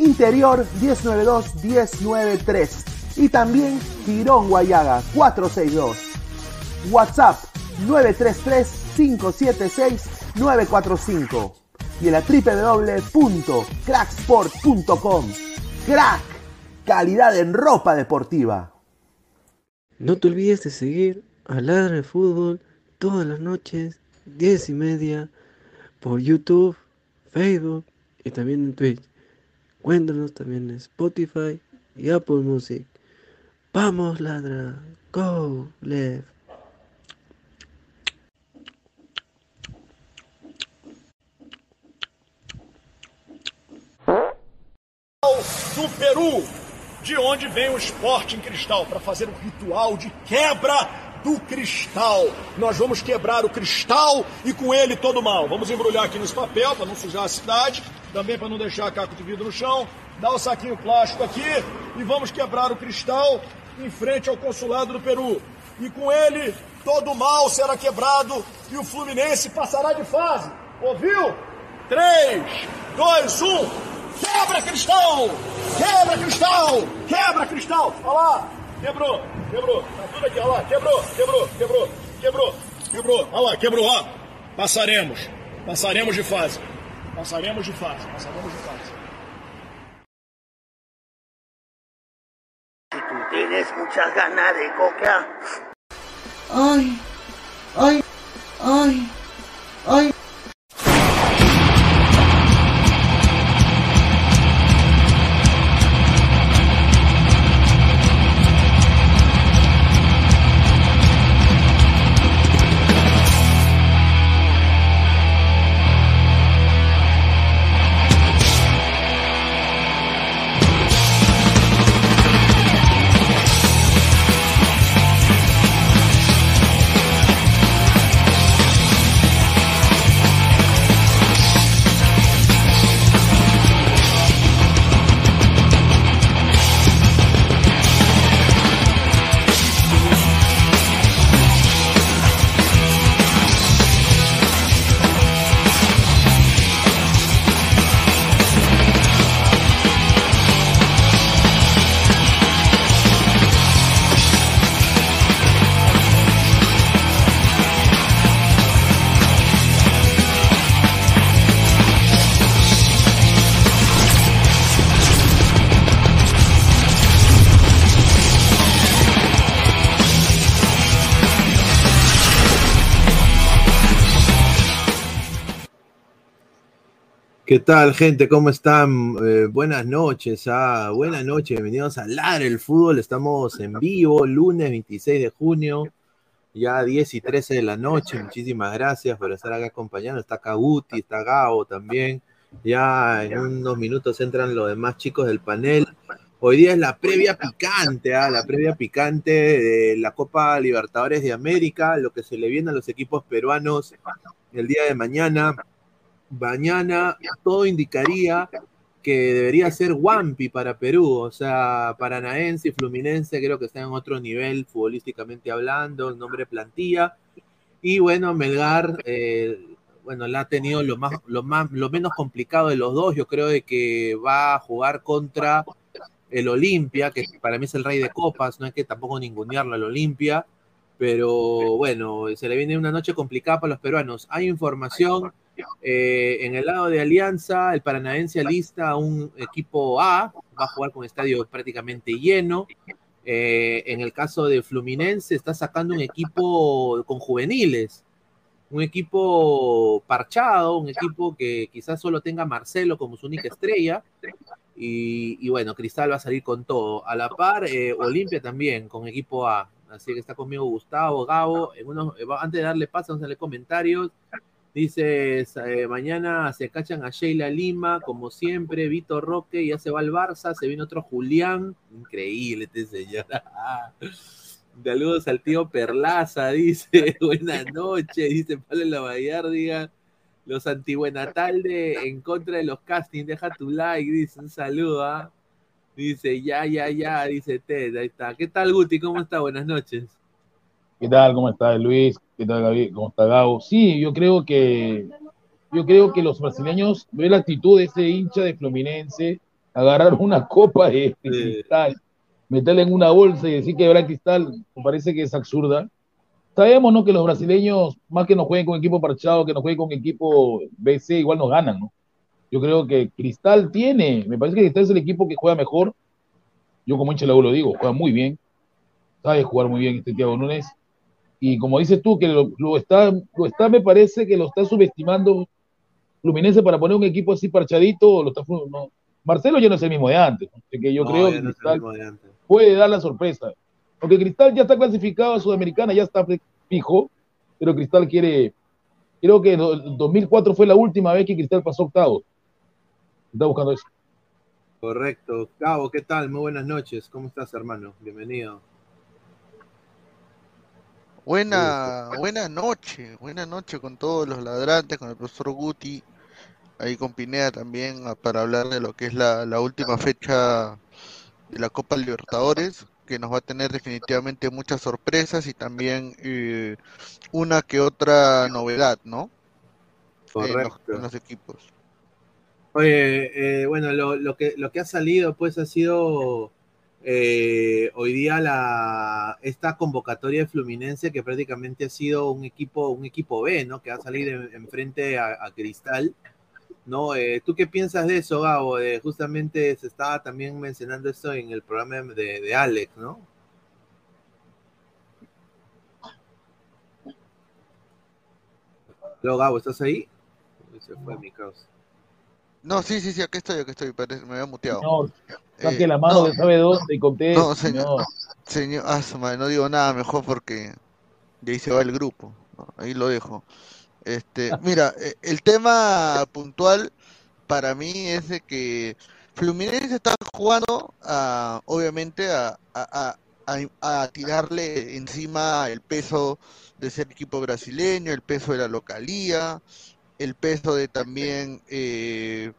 Interior 1092-1093 y también Girón Guayaga 462. WhatsApp 933-576-945 y en la www.cracksport.com. Crack, calidad en ropa deportiva. No te olvides de seguir a Ladra de Fútbol todas las noches, 10 y media, por YouTube, Facebook y también en Twitch. Cuéntanos también en Spotify y Apple Music. Vamos, ladra. Go, left. do Peru, de onde vem o esporte em cristal, para fazer o ritual de quebra do cristal. Nós vamos quebrar o cristal e com ele todo o mal. Vamos embrulhar aqui nesse papel para não sujar a cidade, também para não deixar caco de vidro no chão. Dá o saquinho plástico aqui e vamos quebrar o cristal em frente ao consulado do Peru. E com ele todo o mal será quebrado e o Fluminense passará de fase. Ouviu? 3, 2, 1. Quebra cristal! Quebra cristal! Quebra cristal! Olha lá! Quebrou! Quebrou! Tá tudo aqui, olha lá! Quebrou! Quebrou! Quebrou! Quebrou! Quebrou! Olha lá! Quebrou! Ó! Passaremos! Passaremos de fase! Passaremos de fase! Passaremos de fase! Si tú tienes muchas ganas de coca. Ay, ay, ay, ay. ¿Qué tal, gente? ¿Cómo están? Eh, buenas noches. Ah, buenas noches. Bienvenidos a Lar el Fútbol. Estamos en vivo, lunes 26 de junio, ya 10 y 13 de la noche. Muchísimas gracias por estar acá acompañando. Está Kaguti, está Gao también. Ya en unos minutos entran los demás chicos del panel. Hoy día es la previa picante, ah, la previa picante de la Copa Libertadores de América, lo que se le viene a los equipos peruanos el día de mañana mañana todo indicaría que debería ser Wampi para Perú, o sea, Paranaense y Fluminense creo que están en otro nivel futbolísticamente hablando, el nombre plantilla. Y bueno, Melgar, eh, bueno, la ha tenido lo, más, lo, más, lo menos complicado de los dos. Yo creo de que va a jugar contra el Olimpia, que para mí es el rey de copas, no hay que tampoco ningunearlo al Olimpia, pero bueno, se le viene una noche complicada para los peruanos. Hay información eh, en el lado de Alianza, el Paranaense alista un equipo A, va a jugar con estadio prácticamente lleno. Eh, en el caso de Fluminense, está sacando un equipo con juveniles, un equipo parchado, un equipo que quizás solo tenga Marcelo como su única estrella. Y, bueno, Cristal va a salir con todo. A la par, eh, Olimpia también, con equipo A. Así que está conmigo Gustavo, Gabo. Unos, antes de darle paso, vamos a darle comentarios. Dice, eh, mañana se cachan a Sheila Lima, como siempre, Vito Roque, ya se va al Barça, se viene otro Julián. Increíble este señor. Saludos al tío Perlaza, dice. Buenas noches, dice Pablo Lavallárdiga. Los antiguenatalde en contra de los castings, deja tu like, dice, un saludo, ¿ah? Dice, ya, ya, ya, dice Ted, ahí está. ¿Qué tal, Guti? ¿Cómo está? Buenas noches. ¿Qué tal? ¿Cómo está Luis? ¿Qué tal Gaby? ¿Cómo está Gabo? Sí, yo creo que yo creo que los brasileños ven la actitud de ese hincha de Fluminense, agarrar una copa de, de cristal, meterla en una bolsa y decir que habrá cristal, me parece que es absurda. Sabemos, ¿no? Que los brasileños, más que nos jueguen con equipo parchado, que nos jueguen con equipo BC, igual nos ganan, ¿no? Yo creo que Cristal tiene, me parece que Cristal es el equipo que juega mejor. Yo como hincha de la U lo digo, juega muy bien. Sabe jugar muy bien este Thiago Núñez. Y como dices tú, que lo, lo está, lo está, me parece que lo está subestimando Fluminense para poner un equipo así parchadito. Lo está, no. Marcelo ya no es el mismo de antes. ¿no? que yo No, creo que no Cristal puede dar la sorpresa. Porque Cristal ya está clasificado a Sudamericana, ya está fijo, pero Cristal quiere. Creo que el 2004 fue la última vez que Cristal pasó octavos. Está buscando eso. Correcto. Gabo, ¿qué tal? Muy buenas noches. ¿Cómo estás, hermano? Bienvenido. Buena, buena noche, buena noche con todos los ladrantes, con el profesor Guti, ahí con Pineda también a- para hablar de lo que es la, la última fecha de la Copa Libertadores, que nos va a tener definitivamente muchas sorpresas y también eh, una que otra novedad, ¿no? En los, Correcto. en los equipos. Oye, eh, bueno, lo, lo que, lo que ha salido pues ha sido eh, hoy día la, esta convocatoria de Fluminense que prácticamente ha sido un equipo, un equipo B, ¿no? Que va a salir en, en frente a, a Cristal, ¿no? Eh, ¿Tú qué piensas de eso, Gabo? De, justamente se estaba también mencionando esto en el programa de, de Alex, ¿no? Luego, Gabo, ¿estás ahí? Se fue mi causa. No, sí, sí, sí, aquí estoy, aquí estoy, me había muteado. Saque Eh, la mano no, de sabe dónde y conteste, no, señor, señor. señor, ah, madre, no digo nada mejor porque de ahí se va el grupo, ¿no? Ahí lo dejo. Este, mira, eh, el tema puntual para mí es de que Fluminense está jugando a, obviamente a, a- a tirarle encima el peso de ser equipo brasileño, el peso de la localía, el peso de también eh,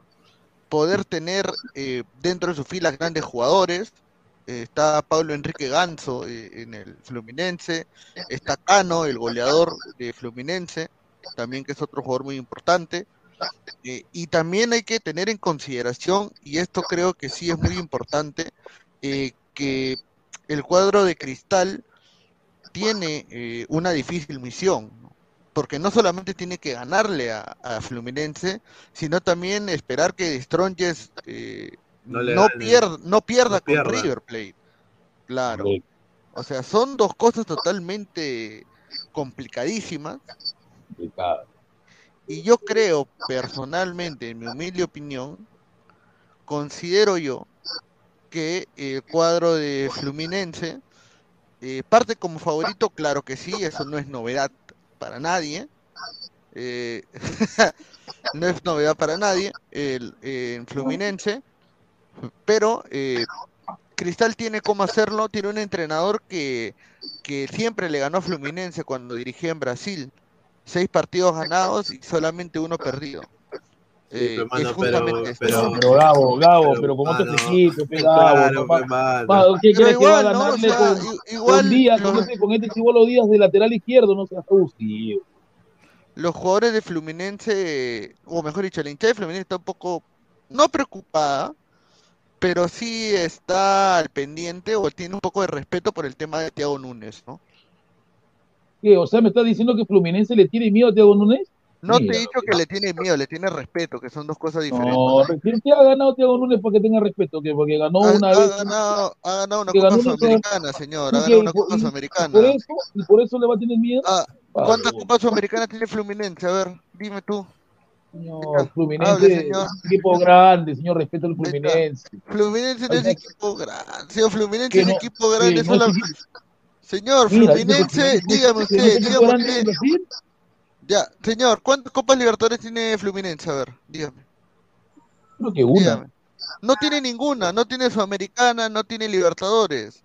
poder tener eh, dentro de sus filas grandes jugadores. Eh, está Pablo Enrique Ganso eh, en el Fluminense, está Cano, el goleador de Fluminense, también que es otro jugador muy importante. Eh, y también hay que tener en consideración, y esto creo que sí es muy importante, eh, que el cuadro de Cristal tiene una difícil misión. Porque no solamente tiene que ganarle a, a Fluminense, sino también esperar que De Strongest eh, No pierda, no pierda No con pierda. River Plate. Claro. O sea, son dos cosas totalmente complicadísimas. Y yo creo, personalmente, en mi humilde opinión, considero yo que el cuadro de Fluminense eh, parte como favorito, claro que sí, eso no es novedad para nadie. eh, no es novedad para nadie el, eh, en Fluminense, pero eh, Cristal tiene cómo hacerlo, tiene un entrenador que, que siempre le ganó a Fluminense cuando dirigía en Brasil. Seis partidos ganados y solamente uno perdido. Eh, pero, pero-. Pero, pero Gabo, Gabo, pero, pero como mano, equipos, pe, Gabo, claro, papá. ¿Qué crees que va a ¿no? Con, Díaz, con los- este, con este chivolo Díaz de lateral izquierdo? No seas los jugadores de Fluminense, o mejor dicho, la hinchada de Fluminense está un poco, no preocupada, pero sí está al pendiente o tiene un poco de respeto por el tema de Thiago Núñez, ¿no? ¿Qué? O sea, ¿me estás diciendo que Fluminense le tiene miedo a Thiago Núñez? No te he dicho que le tiene miedo, le tiene respeto, que son dos cosas diferentes. No, recién que ha ganado Thiago Núñez para que tenga respeto, que porque ganó Ha, una ha vez. ganado, ha ganado una Copa ganó una- Sudamericana, señor, ha ganado una Copa y- y Sudamericana. por eso, y por eso le va a tener miedo. Ah, Ah, ¿Cuántas no. Copas Sudamericanas tiene Fluminense? A ver, dime tú. No, Hable, Fluminense, señor. equipo grande, señor, respeto al. Fluminense. Fluminense no es equipo grande. Señor, Fluminense que es no- equipo grande. no es Señor, Fluminense, dígame no es usted, dígame usted. Ya, señor, ¿cuántas Copas Libertadores tiene Fluminense? A ver, dígame. Creo que una. dígame. No tiene ninguna, no tiene Sudamericana, no tiene Libertadores.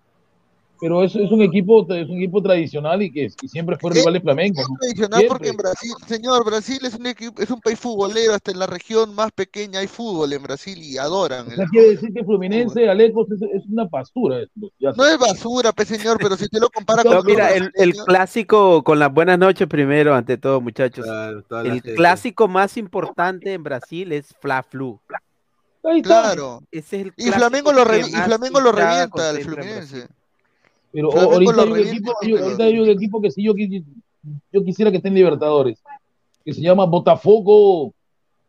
Pero es, es un equipo es un equipo tradicional y que y siempre fue rival de Flamengo. Tradicional Siempre. porque en Brasil, señor, Brasil es un equipo, es un país futbolero, hasta en la región más pequeña hay fútbol en Brasil y adoran. O el sea, quiere decir que Fluminense, Alecos, es, es una basura. esto, ya No es basura, pe señor, pero si usted lo compara No, con mira, el, el clásico, con las buenas noches primero, ante todo, muchachos. Claro, El gente. clásico más importante en Brasil es Fla Flu. Ahí. Claro. Ese es el Y Flamengo lo, que y Flamengo lo revienta al Fluminense. Pero Flamengo ahorita hay, un equipo, ahorita hay un equipo que sí yo, yo quisiera que esté en Libertadores, que se llama Botafogo,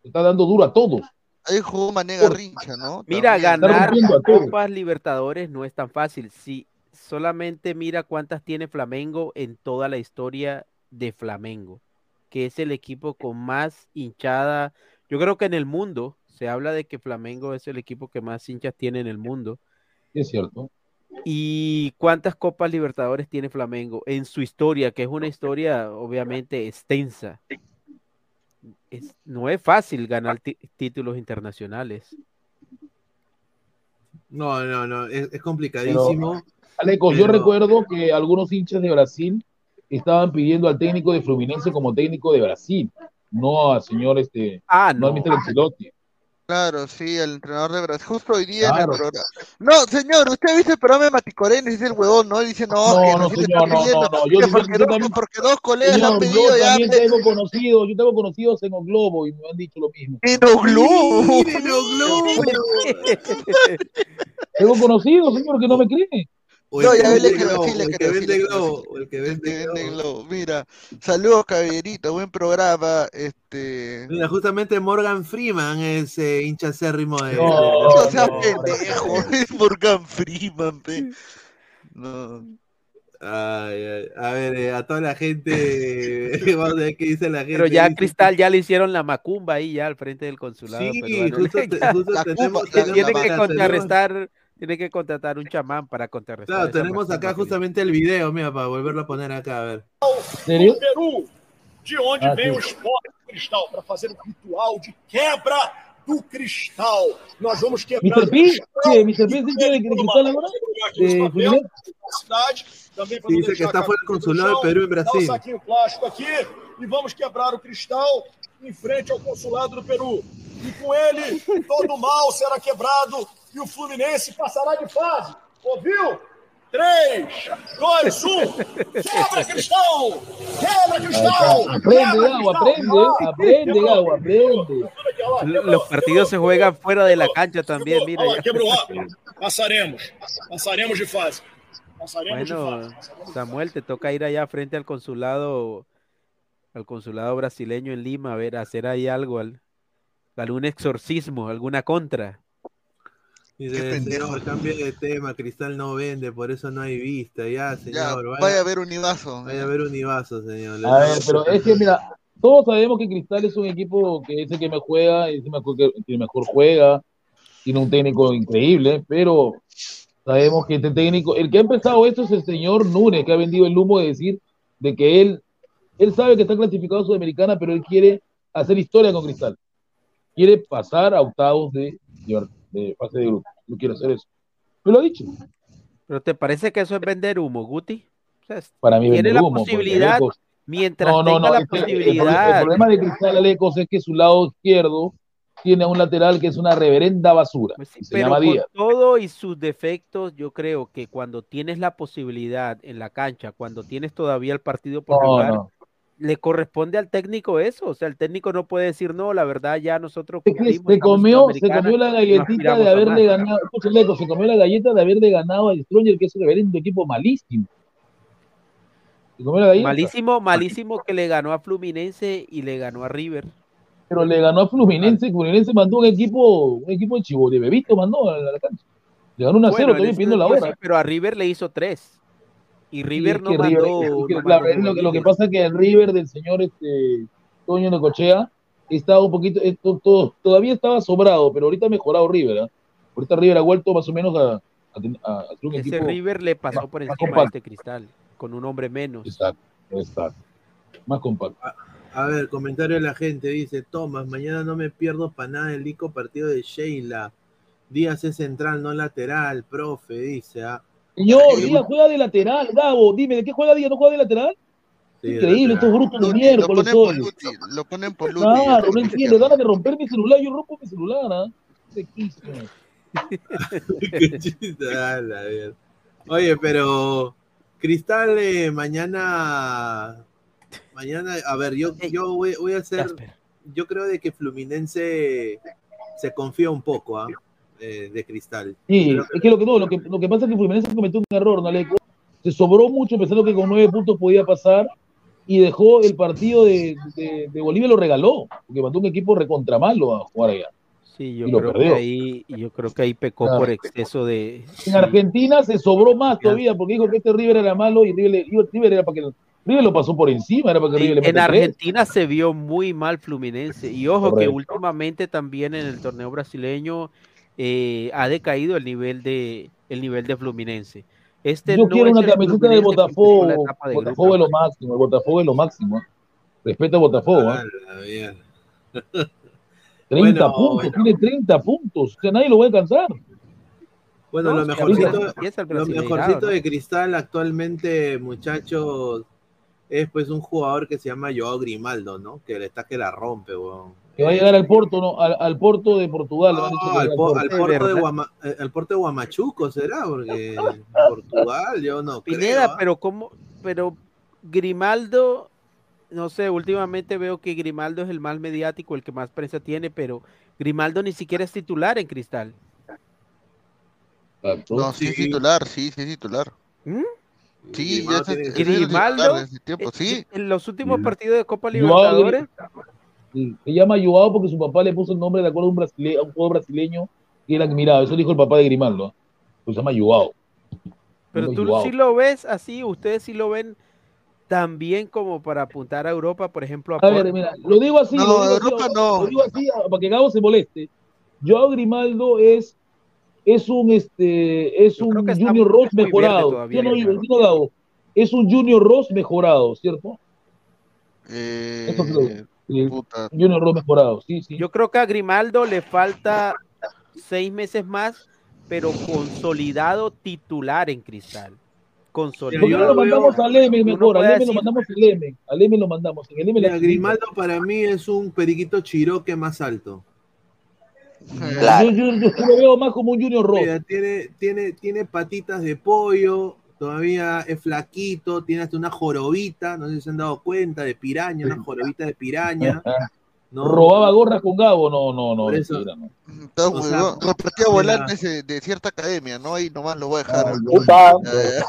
está dando duro a todos. Ahí jugó Manega Rincha, ¿no? Mira, ganar. Copas Libertadores no es tan fácil. Si solamente mira cuántas tiene Flamengo en toda la historia de Flamengo, que es el equipo con más hinchada. Yo creo que en el mundo se habla de que Flamengo es el equipo que más hinchas tiene en el mundo. Es cierto. ¿Y cuántas Copas Libertadores tiene Flamengo en su historia? Que es una historia obviamente extensa. Es- no es fácil ganar títulos internacionales. No, no, no, es, es complicadísimo. Alecos, yo Pero- recuerdo que algunos hinchas de Brasil estaban pidiendo al técnico de Fluminense como técnico de Brasil, no al señor este, Ah, no al no. Mr. Ancelotti. Claro, sí, el entrenador de Brasil. Justo hoy día en Claro. el programa. No, señor, usted viste el programa de Maticorena dice el huevón, ¿no? Y dice, no, No, que no, señor, no, no, no, yo- yo- porque, yo dos, también- porque dos colegas le han Señor, pedido yo ya. también pe- tengo conocidos, yo tengo conocidos en Globo y me han dicho lo mismo. En Oglu. Miren los globos. Tengo conocidos, señor, que no me creen. O No, el que ya vende globo, o el que vende globo, o el que vende globo. Mira, saludos, caballerito, buen programa. Este. Mira, justamente Morgan Freeman es eh, hincha acérrimo de. No. No seas no, pendejo, es Morgan Freeman, pe. No. Ay, ay, A ver, eh, a toda la gente. Vamos a ver qué dice la gente. Pero ya Cristal ya le hicieron la macumba ahí ya al frente del consulado Sí, peruano. justo, justo La tenemos, tenemos- tiene que tenemos- contrarrestar, tiene que contratar un chamán para contrarrestar. Claro, tenemos acá que justamente el video, mira, para volverlo a poner acá, a ver. ¿En serio? do Peru, de onde Ah, vem o esporte cristal, para fazer um ritual de quebra do cristal. Nós vamos quebrar Mr. o P, cristal. ¿Mr. P es hincha de e Cristal Fluminense? da cidade, também dice que está a fuera del camisa no consulado. Perú en Dá um Brasil. saquinho plástico aqui e vamos quebrar o cristal em frente ao consulado do Peru. E com ele, todo o mal será quebrado e o Fluminense passará de fase. Ouviu? 3, 2, 1. Quebra, Cristão! Quebra, Cristão! Aprende, aprende, aprende, Gabo, aprende. Lo- Los partidos se juegan fuera de la cancha también, mira. Quebrou. Passaremos. Passaremos de fase. Passaremos de Bueno, fase. Samuel, te toca ir allá frente al consulado, al consulado brasileño en Lima, a ver, hacer ahí algo, al- algún exorcismo, alguna contra. Dice, Qué pendejo. señor, cambie de tema, Cristal no vende, por eso no hay vista. Ya, Ya, señor, vaya, vaya, a ver un ibazo. vaya a ver un Ibazo, señor. A ver, pero es que mira, todos sabemos que Cristal es un equipo que es el que me juega, es el que, mejor juega, tiene un técnico increíble, pero sabemos que este técnico, el que ha empezado esto es el señor Núñez, que ha vendido el humo de decir de que él, él sabe que está clasificado a Sudamericana, pero él quiere hacer historia con Cristal. Quiere pasar a octavos de, de fase de grupo. No quiere hacer eso. Me lo ha dicho. ¿Pero te parece que eso es vender humo, Guti? O sea, es- Para mí tiene la humo. posibilidad, mientras No, no, tenga no. la el, posibilidad. el problema de Cristal Alecos es que su lado izquierdo tiene un lateral que es una reverenda basura. Pues sí, se pero llama con Díaz. todo y sus defectos, yo creo que cuando tienes la posibilidad en la cancha, cuando tienes todavía el partido por jugar. Le corresponde al técnico eso. O sea, el técnico no puede decir, no, la verdad ya nosotros se comió, se comió la galletita de haberle más". ganado. Se comió la galleta de haberle ganado a Stronger, que es un equipo malísimo. Se comió la galleta. Malísimo, malísimo que le ganó a Fluminense y le ganó a River. Pero le ganó a Fluminense. Fluminense mandó un equipo, un equipo de chivo, de bebito mandó a la, cancha. Le ganó 1 a 0, Bueno, ese pidiendo la hora. sí, pero a River le hizo tres. Y River no mandó. River- es que, no claro, mandó es lo, que- lo que jugadores. pasa es que el River del señor este, Toño Necochea estaba un poquito, eh, to- to- todavía estaba sobrado, pero ahorita ha mejorado River. ¿ah? Ahorita River ha vuelto más o menos a, a a un Ese equipo. River le pasó más- por más encima de este cristal, con un hombre menos. Exacto, exacto. Más compacto. A ver, comentario de la gente, dice Tomás, mañana no me pierdo para nada el lico partido de Sheila. Díaz es central, no lateral, profe, dice. ah. Señor, Díaz juega de lateral, Gabo. Dime, ¿de qué juega Díaz? ¿No juega de lateral? Sí, Increíble, estos brutos de Luti, lo ponen por. Luti, lo ponen por Luti. Claro, no entiendo, ganas de romper mi celular, yo rompo mi celular, ¿ah? Sequísimo. Qué chiste, ah, la mierda. Oye, pero Cristal eh, mañana, mañana, a ver, yo, yo voy, voy a hacer, yo creo de que Fluminense se confía un poco, ¿ah? Eh, de Cristal. Sí, Creo es que lo que no, lo que, lo que pasa es que Fluminense cometió un error, ¿no? Le- Se sobró mucho pensando que con nueve puntos podía pasar y dejó el partido de, de, de Bolivia, lo regaló, porque mandó un equipo recontra malo a jugar allá. Sí, yo Y lo creo que perdió. ahí, yo creo que ahí pecó Claro. por exceso de. En Argentina se sobró más todavía, porque dijo que este River era malo y River, River era para que River lo pasó por encima, era para que Sí, River le en meta tres. Argentina se vio muy mal Fluminense y ojo que Correcto. últimamente también en el torneo brasileño eh, ha decaído el nivel de el nivel de Fluminense. Este Yo no quiero es una el camiseta de Botafogo. de Botafogo grupo. es lo máximo, el Botafogo es lo máximo. ¿eh? Respeta a Botafogo. ¿eh? Ah, mierda. 30 Bueno, puntos, tiene 30 puntos. O sea, nadie lo va a alcanzar. Bueno, No, lo mejorcito, el de Cristal actualmente, muchachos, es pues un jugador que se llama Joao Grimaldo, ¿no? Que está que la rompe, weón. Que va a llegar al Porto, ¿no? Al, al Porto de Portugal. dicho que No, al, llega po- al puerto de. Guama- eh, al puerto de Guamachuco será, porque Portugal, yo no Pineda, creo. ¿ah? pero cómo, pero Grimaldo, no sé, últimamente veo que Grimaldo es el más mediático, el que más prensa tiene, pero Grimaldo ni siquiera es titular en Cristal. No, sí es titular, sí, sí es titular. ¿Mm? Sí, Grimaldo ya se- tiene- ese es el titular Grimaldo, tiempo, eh, sí. en los últimos partidos de Copa Libertadores, Se llama Joao porque su papá le puso el nombre de acuerdo a un, brasile- a un jugador brasileño que él admiraba. Eso dijo el papá de Grimaldo. ¿eh? Pues se llama Joao. pero tú Joao. sí lo ves así, ustedes sí lo ven tan bien como para apuntar a Europa, por ejemplo, a A ver, mira, lo digo así. No, lo digo Europa así, no. Lo digo así ah, para que Gabo se moleste. Joao Grimaldo es, es un, este, es un Junior Ross mejorado. todavía, ¿Sí o no, Grimaldo. sí o no, Gabo? Es un Junior Ross mejorado, ¿cierto? Eh, Eso creo. Puta. Junior Ross mejorado, sí, sí. Yo creo que a Grimaldo le falta seis meses más, pero consolidado titular en Cristal. ¿Por qué Consolidado. yo no lo mandamos al Leme uno mejor? Al puede Leme lo mandamos al Leme. Al Leme lo mandamos. En el Leme la Mira, Grimaldo para mí es un periquito chiroque más alto. Yo, yo, yo lo veo más como un Junior Ross. Mira, tiene, tiene, tiene patitas de pollo, todavía es flaquito, tiene hasta una jorobita, no sé si se han dado cuenta, de piraña, una jorobita de piraña. ¿no? Robaba gorras con Gabo, no, no, no. Por eso- mentira, no. O sea, volantes de, de cierta academia, ¿no? Ahí nomás lo voy a dejar. Ya.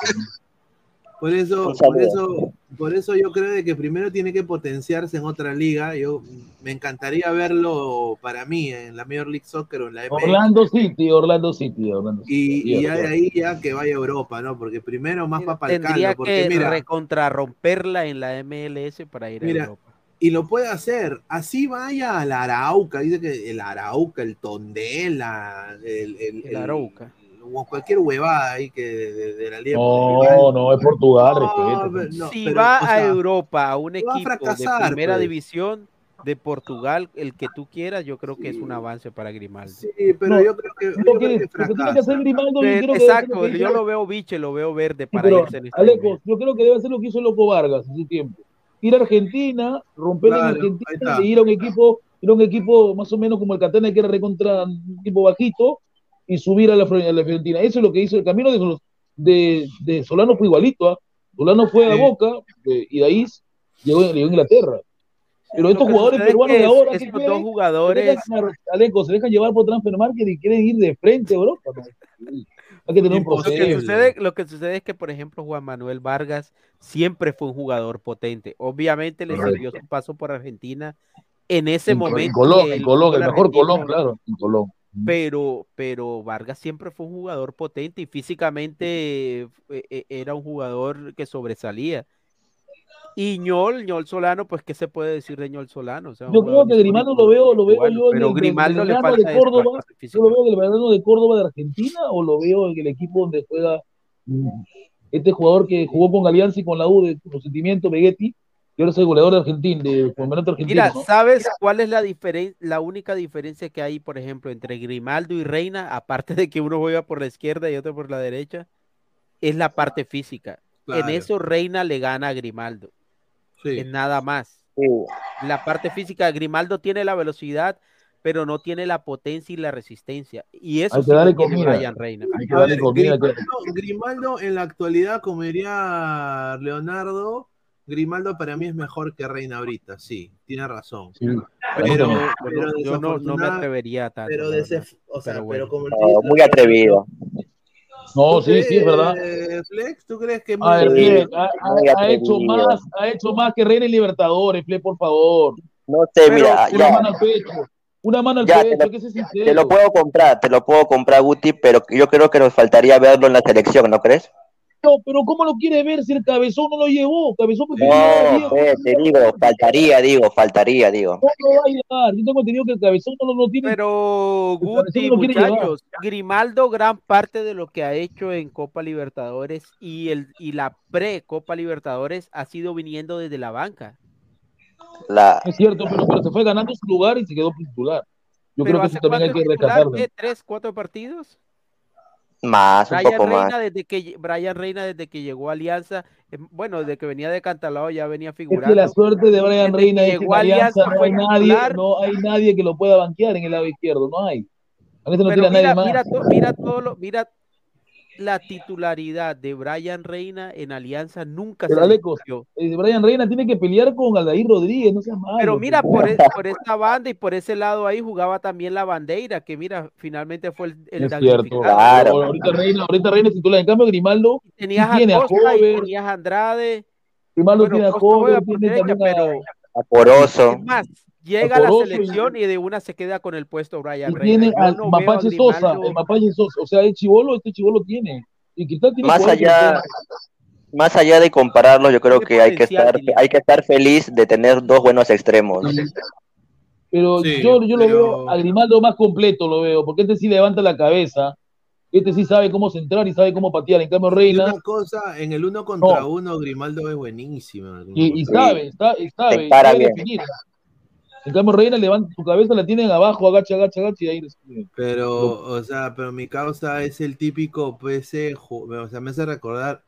Por eso, por eso, por eso yo creo de que primero tiene que potenciarse en otra liga. Yo me encantaría verlo para mí en la Major League Soccer o en la MX. Orlando City, Orlando City, Orlando City. Y, y ya de ahí ya que vaya a Europa, ¿no? Porque primero más para el Tendría porque que mira, recontrarromperla en la MLS para ir a Europa. y lo puede hacer. Así vaya a la Arauca, dice que el Arauca, el Tondela, el, el, El Arauca. O cualquier huevada ahí que de, de- de la liga. No, no, es Portugal, No, respeto. pero- no, si pero, va o sea, a Europa, a un a equipo fracasar, de primera pues. división de Portugal, el que tú quieras, yo creo que es un avance para Grimaldo. Sí, pero No, yo creo que, yo Lo creo que, Grimaldo, yo Pero- creo que exacto, ser yo lo veo biche, lo veo verde Sí, para pero, irse en este Alecos, nivel. yo creo que debe hacer lo que hizo Loco Vargas en su tiempo. Ir a Argentina, romper Claro, en Argentina está. y ir a un equipo, ir a un equipo más o menos como el Catena que era recontra un equipo bajito y subir a la, a la Fiorentina. Eso es lo que hizo el camino de, de, de Solano fue igualito. ¿ah? Solano fue a Sí. Boca eh, y de ahí llegó, llegó a Inglaterra. Pero estos jugadores es peruanos de ahora, es- dos Se jugadores, dejan, Aleco, se dejan llevar por Transfer Market y quieren ir de frente a Europa. ¿no? Hay que tener un lo que, sucede, lo que sucede es que, por ejemplo, Juan Manuel Vargas siempre fue un jugador potente. Obviamente le sirvió su paso por Argentina en ese En, momento. en Colón, en Colón, el mejor Colón, claro, en Colón. Pero, pero Vargas siempre fue un jugador potente y físicamente eh, eh, era un jugador que sobresalía. Y Ñol, Ñol Solano, pues, ¿qué se puede decir de Ñol Solano? O sea, un Yo creo que Grimaldo lo veo, lo veo yo en pero el, Grimaldo en el le falta de Córdoba, yo lo veo en el verano de Córdoba de Argentina o lo veo en el equipo donde juega mm, este jugador que jugó con Alianza y con la U de con sentimiento, Begetti, Quiero ser goleador de Argentina, de campeonato argentino. Mira. ¿sabes cuál es la diferencia, la única diferencia que hay, por ejemplo, entre Grimaldo y Reina, aparte de que uno juega por la izquierda y otro por la derecha? Es la parte física. Claro. En eso Reina le gana a Grimaldo. Sí. Es nada más. La parte física, Grimaldo tiene la velocidad, pero no tiene la potencia y la resistencia. Y eso que sí tiene comida. Brian Reina. Hay que darle ver, comida. que- Grimaldo, Grimaldo en la actualidad, como diría Leonardo, Grimaldo para mí es mejor que Reina ahorita, sí, tiene razón. Sí, Pero, Yo no, no me atrevería tanto. pero, la dese- verdad. o sea, Pero pero, bueno. como el No, muy atrevido. No, sí, sí, es verdad. Eh, Flex, ¿tú crees que A ver, ha, muy ha- ha hecho más, ha hecho más que Reina en Libertadores, Fleck, por favor. No sé, Pero mira, Una ya, mano al pecho. Una mano al Ya, te pecho, lo- que ese es te sincero. lo puedo comprar, te lo puedo comprar, Guti, pero yo creo que nos faltaría verlo en la selección, ¿no crees? No, pero ¿cómo lo quiere ver si el cabezón no lo llevó? Cabezón porque No, pues, te digo, faltaría, digo, faltaría, digo. No lo va a llevar. Yo tengo entendido que el cabezón no lo no tiene. Pero El Guti, muchachos, Grimaldo gran parte de lo que ha hecho en Copa Libertadores y el y la pre Copa Libertadores ha sido viniendo desde la banca. La, Es cierto, pero, pero se fue ganando su lugar y se quedó titular. Yo Pero creo que ¿hace eso también hay que rescatarlo. ¿Tres, cuatro partidos? Más, un Brian poco más. Reina desde que Brian Reina desde que llegó a Alianza, eh, bueno, desde que venía de Cantalao ya venía Es que figurando. la suerte de Brian Reina es que en Alianza no fue hay nadie, no hay nadie que lo pueda banquear en el lado izquierdo, no hay. A veces no Pero tira nadie más. mira, to- mira todo lo, mira la titularidad de Brian Reina en Alianza nunca Pero se discutió. eh, Brian Reina tiene que pelear con Aldair Rodríguez, no seas malo. Pero mira, por, e- por esa banda y por ese lado ahí jugaba también la bandera, que mira, finalmente fue el, el Es cierto. Claro. Ahorita Reina, ahorita Reina titular. En cambio, Grimaldo Tenías sí tiene a a Costa y Hover, tenías a Andrade. Grimaldo Bueno, tiene a Costa tiene también a, pero Aporoso. es más, llega a la y- selección y de una se queda con el puesto Brian y Reina. tiene Yo al no veo a Mapache Sosa, el Mapache Sosa, o sea, el chivolo, este chivolo tiene. Y Cristal tiene Más allá, más allá de compararlos, yo creo que hay que estar, hay que estar feliz de tener dos buenos extremos. Pero Sí, yo, yo lo pero- veo a Grimaldo más completo, lo veo, porque este sí levanta la cabeza, este sí sabe cómo centrar y sabe cómo patear. En cambio, Reina, una cosa, en el uno contra No. uno, Grimaldo es buenísimo. y, y sabe, está, y sabe, sabe bien. definir. En cambio, Reina levanta su cabeza, la tienen abajo, agacha, agacha, agacha, y ahí recibe. Pero, o sea, pero mi causa es el típico, pues, ju- o sea, me hace recordar,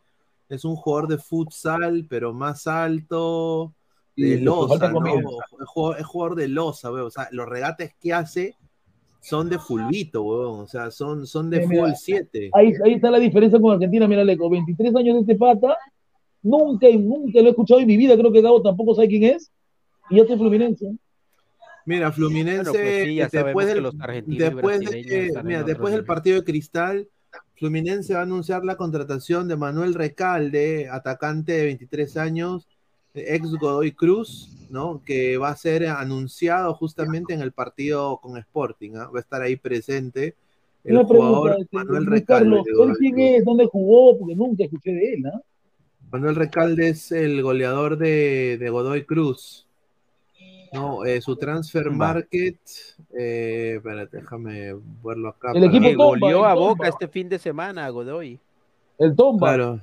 es un jugador de futsal, pero más alto, de le losa, ¿no? Es jugador, es jugador de losa, weón. O sea, los regates que hace son de fulbito, weón. O sea, son, son de Sí, mira, fútbol 7. Ahí, ahí está la diferencia con Argentina, mira, Leco, 23 años de este pata, nunca, nunca lo he escuchado en mi vida, creo que Gabo tampoco sabe quién es, y yo soy Fluminense. Mira, Fluminense, pues sí, ya sabemos después del, los después, de que- mira, después partido de Cristal, Fluminense va a anunciar la contratación de Manuel Recalde, atacante de 23 años, ex Godoy Cruz, ¿no? Que va a ser anunciado justamente en el partido con Sporting, ¿ah? va a estar ahí presente el Una pregunta, jugador este, Manuel Recalde. Carlos, de ¿él Godoy quién es? ¿Dónde jugó? Porque nunca escuché de él, ¿ah? Manuel Recalde es el goleador de, de Godoy Cruz. No, eh, su transfer market, eh, espérate, déjame verlo acá. El equipo Que Tomba, goleó el a Tomba. Boca este fin de semana, Godoy. El Tomba. Claro.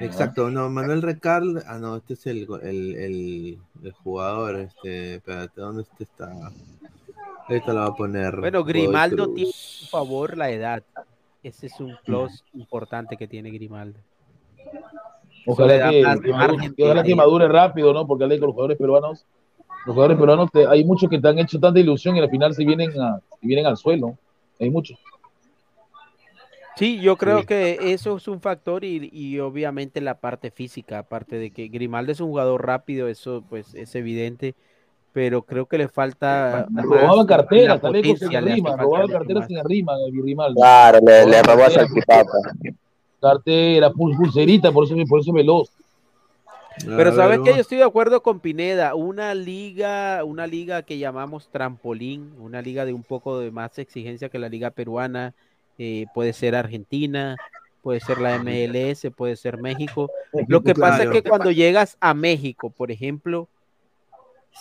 Exacto, no, Manuel Recalde, ah no, este es el, el, el, el jugador, este, espérate, ¿dónde este está? Ahorita lo va a poner. Bueno, Grimaldo tiene a su favor la edad. Ese es un plus importante que tiene Grimaldo. Ojalá que, que madure, que ojalá de- que madure rápido, ¿no? Porque con los jugadores peruanos, los jugadores peruanos, te- hay muchos que te han hecho tanta ilusión y al final se vienen, a, se vienen al suelo. Hay muchos. Sí, yo creo Sí. que eso es un factor y, y obviamente la parte física, aparte de que Grimaldo es un jugador rápido, eso pues es evidente, pero creo que le falta Robaba la carteras, Aleco sin potencia, le hace rima, falta robaba más. sin rima, eh, Grimaldo. Claro, le, le Robaba Salchipapa. cartera, pul- pulserita, por eso, por eso es veloz. Pero A sabes ver, que yo estoy de acuerdo con Pineda, una liga, una liga que llamamos trampolín, una liga de un poco de más exigencia que la liga peruana, eh, puede ser Argentina, puede ser la MLS, puede ser México. Lo que pasa es que cuando llegas a México, por ejemplo,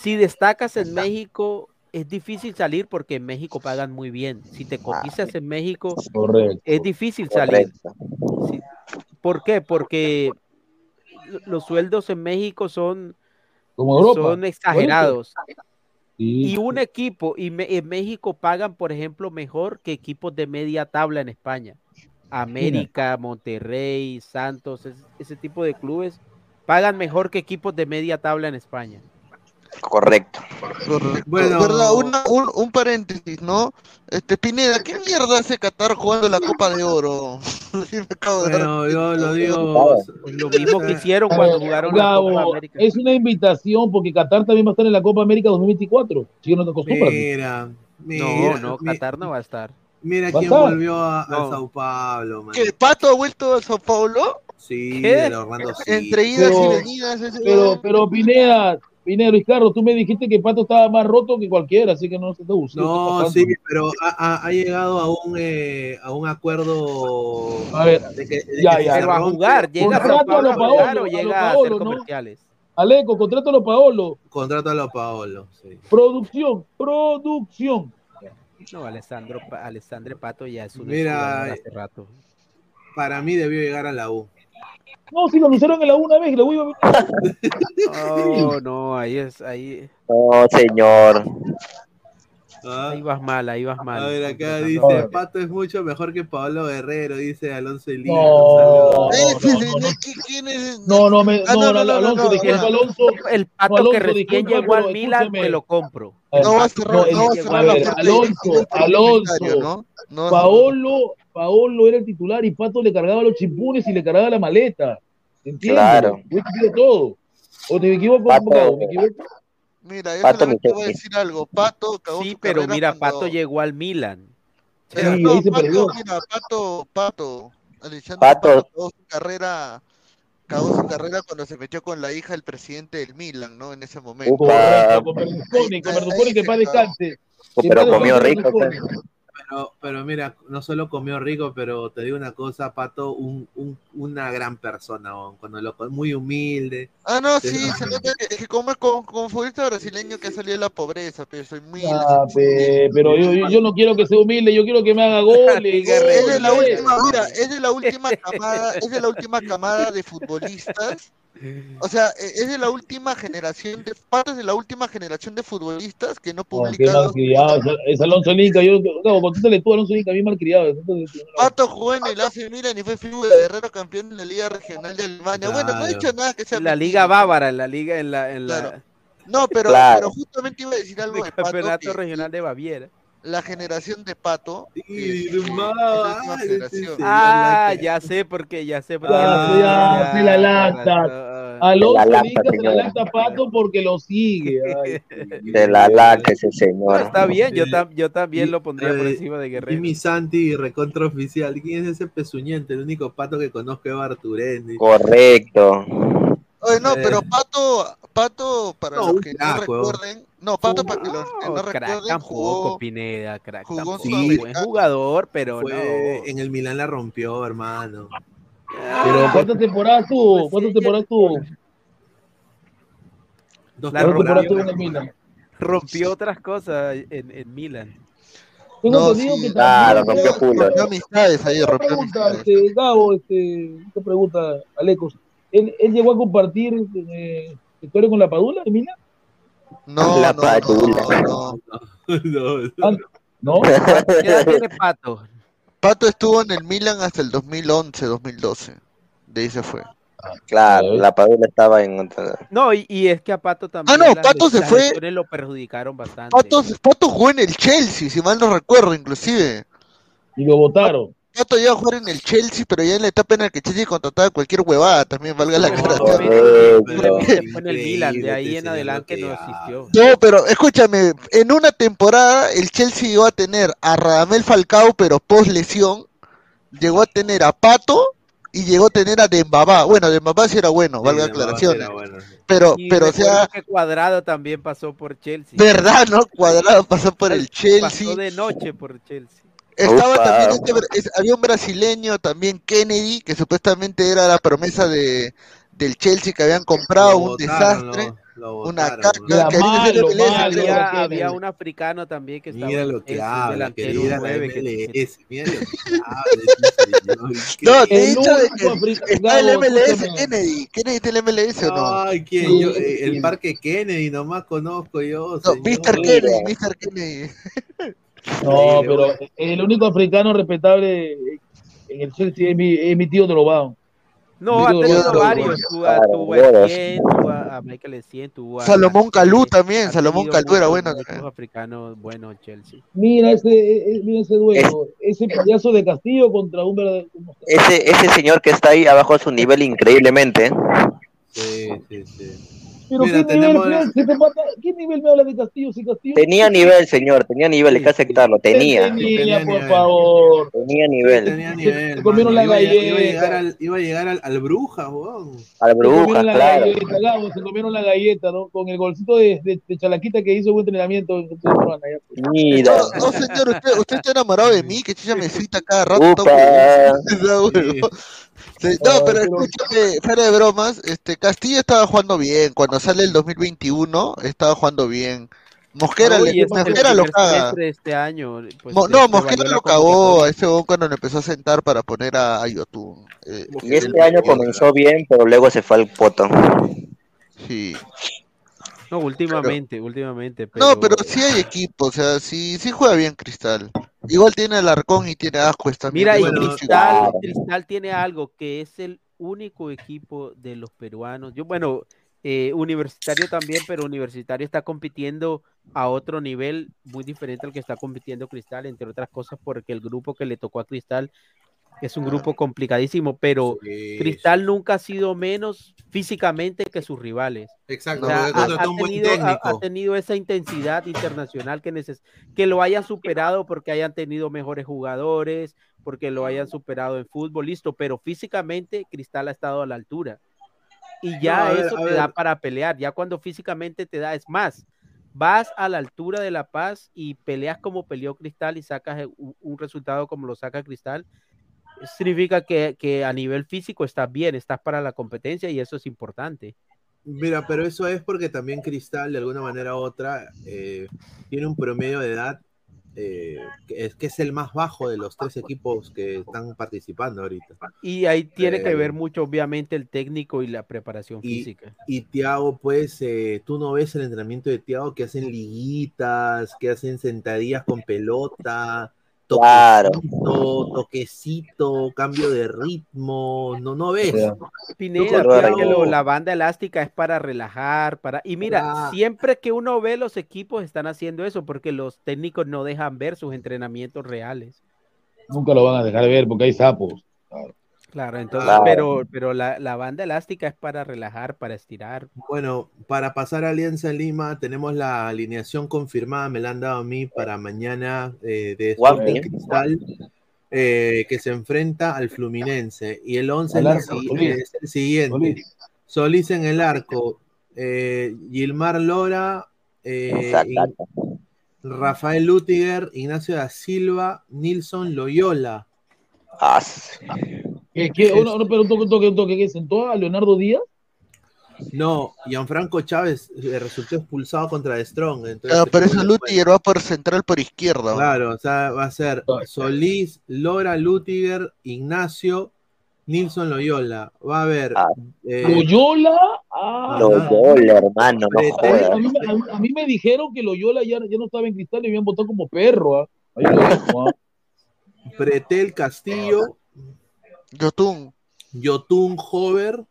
si destacas en México, es difícil salir porque en México pagan muy bien. Si te cotizas en México, Correcto. es difícil salir. Correcto. ¿Por qué? Porque los sueldos en México son, Como Europa. son exagerados. Sí. Y un equipo, y me- en México pagan, por ejemplo, mejor que equipos de media tabla en España. América, Monterrey, Santos, es- ese tipo de clubes pagan mejor que equipos de media tabla en España. Correcto. Correcto. Bueno. ¿Verdad? Una- un, un paréntesis, ¿no? Este, Pineda, ¿qué mierda hace Qatar jugando la Copa de Oro? Sí, me acabo de dar Bueno, yo lo digo. Lo mismo que hicieron cuando jugaron la Gabo, Copa América. es una invitación porque Qatar también va a estar en la Copa América 2024. Si no te acostumbras. Mira, mira, No, no, mi- Qatar no va a estar. mira ¿Va a quién estar? volvió a, a No. Sao Paulo, man. ¿Qué? ¿Pato ha vuelto a Sao Paulo? Sí, City. Entre idas Pero- y venidas. ese Pero, pero Pineda, Pineda, Luis Carlos, tú me dijiste que Pato estaba más roto que cualquiera, así que no se te gusta. No, sí, pero ha, ha- ha llegado a un, eh, a un acuerdo. A ver, de que, de ya, que ya. Pero a jugar, llega a a a Paolo, a llega a Paolo, hacer ¿no? comerciales. Aleco, contrátalo a Paolo. Contrato a los Paolo. Sí. Producción, producción. No, Alessandro, Alessandro Pato ya es un Mira, hace rato. Para mí debió llegar a la U. No, si lo anunciaron en la una vez, lo voy a No, no, ahí es, ahí, No, señor. Ah, ahí vas mal, ahí vas mal. A ver, acá Empezando. dice, Pato es mucho mejor que Pablo Guerrero, dice Alonso Elías. No, Ese no, no, ¿qui- ¿quién es? no, no, me, Ah, no, no, no, no, no, Alonso, no, no. Alonso. El Pato Alonso, que recién llegó al Milan, te lo compro. No va a Eh, cerrar, no, no va a cerrar Alonso, Alonso, ¿no? No. Paolo, Paolo era el titular y Pato le cargaba los chimpunes y le cargaba la maleta. ¿Entiendes? Claro. Yo todo. O te me equivoco, Pato. Me equivoco. Mira, yo Pato solamente voy a decir algo. Pato acabó Sí, pero mira, cuando- Pato llegó al Milan. Pero Sí, no, ahí se Pato, perdió. mira, Pato, Pato, Alexandre Pato. Pato acabó su carrera, acabó su carrera cuando se metió con la hija del presidente del Milan, ¿no? En ese momento. Correcto, con Berlusconi, con Berlusconi que paz descanse. Pero comió rico, pues. Pero, pero mira, no solo comió rico, pero te digo una cosa, Pato, un, un- una gran persona, cuando lo muy humilde. Ah, no, Sí. se nota que, que como, como, como futbolista brasileño que ha salido de la pobreza, pero soy muy... Ah, pe- pero yo, yo- yo no quiero que sea humilde, yo quiero que me haga goles. Es de la última, mira, es de la última camada, es de la última camada de futbolistas. O sea, e- es de la última generación de Pato es de la última generación de futbolistas que no malcriado, es, Alonso Linca, yo, no, contéstale tú, Alonso Linca, bien malcriado. entonces, Pato jugó en el AC Milan y fue figura de Guerrero campeón de la Liga Regional de Alemania. Bueno, no he Claro. dicho nada que sea En la. Liga Bávara, en la Liga, en la, en la Claro. No, pero, Claro. pero justamente iba a decir algo el de Pato, Campeonato que Regional de Baviera. La generación de Pato Sí, es la ah, sí, Ah, la ya sé por qué, ya sé por Ya, qué. ya, se la con lata. razón. Alonso Se la lata, se la lata Pato porque lo sigue. De la laca ese No, señor. está bien, yo, tam- yo también lo pondría por Eh, encima de Guerrero. Jimmy Santi, recontra oficial. ¿Quién es ese pezuñente? El único pato que conozco es Barturendi. Correcto. Oye, no, Eh. pero Pato, Pato, para No, los que no crack, weón. recuerden, no, Pato, para que los que no No, crack recuerden, tampoco, jugó, Pineda, crack jugó tampoco. Sí. Buen jugador, pero Fue, no. En el Milán la rompió, hermano. Pero ¿cuántas temporadas tuvo? Pues ¿Cuántas temporadas tuvo? Dos La ¿Cuántas temporadas rompió. tuvo en el Milan? Rompió otras cosas en, en Milan. No, sí, que claro, también- rompió culo. rompió amistades ahí, rompió pregunta, amistades. este, Gabo, este, esta pregunta, Alecos. ¿Él, él llegó a compartir eh, historia con la Padula de Milan? No, La no, Padula. no, no. No, Ah, ¿No? ¿Qué edad tiene Pato? Pato estuvo en el Milan hasta el 2011, 2012. De ahí se fue. Claro, la Padula estaba en. No, y, y es que a Pato también. Ah, no, las Pato se las fue- lo perjudicaron bastante. Pato, Pato jugó en el Chelsea, si mal no recuerdo, inclusive. Y lo votaron. Pato iba a jugar en el Chelsea, pero ya en la etapa en la que Chelsea contrataba cualquier huevada, también valga la No, aclaración. Correcto. Simplemente fue en el Milan, de ahí en adelante no existió. No, pero escúchame, en una temporada el Chelsea llegó a tener a Radamel Falcao, pero post lesión, llegó a tener a Pato y llegó a tener a Dembabá. Bueno, Dembabá sí era bueno, Sí, valga no, aclaración. bueno. Pero, Y pero o sea, que Cuadrado también pasó por Chelsea. verdad, ¿no? Cuadrado pasó por el Pasó Chelsea. de noche por Chelsea. Estaba Upa. también este había un brasileño también Kennedy que supuestamente era la promesa de del Chelsea que habían comprado Lo un botaron, desastre. lo- Lo Una caca, había, un africano también que estaba Mira lo que habla, querida MLS. Mira lo que habla de africano, está el MLS. Kennedy. Kennedy está el MLS o no? Ay, ¿quién? Yo, eh, el. Parque Kennedy, nomás conozco yo. No. Mr. Kennedy, Mr. Kennedy. No, Sí, pero el único africano respetable en el Chelsea es mi, es mi tío Drobao. No, ha tenido varios. Tuvo a, tuvo a a, Michael Essien, tuvo a Salomón Calú también, Salomón Calú era bueno. muchos africanos buenos Chelsea. Mira ese, eh, mira ese duelo, ese payaso de Castillo contra un verdadero. Ese, ese señor que está ahí abajo a su nivel increíblemente. Sí, sí, sí. Pero Mira, ¿qué, nivel, la- ¿qué nivel me habla de Castillo? Si Castillo Tenía nivel, señor, tenía nivel, hay que aceptarlo, tenía, tenía, Tenía por nivel. favor. tenía nivel. Tenía nivel. se comieron la iba, a- iba a galleta. llegar al, iba a llegar al, al Bruja, weón. Al Se bruja, la claro. galleta, Gabo, se comieron la galleta, ¿no? Con el golcito de, de, de Chalaquita que hizo buen entrenamiento. pues. Mira. No, no, señor, usted, usted está enamorado de mí, que chicha me cita cada rato. Upa. No, huevón. Sí, no, pero pero- escúchame, fuera de bromas, este Castillo estaba jugando bien. Cuando sale el 2021, estaba jugando bien. Mosquera, No, le- Mosquera lo caga. este año. pues, Mo- no, le Mosquera lo cagó a ese huevón cuando le empezó a sentar para poner a, a Yotun. Eh, Y este año comenzó bien, pero luego se fue al poto. Sí. No, últimamente, últimamente. Pero... No, pero sí hay equipo, o sea, sí, sí juega bien Cristal. Igual tiene el Arcón y tiene Ascuez también. Mira, y Bueno, Cristal, claro. Cristal tiene algo que es el único equipo de los peruanos. Yo, bueno, eh, universitario también, pero universitario está compitiendo a otro nivel muy diferente al que está compitiendo Cristal, entre otras cosas porque el grupo que le tocó a Cristal es un grupo complicadísimo, pero Sí, Cristal nunca ha sido menos físicamente que sus rivales. Exacto, O sea, ha, tenido, ha- ha técnico. tenido esa intensidad internacional que, neces que lo hayan superado porque hayan tenido mejores jugadores, porque lo hayan superado en fútbol, listo, pero físicamente Cristal ha estado a la altura. Y ya No, a ver, eso te ver. da para pelear, ya cuando físicamente te da, es más, vas a la altura de La Paz y peleas como peleó Cristal y sacas un, un resultado como lo saca Cristal, significa que, que a nivel físico estás bien, estás para la competencia y eso es importante. Mira, pero eso es porque también Cristal, de alguna manera u otra, eh, tiene un promedio de edad eh, que, es, que es el más bajo de los tres equipos que están participando ahorita. Y ahí tiene que Eh, ver mucho, obviamente, el técnico y la preparación y- física. Y Tiago, pues, eh, tú no ves el entrenamiento de Tiago que hacen liguitas, que hacen sentadillas con pelota, Claro. toquecito, toquecito, cambio de ritmo, no, no ves. Pineda, la banda elástica es para relajar, para... Y mira, Ah. siempre que uno ve los equipos están haciendo eso porque los técnicos no dejan ver sus entrenamientos reales. Nunca lo van a dejar ver porque hay sapos. Claro, entonces, Claro. pero, pero la, la banda elástica es para relajar, para estirar. Bueno, para pasar a Alianza Lima, tenemos la alineación confirmada, me la han dado a mí para mañana eh, de. Sporting Cristal, eh, que se enfrenta al Fluminense. Y el 11 es, arco, el siguiente. Solís. Solís en el arco, eh, Gilmar Lora, Rafael Lutiger, Ignacio da Silva, Nilson Loyola. Ah, ¿Qué, qué? Uno, uno, pero un toque, un toque, un toque, ¿qué sentó a Leonardo Díaz? No, Gianfranco Chávez eh, resultó expulsado contra The Strong. entonces pero de Lutiger va por central por izquierda. Claro, o sea, va a ser Solís, Lora, Lutiger, Ignacio, Nilson Loyola. Va a haber. Ah. eh, ¿Loyola? Ah, Loyola, hermano, no a, mí, jodas. a mí me- a mí- a mí me dijeron que Loyola ya, ya no estaba en cristal y habían votado como perro. Ahí lo dejo, ¿ah? Pretel Castillo, Yotun. Yotun Hover.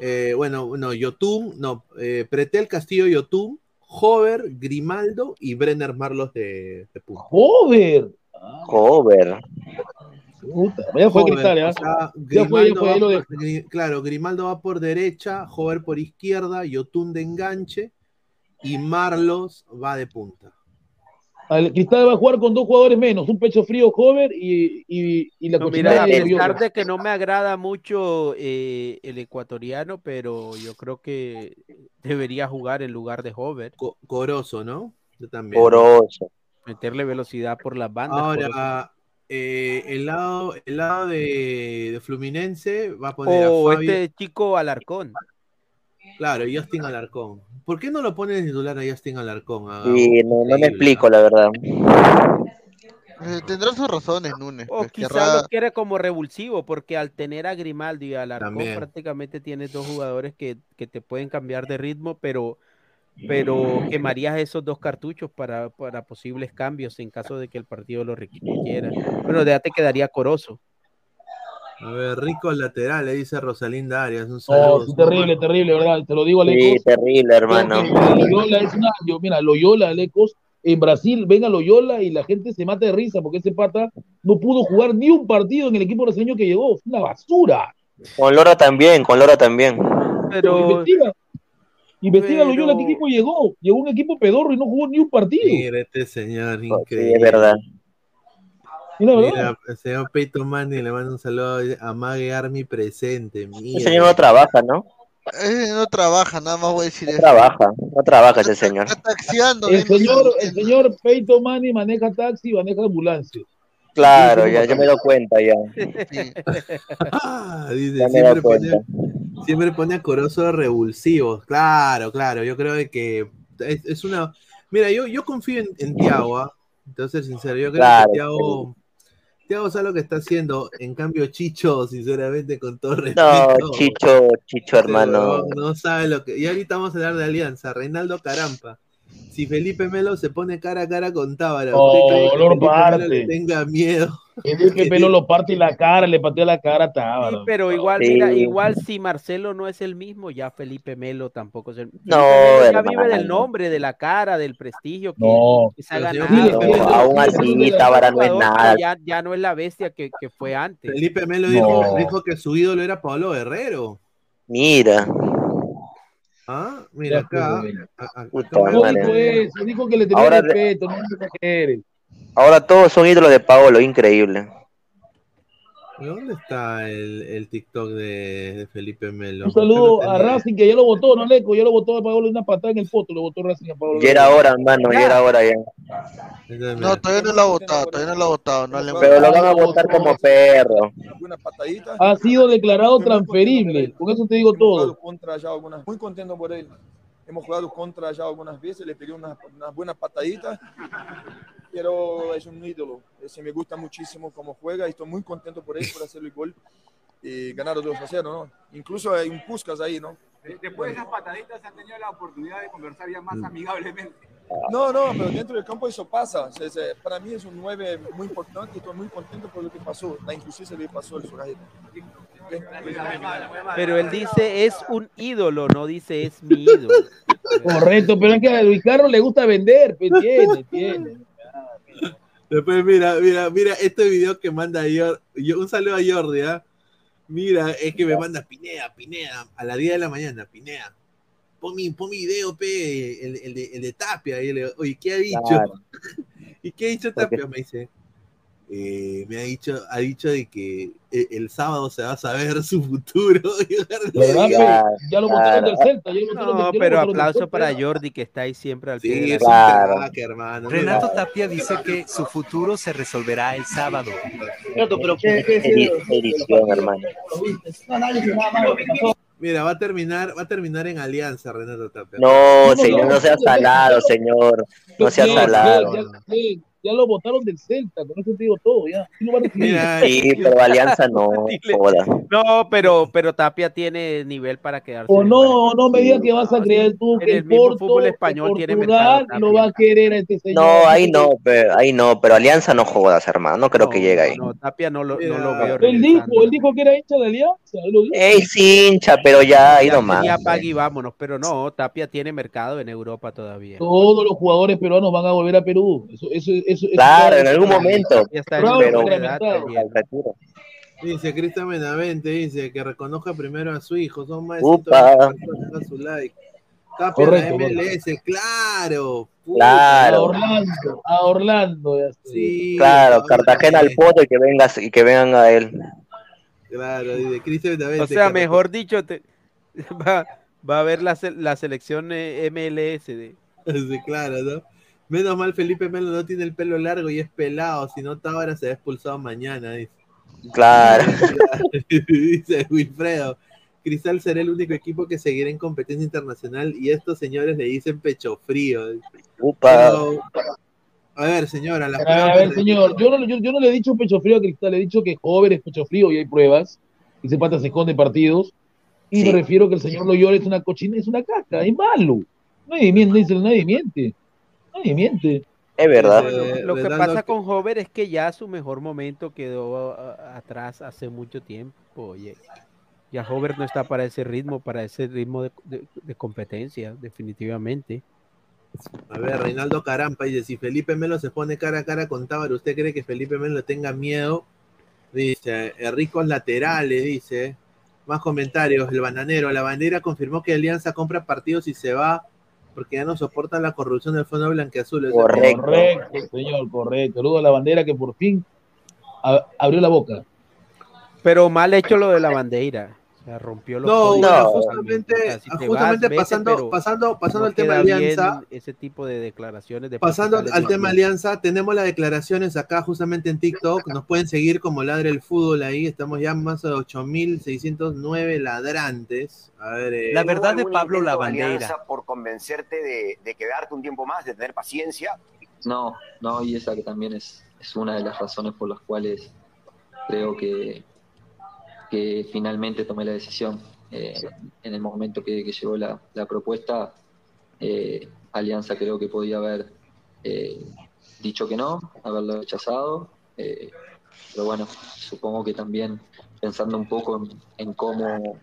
eh, bueno, no, Yotun, no, eh, Pretel Castillo, Yotun, Hover, Grimaldo y Brenner Marlos de, de. Ah, puta, ya fue Hover, cristal, o sea, Ya fue, ya Grimaldo fue, por-. Gri- claro, Grimaldo va por derecha, Hover por izquierda, Yotun de enganche y Marlos va de punta. Al Cristal va a jugar con dos jugadores menos, un pecho frío Hover y, y, y la No, mira, a de pesar de que no me agrada mucho eh, el ecuatoriano, pero yo creo que debería jugar en lugar de Hover, Co- Corozo, ¿no? Yo también. Poroso. meterle velocidad por las bandas. Ahora, eh, el lado, el lado de, de Fluminense va a poner o a Fabio. este chico Alarcón. Claro, Justin Alarcón. ¿Por qué no lo pone de titular a Justin Alarcón? A- Y no, no me explico, la verdad. Eh, tendrá sus razones, Nunes. O pues, quizá querrá- lo quiere como revulsivo, porque al tener a Grimaldi y a Alarcón También. prácticamente tienes dos jugadores que, que te pueden cambiar de ritmo, pero, pero quemarías esos dos cartuchos para, para posibles cambios en caso de que el partido lo requiriera. Bueno, ya te quedaría Corozo. A ver, rico lateral, le dice Rosalinda Arias. Un saludo. es terrible, terrible, ¿verdad? Te lo digo, Sí, Alecos. terrible, hermano. Loyola es una, yo, mira, Loyola, Alecos, en Brasil, venga Loyola y la gente se mata de risa porque ese pata no pudo jugar ni un partido en el equipo brasileño que llegó. Fue una basura. Con Lora también, con Lora también. Pero investiga. Investiga pero- Loyola, ¿qué equipo llegó? Llegó un equipo pedorro y no jugó ni un partido. Mira este señor, Sí, increíble. es verdad. Mira, el señor Peyton Manning le manda un saludo a Mague Army presente. Mira. Ese señor no trabaja, ¿no? Eh, no trabaja, nada más voy a decir No eso. trabaja, no trabaja ese señor. Está taxiando. El señor, el señor Peyton Manning maneja taxi y maneja ambulancia. Claro, ya, ya me doy cuenta ya. sí. Ah, dice, Ya siempre, pone, cuenta. siempre pone a Corozo revulsivos. Claro, claro. Yo creo que es, es una. Mira, yo, yo confío en, en Thiago, ¿ah? Entonces, sincero, yo creo Claro, que Thiago, Thiago sabe lo que está haciendo. En cambio, Chicho, sinceramente, con todo No, respeto. Chicho, Chicho, ese hermano. No sabe lo que. Y ahorita vamos a hablar de alianza. Reinaldo Carampa. Si Felipe Melo se pone cara a cara con Tábara, Oh, ¿usted cree que lo Felipe Melo le tenga miedo? El pelo lo parte y la cara, le patea la cara a Sí, pero igual, Sí. mira, igual si Marcelo no es el mismo, ya Felipe Melo tampoco es el Felipe No, ya vive del nombre, de la cara, del prestigio que, No. que se ha ganado. no, Felipe- aún así, Tábara no es nada. Ya, ya no es la bestia que, que fue antes. Felipe Melo dijo, No. dijo que su ídolo era Pablo Guerrero. Mira, Ah, mira acá. acá dijo eso, dijo que le tenía Ahora respeto, no dijo que eres. Ahora todos son ídolos de Paolo, increíble. ¿Dónde está el, el TikTok de, de Felipe Melo? Un saludo a. Racing que ya lo votó, no Leco, ya lo votó a Pablo una patada en el poto, lo votó Racing a Pablo. Ya era hora, hermano, ya era hora ya. No, todavía no lo ha votado, todavía no lo ha votado. No le Pero lo van a votar como perro. Patadita. Ha sido declarado transferible, con eso te digo todo. muy contento por él. Hemos jugado contra ya algunas veces, le pegué unas, unas buenas pataditas, pero es un ídolo. Ese me gusta muchísimo cómo juega y estoy muy contento por él, por hacer el gol y ganar 2 a 0, ¿no? Incluso hay un Puskas ahí, ¿no? Después de esas pataditas han tenido la oportunidad de conversar ya más amigablemente. No, no, pero dentro del campo eso pasa. O sea, se- para mí es un 9 muy importante y estoy muy contento por lo que pasó, la injusticia que le pasó al Surajito. Pero él dice es un ídolo, no dice es mi ídolo. Correcto, pero es que a Luis Carlos le gusta vender, pues, tiene, tiene. Después, mira, mira, mira este video que manda Jordi. Un saludo a Jordi, ¿ah? Mira, es que me manda Pineda, Pineda, a las 10 de la mañana, Pineda. Pon mi, pon mi video, pe, el, el de, el de Tapia. Y yo le digo, oye, ¿qué ha dicho? Claro. ¿Y qué ha dicho Tapia? Me dice, eh, me ha dicho, ha dicho de que eh, el sábado se va a saber su futuro. Ya lo votaron claro. del Celta, ya lo del- No, lo pero del aplauso Celta. para Jordi que está ahí siempre al pie de Sí, la crack, hermano. Renato Tapia dice que su futuro se resolverá el sábado. pero ¿qué, qué, Edi- Edición, hermano. Mira, va a terminar, va a terminar en alianza, Renato Tapia. No, señor, no sea salado, señor. No sea Ya, salado. Ya, ya, ya lo votaron del Celta, con eso te digo todo, ya. Mira, Sí, pero Alianza no, joda. No, pero, pero Tapia tiene nivel para quedarse. O no, no me digas que vas a creer tú En que el el Porto, fútbol español tiene Portugal mercado, lo Tapia. va a querer a este señor. No, ahí no, pero, ahí no, pero Alianza no jodas, hermano. No creo que llegue ahí. No, Tapia no lo, no lo veo. Él dijo, él dijo que era hincha de Alianza, él lo dijo. Ey, sí, hincha, pero ya ahí Ya nomás. pague y vámonos, pero no, Tapia tiene mercado en Europa todavía. Todos los jugadores peruanos van a volver a Perú. Eso, eso, eso, eso Claro, en algún momento. Ya está pero. Dice Cristian Benavente, dice que reconozca primero a su hijo. Son más de Upa. 120 personas, deja su like. Correcto, la MLS, claro. puta, A Claro. Orlando, a Orlando. Ya. Sí, Claro, Cartagena al poto y que venga y que vengan a él. Claro, dice Cristian Benavente. O sea, mejor dicho, te- va, va a haber la, la selección eh, MLS de, Sí, claro, ¿no? Menos mal Felipe Melo no tiene el pelo largo y es pelado, si no Tábara se ha expulsado mañana, dice. Claro. dice Wilfredo. Cristal será el único equipo que seguirá en competencia internacional y estos señores le dicen pecho frío. Pero, a ver, señora, las A ver, señor, yo no, yo, yo no le he dicho pecho frío a Cristal, le he dicho que joven es pecho frío y hay pruebas. Y se pata se esconde partidos. Y me refiero que el señor Loyola es una cochina, es una caca, es malo. Nadie miente, nadie miente. Nadie miente. Es verdad. Lo que pasa que- con Hover es que ya su mejor momento quedó a- atrás hace mucho tiempo. Oye, ya Hover no está para ese ritmo, para ese ritmo de, de- de competencia, definitivamente. A ver, Reinaldo Carampa dice, si Felipe Melo se pone cara a cara con Tábaro, ¿usted cree que Felipe Melo tenga miedo? Dice, eh, ricos laterales, dice. Más comentarios, el bananero, la bandera confirmó que Alianza compra partidos y se va porque ya no soporta la corrupción del Fondo Blanqueazul. Es Correcto, señor, correcto. Saludo a la bandera que por fin abrió la boca. Pero mal hecho lo de la bandera. Sea, rompió los No, totalmente. justamente, si justamente vas, pasando, pasando, pasando no al tema Alianza, Ese tipo de declaraciones de pasando al tema. Alianza, tenemos las declaraciones acá justamente en TikTok. Nos pueden seguir como Ladre el Fútbol ahí. Estamos ya más de 8.609 ladrantes. A ver, eh, La verdad de Pablo Lavandera. por convencerte de, de quedarte un tiempo más, de tener paciencia? No, no, y esa que también es, es una de las razones por las cuales creo que, que finalmente tomé la decisión. Eh, en el momento que, que llegó la, la propuesta, eh, Alianza creo que podía haber eh, dicho que no, haberlo rechazado, pero bueno, supongo que también pensando un poco en, en cómo,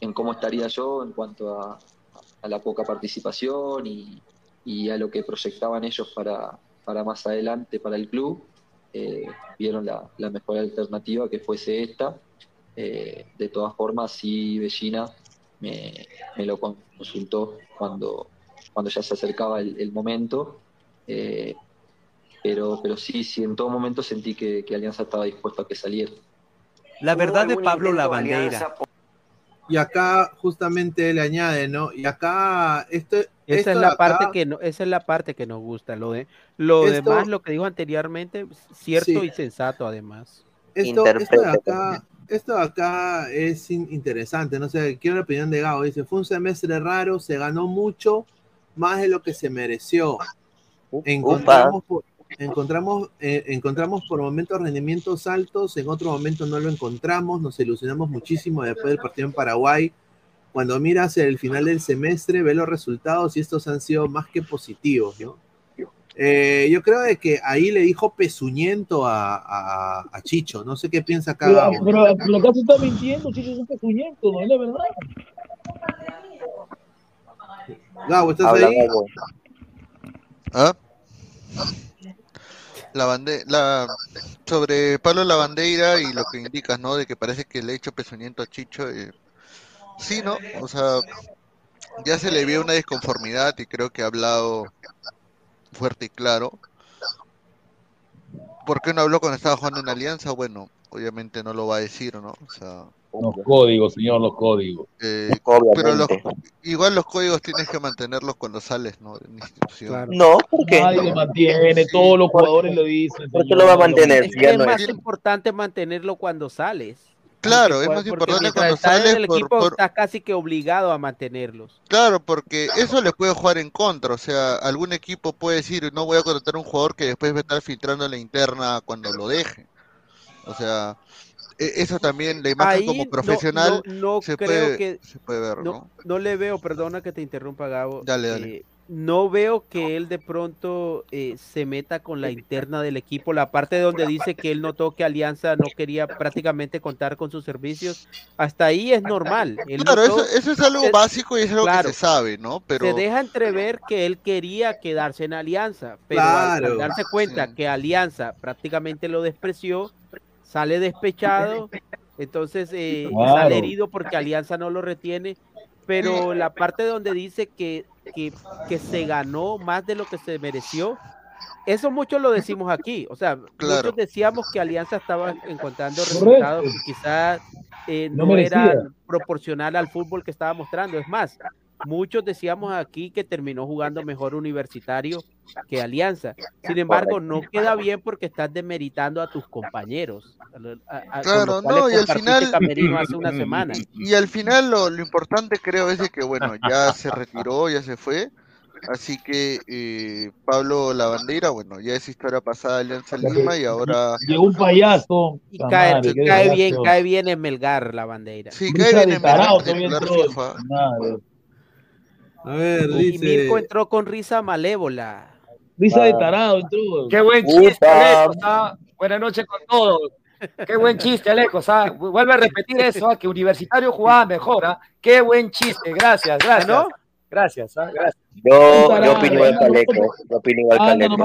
en cómo estaría yo en cuanto a, a la poca participación y, y a lo que proyectaban ellos para, para más adelante para el club, vieron la, la mejor alternativa que fuese esta. Eh, de todas formas, sí, Bellina me, me lo consultó cuando, cuando ya se acercaba el, el momento, eh, pero, pero sí, sí, en todo momento sentí que, que Alianza estaba dispuesto a que saliera. La verdad de Pablo Lavandera. Y acá justamente le añade, ¿no? Y acá esto, Esa esto es la acá- parte que no, esa es la parte que nos gusta. Lo de lo Esto- demás, lo que dijo anteriormente, cierto Sí. y sensato además. Esto, esto de acá, esto acá es in- interesante, no sé, quiero la opinión de Gabo. Dice, fue un semestre raro, se ganó mucho, más de lo que se mereció. Encontramos por, encontramos, eh, encontramos por momentos rendimientos altos, en otro momento no lo encontramos, nos ilusionamos muchísimo después del partido en Paraguay. Cuando miras el final del semestre, ves los resultados y estos han sido más que positivos, ¿no? Eh, yo creo de que ahí le dijo pezuñento a, a- a Chicho. No sé qué piensa acá. Pero, Gabo. pero, pero acá se está mintiendo, Chicho, es un pezuñento, no es la verdad. Gabo, ¿estás Habla, ahí? Gabo. ¿Ah? La bande la, sobre Pablo Lavandeira y lo que indicas, ¿no? De que parece que le ha hecho pezuñento a Chicho. eh, sí, ¿no? O sea, ya se le vio una disconformidad y creo que ha hablado fuerte y claro. ¿Por qué no habló cuando estaba jugando en Alianza? Bueno, obviamente no lo va a decir, ¿no? O sea, Los códigos, señor, los códigos. eh, pero los, igual los códigos tienes que mantenerlos cuando sales, ¿no? De. No, ¿por qué? Nadie lo mantiene, todos los jugadores lo dicen. ¿Por qué lo va a mantener? Es que ya es no más es? importante mantenerlo cuando sales. Claro, es más importante cuando sales el por- equipo por- estás casi que obligado a mantenerlos. Claro, porque eso le puede jugar en contra. O sea, algún equipo puede decir, no voy a contratar a un jugador que después va a estar filtrando en la interna cuando lo deje. O sea, e- eso también, la imagen Ahí como profesional no, no se, creo puede, que se puede ver, no le veo, perdona que te interrumpa, Gabo. Dale, dale. eh, no veo que él de pronto eh, se meta con la interna del equipo, la parte donde dice que él notó que Alianza no quería prácticamente contar con sus servicios. Hasta ahí es normal. Él Claro, notó- eso, eso es algo se- básico y es algo claro, que se sabe, ¿no? Pero se deja entrever que él quería quedarse en Alianza, pero al- darse cuenta que Alianza prácticamente lo despreció, sale despechado, entonces eh, Claro. sale herido porque Alianza no lo retiene, pero la parte donde dice que, que, que se ganó más de lo que se mereció, eso muchos lo decimos aquí, o sea, Claro. muchos decíamos que Alianza estaba encontrando resultados que quizás eh, No eran proporcional al fútbol que estaba mostrando, es más, muchos decíamos aquí que terminó jugando mejor universitario que Alianza. Sin embargo, no queda bien porque estás demeritando a tus compañeros. a- a- con Claro, no, y al final. hace una semana. Y al final lo, lo importante creo es de que, bueno, ya se retiró, ya se fue. Así que eh, Pablo Lavandera, bueno, ya es historia pasada de Alianza Lima y ahora. Llegó un payaso. Y cae, madre, y qué cae bien, cae bien en Melgar la bandera. Sí, cae bien en Melgar. A ver, Y. Mirko entró con risa malévola. Risa de Ah. tarado entró. Qué buen chiste, Alecos, ¿ah? Buenas noches con todos. Qué buen chiste, Alecos. ¿ah? Vuelve a repetir eso, ¿ah? que Universitario jugaba mejor. Qué buen chiste. Gracias, gracias. ¿no? Gracias, ¿ah? gracias. Yo, yo opino igual que Aleco. Yo opino igual que Aleco.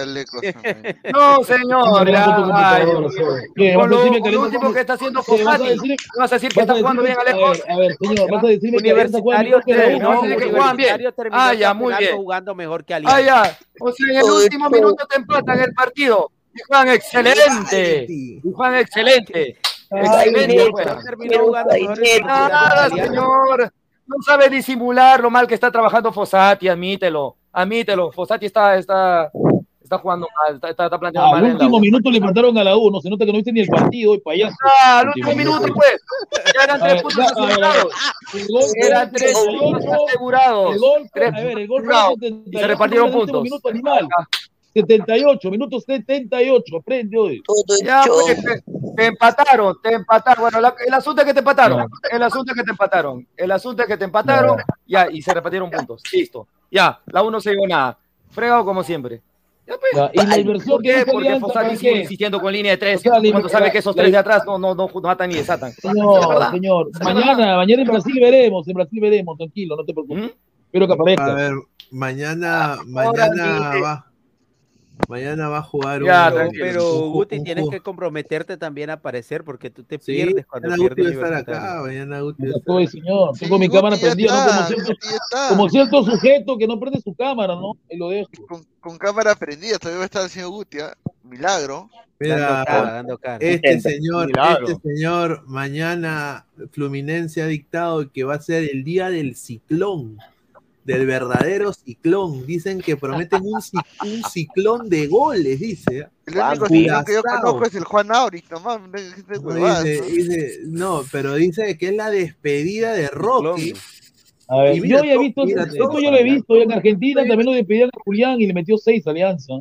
Alecos también. No, señor. Con tu ay, computadora, sorry. ¿Qué? con ¿Vas a lo, lo último que está haciendo ¿Qué? ¿Vas a Fosati, decir- ¿me vas a decir que está jugando bien, Alecos? A ver, a ver, señor, vas a decirme que Universitario, no, ¿no? juegan bien. Ah, el ya, muy bien. jugando mejor que Alianza. Ah, ya. O sea, en el último minuto te empatan el partido. Y juegan excelente. Y juegan excelente. Excelente juegan. terminó jugando mejor Nada, señor. No sabe disimular lo mal que está trabajando Fossati, admítelo. Admítelo. Fossati está, está, está jugando mal, está, está, está planteando mal Al último minuto le mataron a la U, no se nota que no viste ni el partido, el payaso. Ah, al último minuto, pues. Ya eran tres puntos asegurados. El gol fue Eran tres puntos 78, asegurados. El gol, fue- Tres a ver, el gol fue asegurados. 78, Y se repartieron puntos. Minuto animal. 78, minuto 78, aprende hoy. Ya, pues, te, empataron, te empataron. Bueno, la- el asunto es que te empataron. El asunto es que te empataron. El asunto es que te empataron. Ya, y se repartieron puntos. Listo. Ya, la uno no se llevó nada. Fregado como siempre. Ya, pues. Ya, y la inversión ¿Por qué? Porque ¿para sigue insistiendo con línea de tres. O sea, la- cuando sabe que esos tres de atrás no, no, no, no matan ni desatan. Es Señor, señor, mañana, mañana en Brasil veremos, en Brasil veremos, tranquilo, no te preocupes. Espero que A aparezca. ver, mañana, mañana va. Mañana va a jugar Ya, un- pero, un- Guti, un- tienes que comprometerte también a aparecer porque tú te Sí, pierdes cuando mañana Guti pierdes estar acá, mañana Guti estoy, señor. Sí, Tengo mi cámara Guti prendida, no como cierto, como cierto sujeto que no prende su cámara, ¿no? Y lo dejo. Con, con cámara prendida, todavía va a estar haciendo Guti, ¿ah? Milagro. Mira, Dando cara, dando cara. este Intenta. señor, Milagro. este señor, mañana Fluminense ha dictado que va a ser el día del ciclón, del verdadero ciclón. Dicen que prometen un, un ciclón de goles, dice. El único ciclón que yo conozco es el Juan nomás. de- de No, dice- ¿no? dice- no, pero dice que es la despedida de Rocky. A ver, yo ya he visto, esto yo lo he visto, en Argentina también lo despidieron a Julián y le metió seis a Alianza.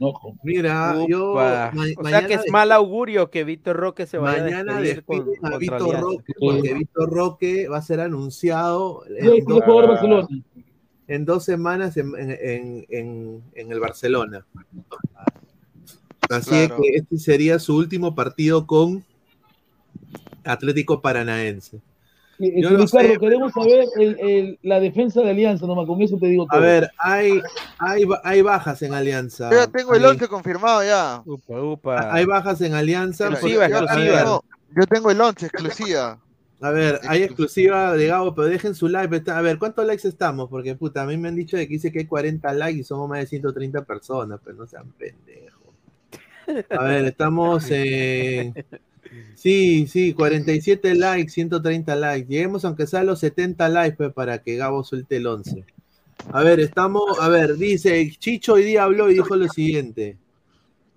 No. Mira, yo ma- o sea que es mal augurio que Víctor Roque se vaya mañana a despedir con, a Víctor. Roque, porque Víctor Roque va a ser anunciado en dos, jugador de Barcelona. en dos semanas en, en- en- en- en el Barcelona. Así Claro. que este sería su último partido con Atlético Paranaense. Eh, Yo no Ricardo, sé. queremos saber el- el- la defensa de Alianza, nomás con eso te digo todo. A ver, hay, hay, hay bajas en Alianza. Yo ya tengo el Ahí. 11 confirmado ya. Upa, upa. Hay bajas en Alianza. Exclusiva, exclusiva. No, yo tengo el 11 exclusiva. A ver, hay exclusiva de Gabo, pero dejen su like. A ver, ¿cuántos likes estamos? Porque, puta, a mí me han dicho de que dice que hay 40 likes y somos más de 130 personas, pero no sean pendejos. A ver, estamos en... Sí, sí, 47 likes, 130 likes. Lleguemos aunque sea a los 70 likes pues, para que Gabo suelte el 11. A ver, estamos... A ver, dice, Chicho hoy día habló y dijo lo siguiente.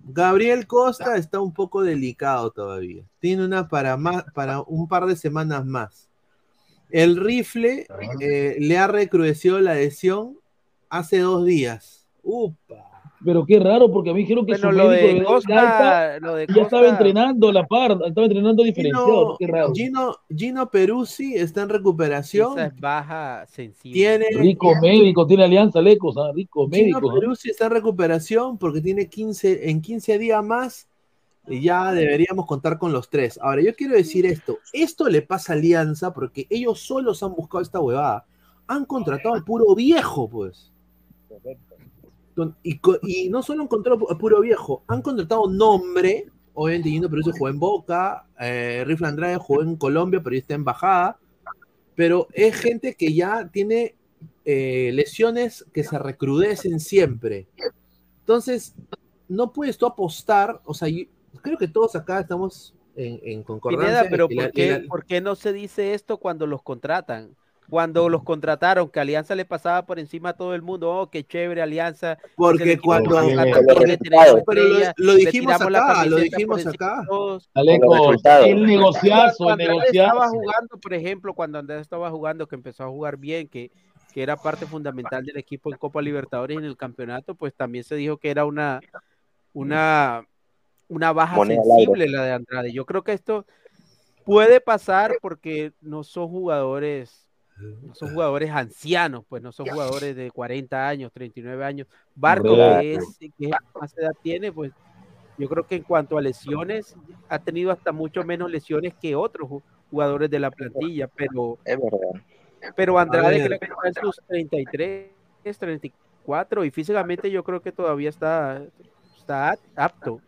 Gabriel Costa está un poco delicado todavía. Tiene una para más, para un par de semanas más. El rifle eh, le ha recrudecido la lesión hace dos días. Upa. Pero qué raro, porque a mí dijeron que Bueno, su lo médico de de Costa, alta lo de ya estaba entrenando a la par, estaba entrenando diferenciado, Gino, ¿no? qué raro. Gino, Gino Peruzzi está en recuperación. Esa es baja sensible. Tiene Rico médico, tiene alianza Lecos, ¿ah? rico Gino médico. ¿ah? Peruzzi está en recuperación porque tiene 15, en 15 días más y ya deberíamos contar con los tres. Ahora, yo quiero decir esto. Esto le pasa a Alianza porque ellos solos han buscado esta huevada. Han contratado al puro viejo, pues. Don- Y, no solo han contratado al puro viejo, han contratado nombre. Obviamente, Gino Peruzzi jugó en Boca, eh, Rifle Andrade jugó en Colombia, pero está en bajada. Pero es gente que ya tiene eh, lesiones que se recrudecen siempre. Entonces, no puedes tú apostar, o sea, yo- creo que todos acá estamos en, en concordancia. Pineda, pero la- ¿por qué, la- por qué no se dice esto cuando los contratan? Cuando los contrataron, que Alianza le pasaba por encima a todo el mundo, oh, qué chévere Alianza. Porque cuando- lo- dijimos acá, lo dijimos acá. Aleco, el negociazo, el Cuando negociazo. estaba jugando, por ejemplo, cuando Andrés estaba jugando, que empezó a jugar bien, que, que era parte fundamental del equipo en Copa Libertadores y en el campeonato, pues también se dijo que era una, una, una baja Moneda sensible la de Andrade. Yo creo que esto puede pasar porque no son jugadores, no son jugadores ancianos, pues no son jugadores de 40 años, 39 años. Barco, que es, que es más edad tiene, pues yo creo que en cuanto a lesiones, ha tenido hasta mucho menos lesiones que otros ju- jugadores de la plantilla, pero, Es verdad. pero Andrade creo que está en sus 33, 34 y físicamente yo creo que todavía está, está apto.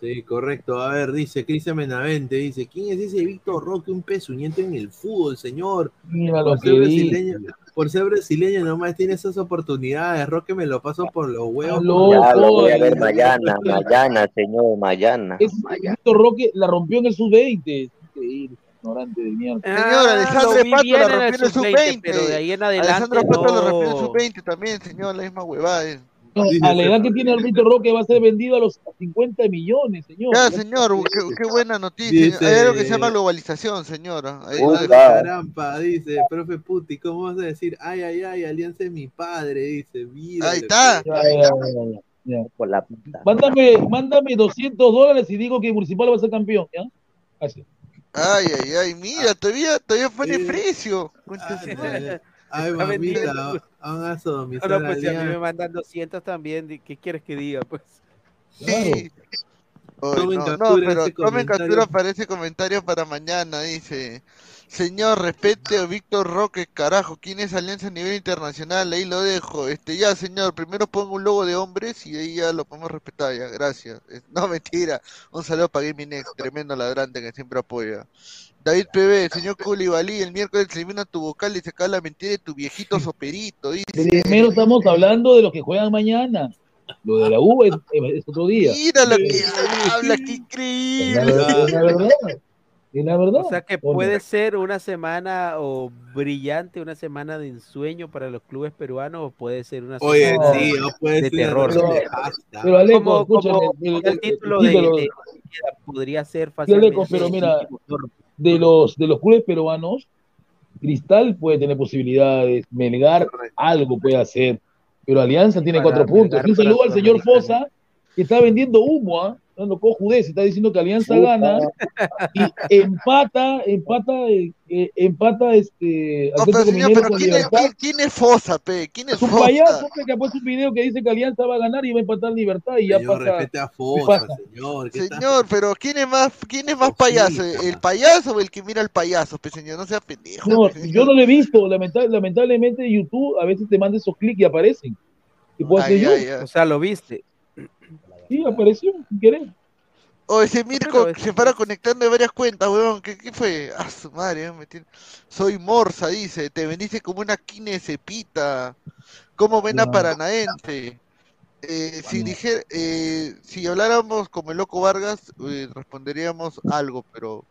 Sí, correcto. A ver, dice Cristian Menavente, dice, ¿quién es ese Víctor Roque, un pezuñento en el fútbol, señor? Mira lo Por que ser, brasileño, por ser brasileño nomás tiene esas oportunidades. Roque me lo paso por los huevos. Ya lo voy a ver eh. mañana, mañana, señor, mañana. Víctor Roque la rompió en el sub-20. Increíble, ignorante de mierda. Señor, Ah, lo vi Pato la rompió en el sub-20, sub-20. pero de ahí en adelante Alessandro Pato la rompió en el no. sub-20 también, señor, la misma huevada. es. No, a la edad que tiene el Víctor Roque va a ser vendido a los 50 millones, señor. Ya, señor, qué, qué buena noticia. Dice- Hay algo que se llama globalización, señora. Ahí. Carampa, dice, profe Puti, ¿cómo vas a decir? Ay, ay, ay, Alianza es mi padre, dice. Mira Ahí está. Por la puta. Mándame, mándame 200 dólares y digo que Municipal va a ser campeón, ¿ya? Así. Ay, ay, ay, mira, todavía, todavía pone Sí. Ay, Está mamita, van a No, sodomizar no, a pues si a mí me mandan 200 también, ¿de ¿qué quieres que diga? Pues Sí. Tomen no, no, captura pero ese tomen captura para ese comentario para mañana, dice. Señor, respete a Víctor Roque, carajo, ¿quién es Alianza a nivel internacional? Ahí lo dejo. Este, ya, señor, primero pongo un logo de hombres y ahí ya lo podemos respetar, ya, gracias. No, mentira. Un saludo para Gaming X, tremendo ladrante que siempre apoya. David PB, señor Koulibaly, el miércoles elimina tu vocal y se acaba la mentira de tu viejito soperito, dice. Primero estamos hablando de los que juegan mañana. Lo de la U es, es otro día. Mira lo que habla, qué increíble. es la verdad. Es la verdad. O sea que puede ser una semana o brillante, una semana de ensueño para los clubes peruanos o puede ser una Oye, semana sí, no puede de ser terror. Pero-. Pero Aleco, Como, escúchame, como el- el- el el- título de, de- podría ser fácilmente. Aleco, pero mira. De los de los clubes peruanos, Cristal puede tener posibilidades, Melgar algo puede hacer, pero Alianza tiene cuatro puntos. Un saludo al señor. Fosa, que está vendiendo humo, ¿ah? Dando cojudez, está diciendo que Alianza Puta. gana y empata, empata, eh, eh, empata este No, pero señor, pero ¿quién es, quién, quién es Fosa, pe? ¿Quién es Es un Fosa? payaso pe, que ha puesto un video que dice que Alianza va a ganar y va a empatar Libertad y ya Señor, pasa. respete a Fosa, pasa. señor. ¿qué está- Señor, pero ¿quién es más, quién es más payaso? ¿El payaso o el que mira al payaso, pe, señor? No sea pendejo. No, pe, yo no lo he visto. lamenta- lamentablemente YouTube a veces te manda esos clics y aparecen. Y puedo Ay, ay, ay. O sea, lo viste. Sí, apareció sin querer. O ese Mirko se para conectando de varias cuentas, weón. ¿Qué, qué fue? Ah, su madre, me tiene- Soy Morsa, dice. Te bendice como una quine cepita. Como ven a. Paranaense. Eh, si, dije, eh, si habláramos como el Loco Vargas, eh, responderíamos algo, pero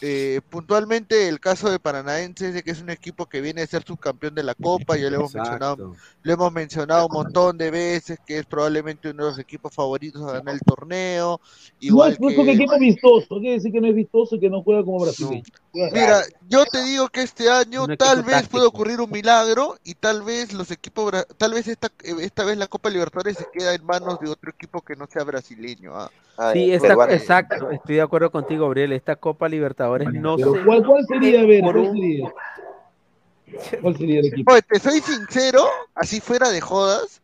eh, puntualmente el caso de Paranaense es de que es un equipo que viene a ser subcampeón de la Copa, ya lo hemos mencionado lo hemos mencionado un montón de veces, que es probablemente uno de los equipos favoritos a ganar el torneo. Igual es, no es un que. equipo vistoso. Quiere decir que no es vistoso y que no juega como brasileño. Mira, yo te digo que este año tal vez táctico. puede ocurrir un milagro y tal vez los equipos, tal vez esta, esta vez la Copa Libertadores se queda en manos de otro equipo que no sea brasileño. ah. Ay, Sí, esta, exacto, estoy de acuerdo contigo, Gabriel. Esta Copa Libertadores no Pero se. ¿cuál, ¿Cuál sería, ver? por ¿Cuál un- sería? ¿Cuál sería el equipo? Oye, te soy sincero, así fuera de jodas,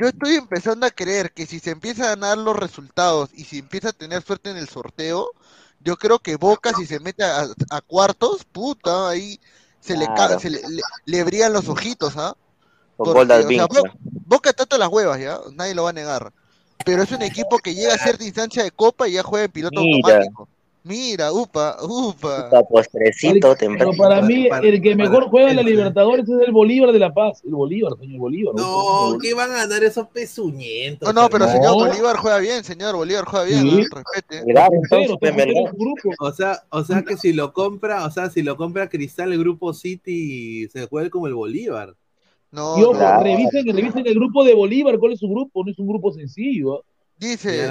yo estoy empezando a creer que si se empiezan a dar los resultados y si empieza a tener suerte en el sorteo, yo creo que Boca si se mete a, a cuartos, puta, ahí se le Claro. se le, le- le brillan los ojitos, ¿ah? Porque, o sea, Advíncula. Bo- Boca trata las huevas, ¿ya? Nadie lo va a negar. Pero es un equipo que llega a cierta instancia de copa y ya juega en piloto Mira. automático. Mira, upa, upa. Puta, postrecito temprano. Pero para mí, para- el que mejor juega en la Libertadores es el Bolívar de La Paz. El Bolívar, señor Bolívar. No, ¿qué van a ganar esos pezuñentos? No, no, pero señor Bolívar juega bien, señor Bolívar juega bien, Sí. ¿no? respete. Melgar, Pero, entonces, grupo. O sea, o sea que si lo compra, o sea, si lo compra Cristal, el grupo City se juega como el Bolívar. No, Y ojo, no. Claro. revisen, revisen el grupo de Bolívar. ¿Cuál es su grupo? No es un grupo sencillo. Dice.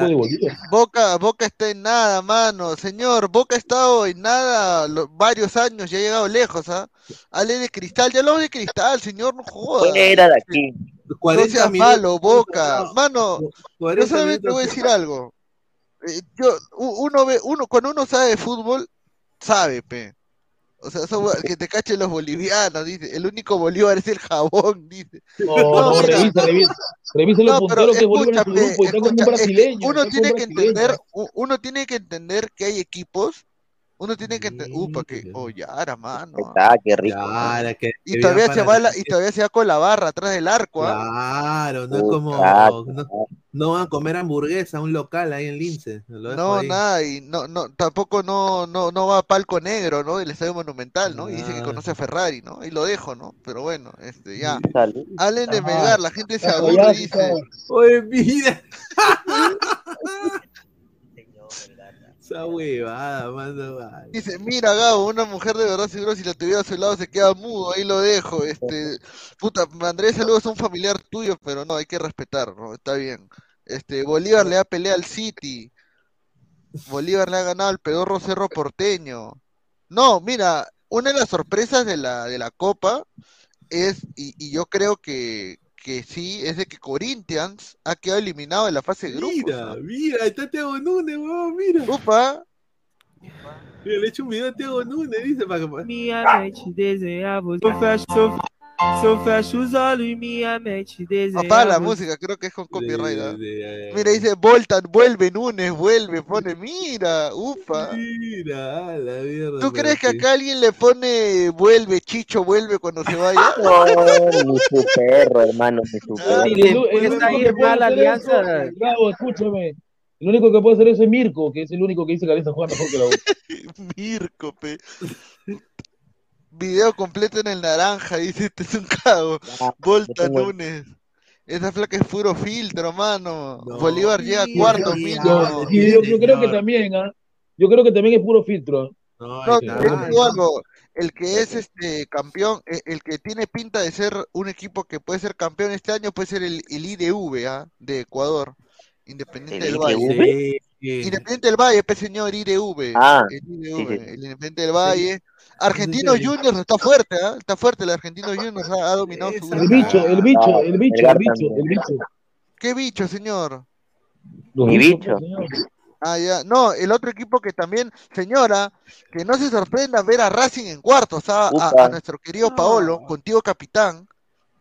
Boca, Boca está en nada, mano. Señor, Boca ha estro en nada lo- varios años y ha llegado lejos, ¿ah? Hable de cristal, ya lo de cristal, señor, no joda. Fuera de aquí. No 40 seas malo, Boca. Mano, yo 40 solamente te voy a decir algo. Eh, yo, uno ve, uno, cuando uno sabe de fútbol, sabe, pe. O sea, eso, que te cachen los bolivianos, dice. El único Bolívar es el jabón, dice. No, No, revisa, revisa. Revisa los No, pero punteros que Bolívar en grupo está escucha, es que uno está tiene que entender, uno tiene que entender que hay equipos, uno tiene que entender, upa, que, oh, Yara, mano. Ah, qué rico. Claro, que, Y que todavía se va la- y todavía se va con la barra atrás del arco, ¿ah? Claro, no es Uh, como. claro. No, no van a comer hamburguesa a un local ahí en Lince. No, ahí. nada, y no, no, tampoco no, no, no va a palco negro, ¿no? El estadio monumental, ¿no? Y dice que conoce a Ferrari, ¿no? Y lo dejo, ¿no? Pero bueno, este, ya. Salud. Hablen de. Melgar, la gente se aburre, ya, dice. Oye, mira. Esa huevada, mano. vale. Dice, mira Gabo, una mujer de verdad seguro si la tuviera a su lado se queda mudo, ahí lo dejo, este, puta, Andrés saludos a un familiar tuyo, pero no, hay que respetar, ¿no? Está bien. Este, Bolívar le da pelea al City, Bolívar le ha ganado al pedorro Cerro Porteño. No, mira, una de las sorpresas de la, de la Copa es, y, y yo creo que, que sí, es de que Corinthians ha quedado eliminado de la fase de grupos. Mira, ¿no? mira, está Teo Núñez, weón, mira. Upa, Mira, le he hecho un video a Teo Núñez, dice, para que... Eu fecho, os olhos e minha mente desenha apaga la música, creo que es con copyright. ¿ah? De- de- Mira, dice Voltan, vuelve Núñez, vuelve, pone, mira, upa. Mira, a la mierda. ¿Tú crees que acá alguien le pone vuelve, Chicho, vuelve cuando se vaya? No, ni su perro, hermano, ni su perro. Y el, el Empieza único a que ir puede mal hacer eso, Alianza. Gabo, escúchame. El único que puede hacer eso es Mirko, que es el único que dice que Alianza juega mejor que la U. Mirko, pe. Video completo en el naranja, dice este es un cago. Ah, Volta Núñez. Esa flaca es puro filtro, mano. No, Bolívar llega a mira, cuarto mira. mínimo. Yo, y yo- yo creo que también, ¿ah? Yo creo que también es puro filtro. No, No, algo, el que es este campeón, eh, el que tiene pinta de ser un equipo que puede ser campeón este año puede ser el, el IDV ¿ah? de Ecuador, Independiente ¿El del Valle. Sí, sí. Independiente del Valle, pues señor, IDV. Ah, el IDV, sí, sí, sí. el Independiente del Valle. Sí. Juniors está fuerte, ¿ah? Está fuerte, el Argentinos Juniors ha, ha dominado su El bicho, el bicho, el bicho, el bicho, el bicho. ¿Qué bicho, señor? Mi bicho. señor. Ah, ya. No, el otro equipo que también, señora, que no se sorprenda ver a Racing en cuartos, a, nuestro querido Paolo, contigo capitán,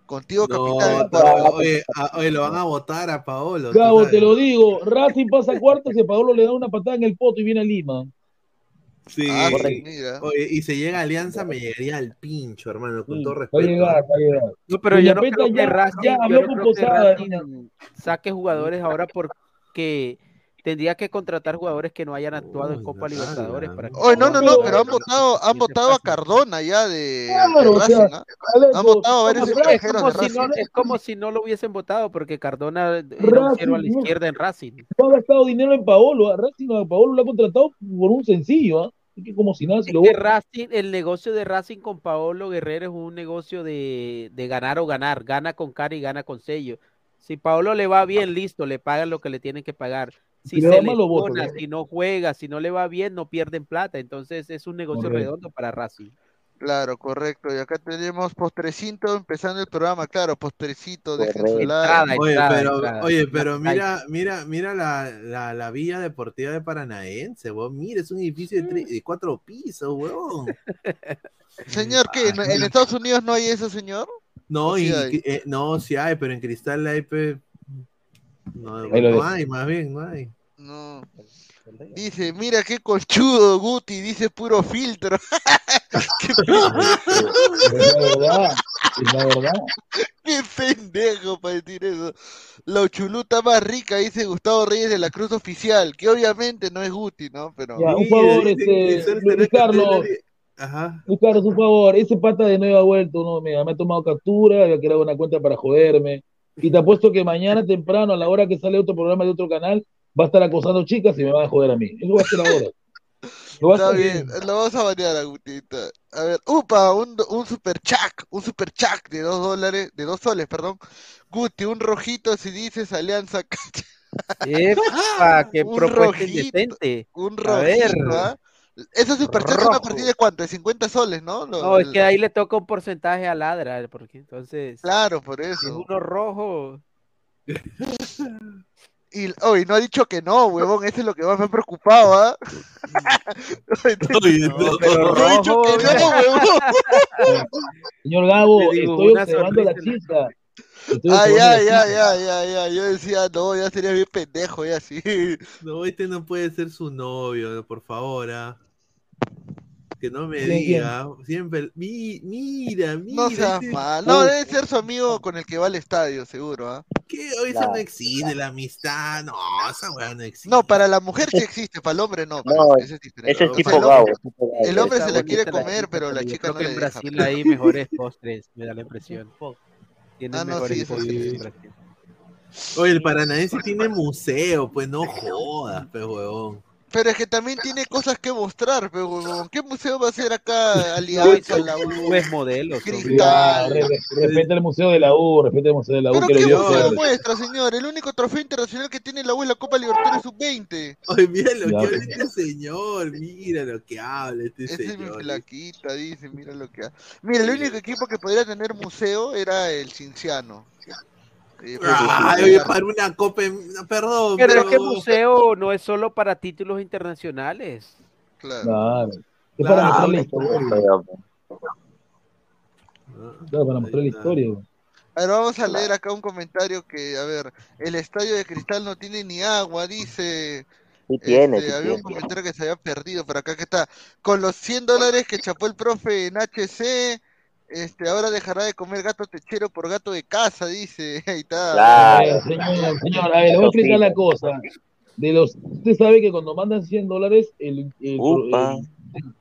contigo capitán. No, oye, a- oye, lo van a votar a Paolo. tú Gabo, te lo digo, Racing pasa a cuartos y a Paolo le da una patada en el poto y viene a Lima. Sí. Ah, correcto. mira. Oye, y si llega Alianza, me llegaría al pincho, hermano, con Sí, todo va a respeto. llegar, ¿ah? va a llegar. No, pero yo no creo que ya- Racing, ya yo habló no con creo que Posada, Racing saque jugadores ahora porque tendría que contratar jugadores que no hayan actuado en Copa Libertadores para que Oye, no, no, no, Pero- han votado, han votado a. Cardona ya de, Claro, de o Racing, sea, ¿ah? Han votado a varios Es extranjeros como, de si no, Racing. es como si no lo hubiesen votado, porque Cardona era un Racing, cero a la no. izquierda en Racing. no ha gastado dinero en Paolo. A Racing a Paolo lo ha contratado por un sencillo, ¿ah? Es que como si nada lo que. Racing, el negocio de Racing con Paolo Guerrero es un negocio de, de ganar o ganar, gana con cara y gana con sello. Si Paolo le va bien, listo, le pagan lo que le tienen que pagar. Si se ¿no? si no juega, si no le va bien, no pierden plata. Entonces es un negocio Correcto. redondo para Racing. Claro, correcto. Y acá tenemos postrecito empezando el programa, claro, postrecito, dejen su like. Oye, pero, oye, pero mira, mira, mira la, la, la villa deportiva de Paranaense, weón. Mira, es un edificio de, tres- de cuatro pisos, weón. Señor, ¿qué? ¿En, en Estados Unidos no hay eso, señor? No, Sí y, hay. eh, no, sí hay, pero en Cristal hay, pe- no, no hay, más bien, no hay. No. Dice, mira qué colchudo, Guti, dice puro filtro. qué, Es la verdad, es la verdad. qué pendejo para decir eso. La chuluta más rica, dice Gustavo Reyes de la Cruz Oficial, que obviamente no es Guti, ¿no? Pero. Ya, un favor, este, Luis Carlos, Ajá. Luis Carlos, un favor, ese pata de nueva vuelta, no, mira, me ha tomado captura, había creado una cuenta para joderme, y te apuesto que mañana temprano, a la hora que sale otro programa de otro canal, va a estar acosando chicas y me van a joder a mí. Eso va a ser ahora. Lo a Está bien, lo vamos a banear a Gutita. A ver, upa, un, un super chac, un super chac de dos dólares, de dos soles, perdón. Guti, un rojito si dices Alianza Cacha. ¡Epa! ¡Qué Un propuesta indecente! Un A ver. rojito, ¿ah? Esos superchats son a partir de cuánto, de 50 soles, ¿no? Lo- No, es que ahí le toca un porcentaje a Ladra, porque entonces. Claro, por si es eso. uno rojo. Y, oh, y no ha dicho que no, huevón, eso es lo que más me ha preocupado, ¿ah? No, no. pero no ha dicho que no, huevón. Señor Gabo, digo, estoy observando la. Estoy Ah, ya, ya, ya, ya, ya. Yo decía, no, ya sería bien pendejo, ya sí. No, este no puede ser su novio, por favor, ah. Que no me diga. Siempre. Mi, mira, mira. No seas este- mal. No, debe ser su amigo con el que va al estadio, seguro, ¿ah? ¿Qué? Hoy eso no existe, la amistad. No, esa weá no existe. No, para la mujer sí existe, para el hombre no. pero No, ese es diferente. ese es O sea, tipo el hombre- Gabo. tipo Gabo. El hombre Está se la quiere la comer, chica, pero la chica creo no que le en deja. Brasil hay mejores postres, me da la impresión. Tienen Ah, no, mejores sí, eso postres sí. en Brasil. Oye, el paranaense tiene museo, pues no jodas, pues huevón. Pero es que también tiene cosas que mostrar, pero. ¿Qué museo va a hacer acá Alianza, la U, son- Ya, Cristal? re- re- respeta el Museo de la U, respeta el Museo de la U ¿Pero que qué dio museo muestra, señor? El único trofeo internacional que tiene la U es la Copa Libertadores Sub-20. Oye, mira lo que habla este señor, mira lo que habla este Esa es mi señor. flaquita, dice, mira lo que ha. Mira, el único equipo que podría tener museo era el Cinciano. Ay, oye, para una copa, perdón. Pero es que museo no es solo para títulos internacionales. Claro. Claro. Es Claro, para mostrar la historia. pues. Claro, para mostrar la historia. A ver, vamos a leer acá un comentario que, a ver, el estadio de Cristal no tiene ni agua, dice. Sí tiene, Este, sí había un comentario que se había perdido, pero acá que está. Con los 100 dólares que chapó el profe en HC, este, ahora dejará de comer gato techero por gato de casa, dice. Ahí está. Ver, señor, señor, a ver, le voy a explicar la cosa. De los, usted sabe que cuando mandan 100 dólares, el, el- el-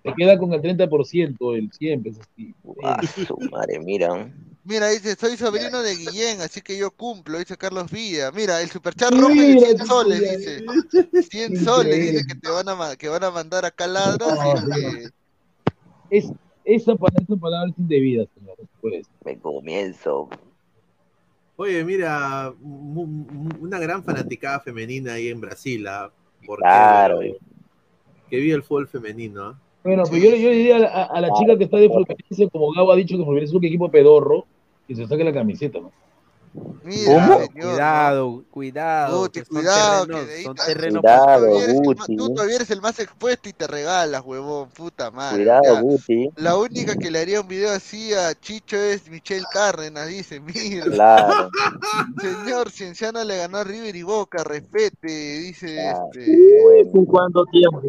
se queda con el 30%, el 100, así. Ah, su madre, mira. Mira, dice, soy sobrino de Guillén, así que yo cumplo, dice Carlos Villa. Mira, el superchat rojo es de Mira, 100 tú, soles, dice. 100 soles, dice que te van a, que van a mandar acá ladras y No, que... Es, esa, esa palabra es indebida, señor. Pues. Me comienzo. Oye, mira, una gran fanaticada femenina ahí en Brasil, ¿ah? Porque, Claro. Que vive el fútbol femenino, ¿ah? Bueno, pues yo, le- yo le diría a la, a la chica que está de Fluminense, como Gabo ha dicho que Fluminense es un equipo pedorro, que se saque la camiseta, ¿no? Mira, señor, Cuidado, cuidado. Guti, que son cuidado, que terrenos- de ahí son terrenos Cuidado, todavía eres el ma- Guti. Tú todavía eres el más expuesto y te regalas, huevón, puta madre. Cuidado, ya. Guti. La única que le haría un video así a Chicho es Michelle Cárdenas, dice, mira. Claro. Señor Cienciano le ganó a River y Boca, respete, dice Ah, este. Bueno, ¿Cuánto tiempo?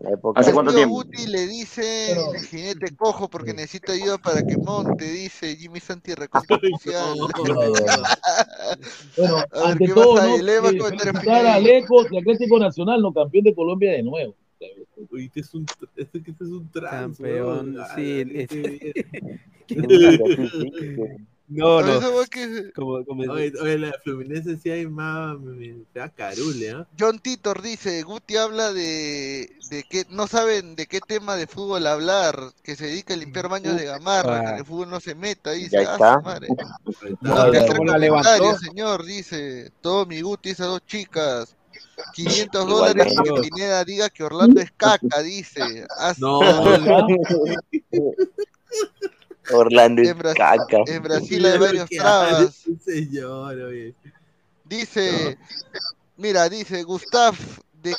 La época. ¿Hace cuánto tiempo? Guti le dice jinete cojo porque necesita ayuda para que monte, dice Jimmy Santi. Bueno, A ver, ante ¿qué todo, ¿no? Eh, comentarios felicitar a Alecos y Atlético Nacional, no campeón de Colombia de nuevo. Este es un, este, es un trans, Campeón, weón. sí, No, no. eso fue que Como, como Oye, oye, la Fluminense sí hay más. me- Te da carule, ¿ah? John Titor dice, Guti habla de, de que no saben de qué tema de fútbol hablar, que se dedica a limpiar baños de gamarra, que en el fútbol no se meta, dice, Ya ah, está. madre. No señor, dice, todo mi Guti, esas dos chicas. 500 dólares que. Pineda diga que Orlando es caca, dice. Ah, No, madre. Orlando En Brasil, caca. en Brasil hay varios ¿Qué trabas. señor, oye. Dice, mira, dice Gustav, ¿de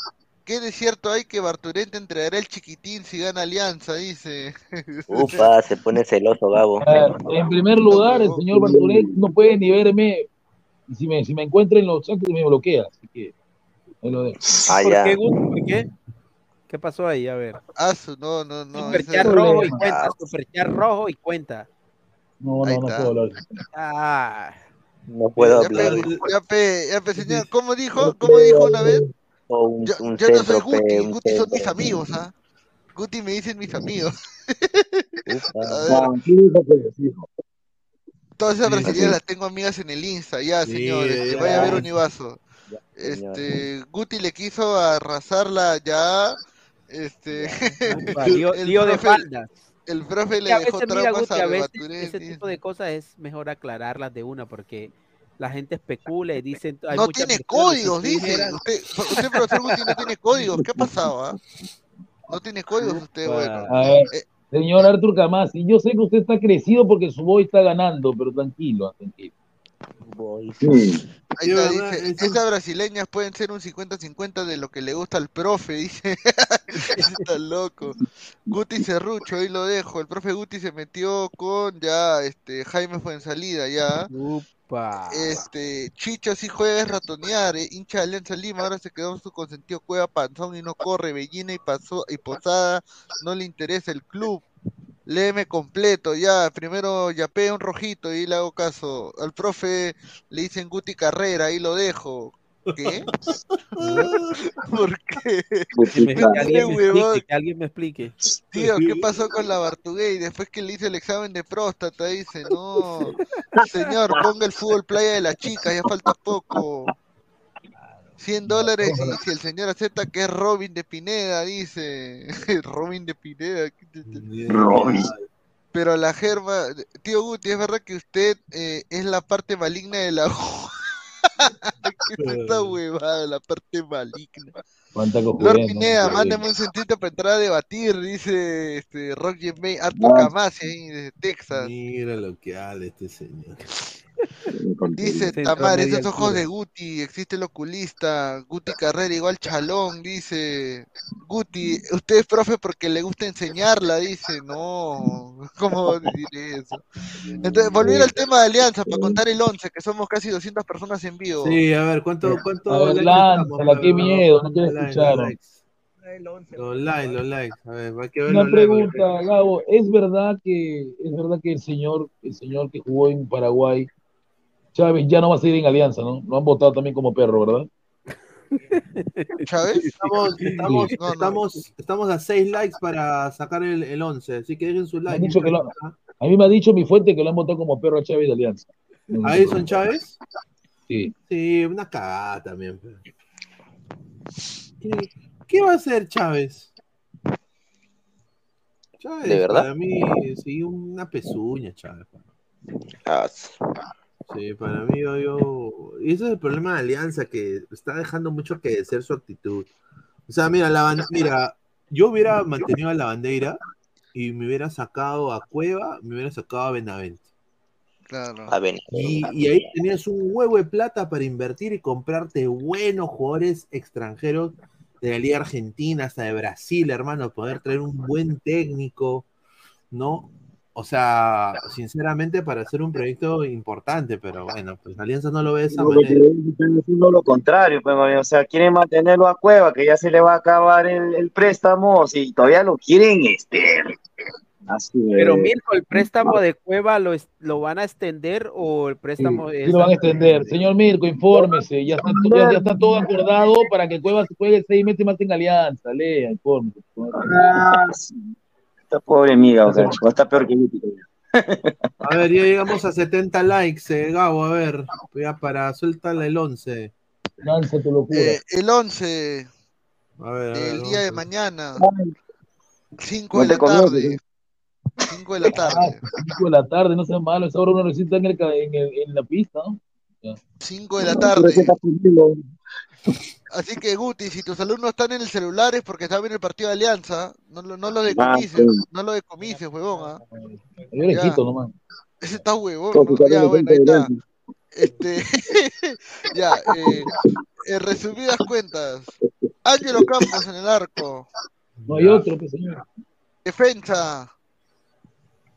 qué desierto hay que Barturente entregará el chiquitín si gana Alianza? Dice. Upa, se pone celoso, Gabo. En primer lugar, el señor Barturet no puede ni verme. Y si me, si me encuentra en los actos, me bloquea. Así que ahí lo dejo. Ah. ¿Por qué? ¿Qué pasó ahí? A ver. Ah, su, no, no, no. Superchat ese- rojo y cuenta. Superchat rojo y cuenta. No, no, no puedo hablar. Ah, No puedo hablar. ya pe, ya pe, señor. ¿Cómo dijo? ¿Cómo dijo una vez? Un, Yo, un yo no soy Guti, un Guti son mis amigos, ¿ah? Guti me dicen mis amigos. Pues, todas esas brasileñas las tengo amigas en el Insta, ya, Sí, señor. Ya. vaya a ver Univaso. Este, Guti le quiso arrasarla ya. Este, Upa, lío, el lío de profe, faldas. el profe le a dejó veces, mira, traumas Guti, a a veces ese tipo de cosas es mejor aclararlas de una porque la gente especula y dicen hay No tiene códigos, dice. Usted, usted, profesor Guti, no tiene códigos. ¿Qué ha pasado, ah? No tiene códigos usted, bueno. A ver, Eh, señor Artur Camasi, yo sé que usted está crecido porque su boy está ganando, pero tranquilo, ah, Ahí está, dice, eso- esas brasileñas pueden ser un 50-50 de lo que le gusta al profe, dice. Está loco. Guti Cerrucho, ahí lo dejo. El profe Guti se metió con ya, este, Jaime Fuensalida, ya. Upa. Este, Chicho sí juega es ratonear, eh, hincha de Alianza Lima, ahora se quedó en su consentido Cueva Panzón y no corre, Bellina y pasó y Posada, no le interesa el club. Léeme completo, ya, primero yapé un rojito y le hago caso. Al profe le dicen Guti Carrera, ahí lo dejo. ¿Qué? ¿Por qué? Que, me- que alguien me explique, que alguien me explique. Tío, ¿qué pasó con la Bartuguey? Después que le hice el examen de próstata, dice, no, señor, ponga el fútbol playa de la chica, ya falta poco. 100 dólares y si el señor acepta que es Robin de Pineda, dice. Robin de Pineda. ¿qué te- te- Robin. Pero la germa, tío Guti, ¿es verdad que usted eh, es la parte maligna de la... ¿Qué es esta huevada, la parte maligna? Cuánta Lord Pineda, ¿no? mándame un centito para entrar a debatir, dice este Rock May, Arthur Ah. Camasi ahí desde Texas. Mira lo que habla este señor. Dice Tamar, esos ojos de Guti, existe el oculista, Guti Carrera igual chalón, dice Guti, usted es profe porque le gusta enseñarla, dice, no, ¿cómo decir eso? Entonces, volver al tema de Alianza para contar el 11, que somos casi 200 personas en vivo. Sí, a ver, ¿cuánto, cuánto A ver, likes lánzala, estamos? qué miedo, no quiero Los likes, escuchar. Los likes, los likes. A ver, hay que ver Una los likes. pregunta, Gabo, ¿es verdad que es verdad que el señor, el señor que jugó en Paraguay, Chávez, ya no va a seguir en Alianza, ¿no? Lo han votado también como perro, ¿verdad? ¿Chávez? Estamos, estamos, Sí. estamos, estamos a 6 likes para sacar el, el 11, así que dejen su Me han like. dicho que lo- a mí me ha dicho mi fuente que lo han votado como perro a Chávez de Alianza. ¿A Edson Chávez? Sí. Sí, una cagada también. pero. ¿Qué, qué va a hacer Chávez? Chávez, ¿De verdad? para mí, sí, una pezuña, Chávez. Ah, Sí, para mí, yo, yo- Y ese es el problema de Alianza, que está dejando mucho que decir su actitud. O sea, mira, la ban- mira, yo hubiera mantenido a la bandera y me hubiera sacado a Cueva, me hubiera sacado a Benavente. Claro. a ver. Y, y ahí tenías un huevo de plata para invertir y comprarte buenos jugadores extranjeros de la Liga Argentina, hasta de Brasil, hermano, poder traer un buen técnico, ¿no? O sea, sinceramente, para hacer un proyecto importante, pero bueno, pues Alianza no lo ve de esa Lo manera. están haciendo lo contrario, pues, mami, o sea, quieren mantenerlo a Cueva, que ya se le va a acabar el, el préstamo, si todavía lo quieren, este, así, Pero Mirko, ¿el préstamo de Cueva lo, es- lo van a extender o el préstamo Sí es lo van a extender. Señor Mirko, infórmese. Ya está, ya, ya está todo acordado para que Cuevas juegue seis meses más en Alianza. Lea, infórmese. ah, sí. Esta pobre amiga, o sea, está peor que Guti, A ver, ya llegamos a 70 likes, eh, Gabo, a ver, ya para suéltale el 11. Lanza tu locura. Eh, el 11 A ver, a ver, vamos día a de mañana, 5 No de la tarde. 5 de la tarde. 5 de la tarde, no sea malo. Esa hora uno recién está en, el, en, el- en la pista, ¿no? Ya. 5 de la tarde. Así que Guti, si tus alumnos están en el celular es porque están viendo el partido de Alianza, no, lo- no lo Ah, decomises, sí. no lo decomises, huevón, ¿ah? Yo le quito nomás. Ese está huevón, ¿no? Ya, bueno, ahí está. Este, ya, eh, en resumidas cuentas, Ángelo Campos en el arco, No hay otro, pues, señor. defensa,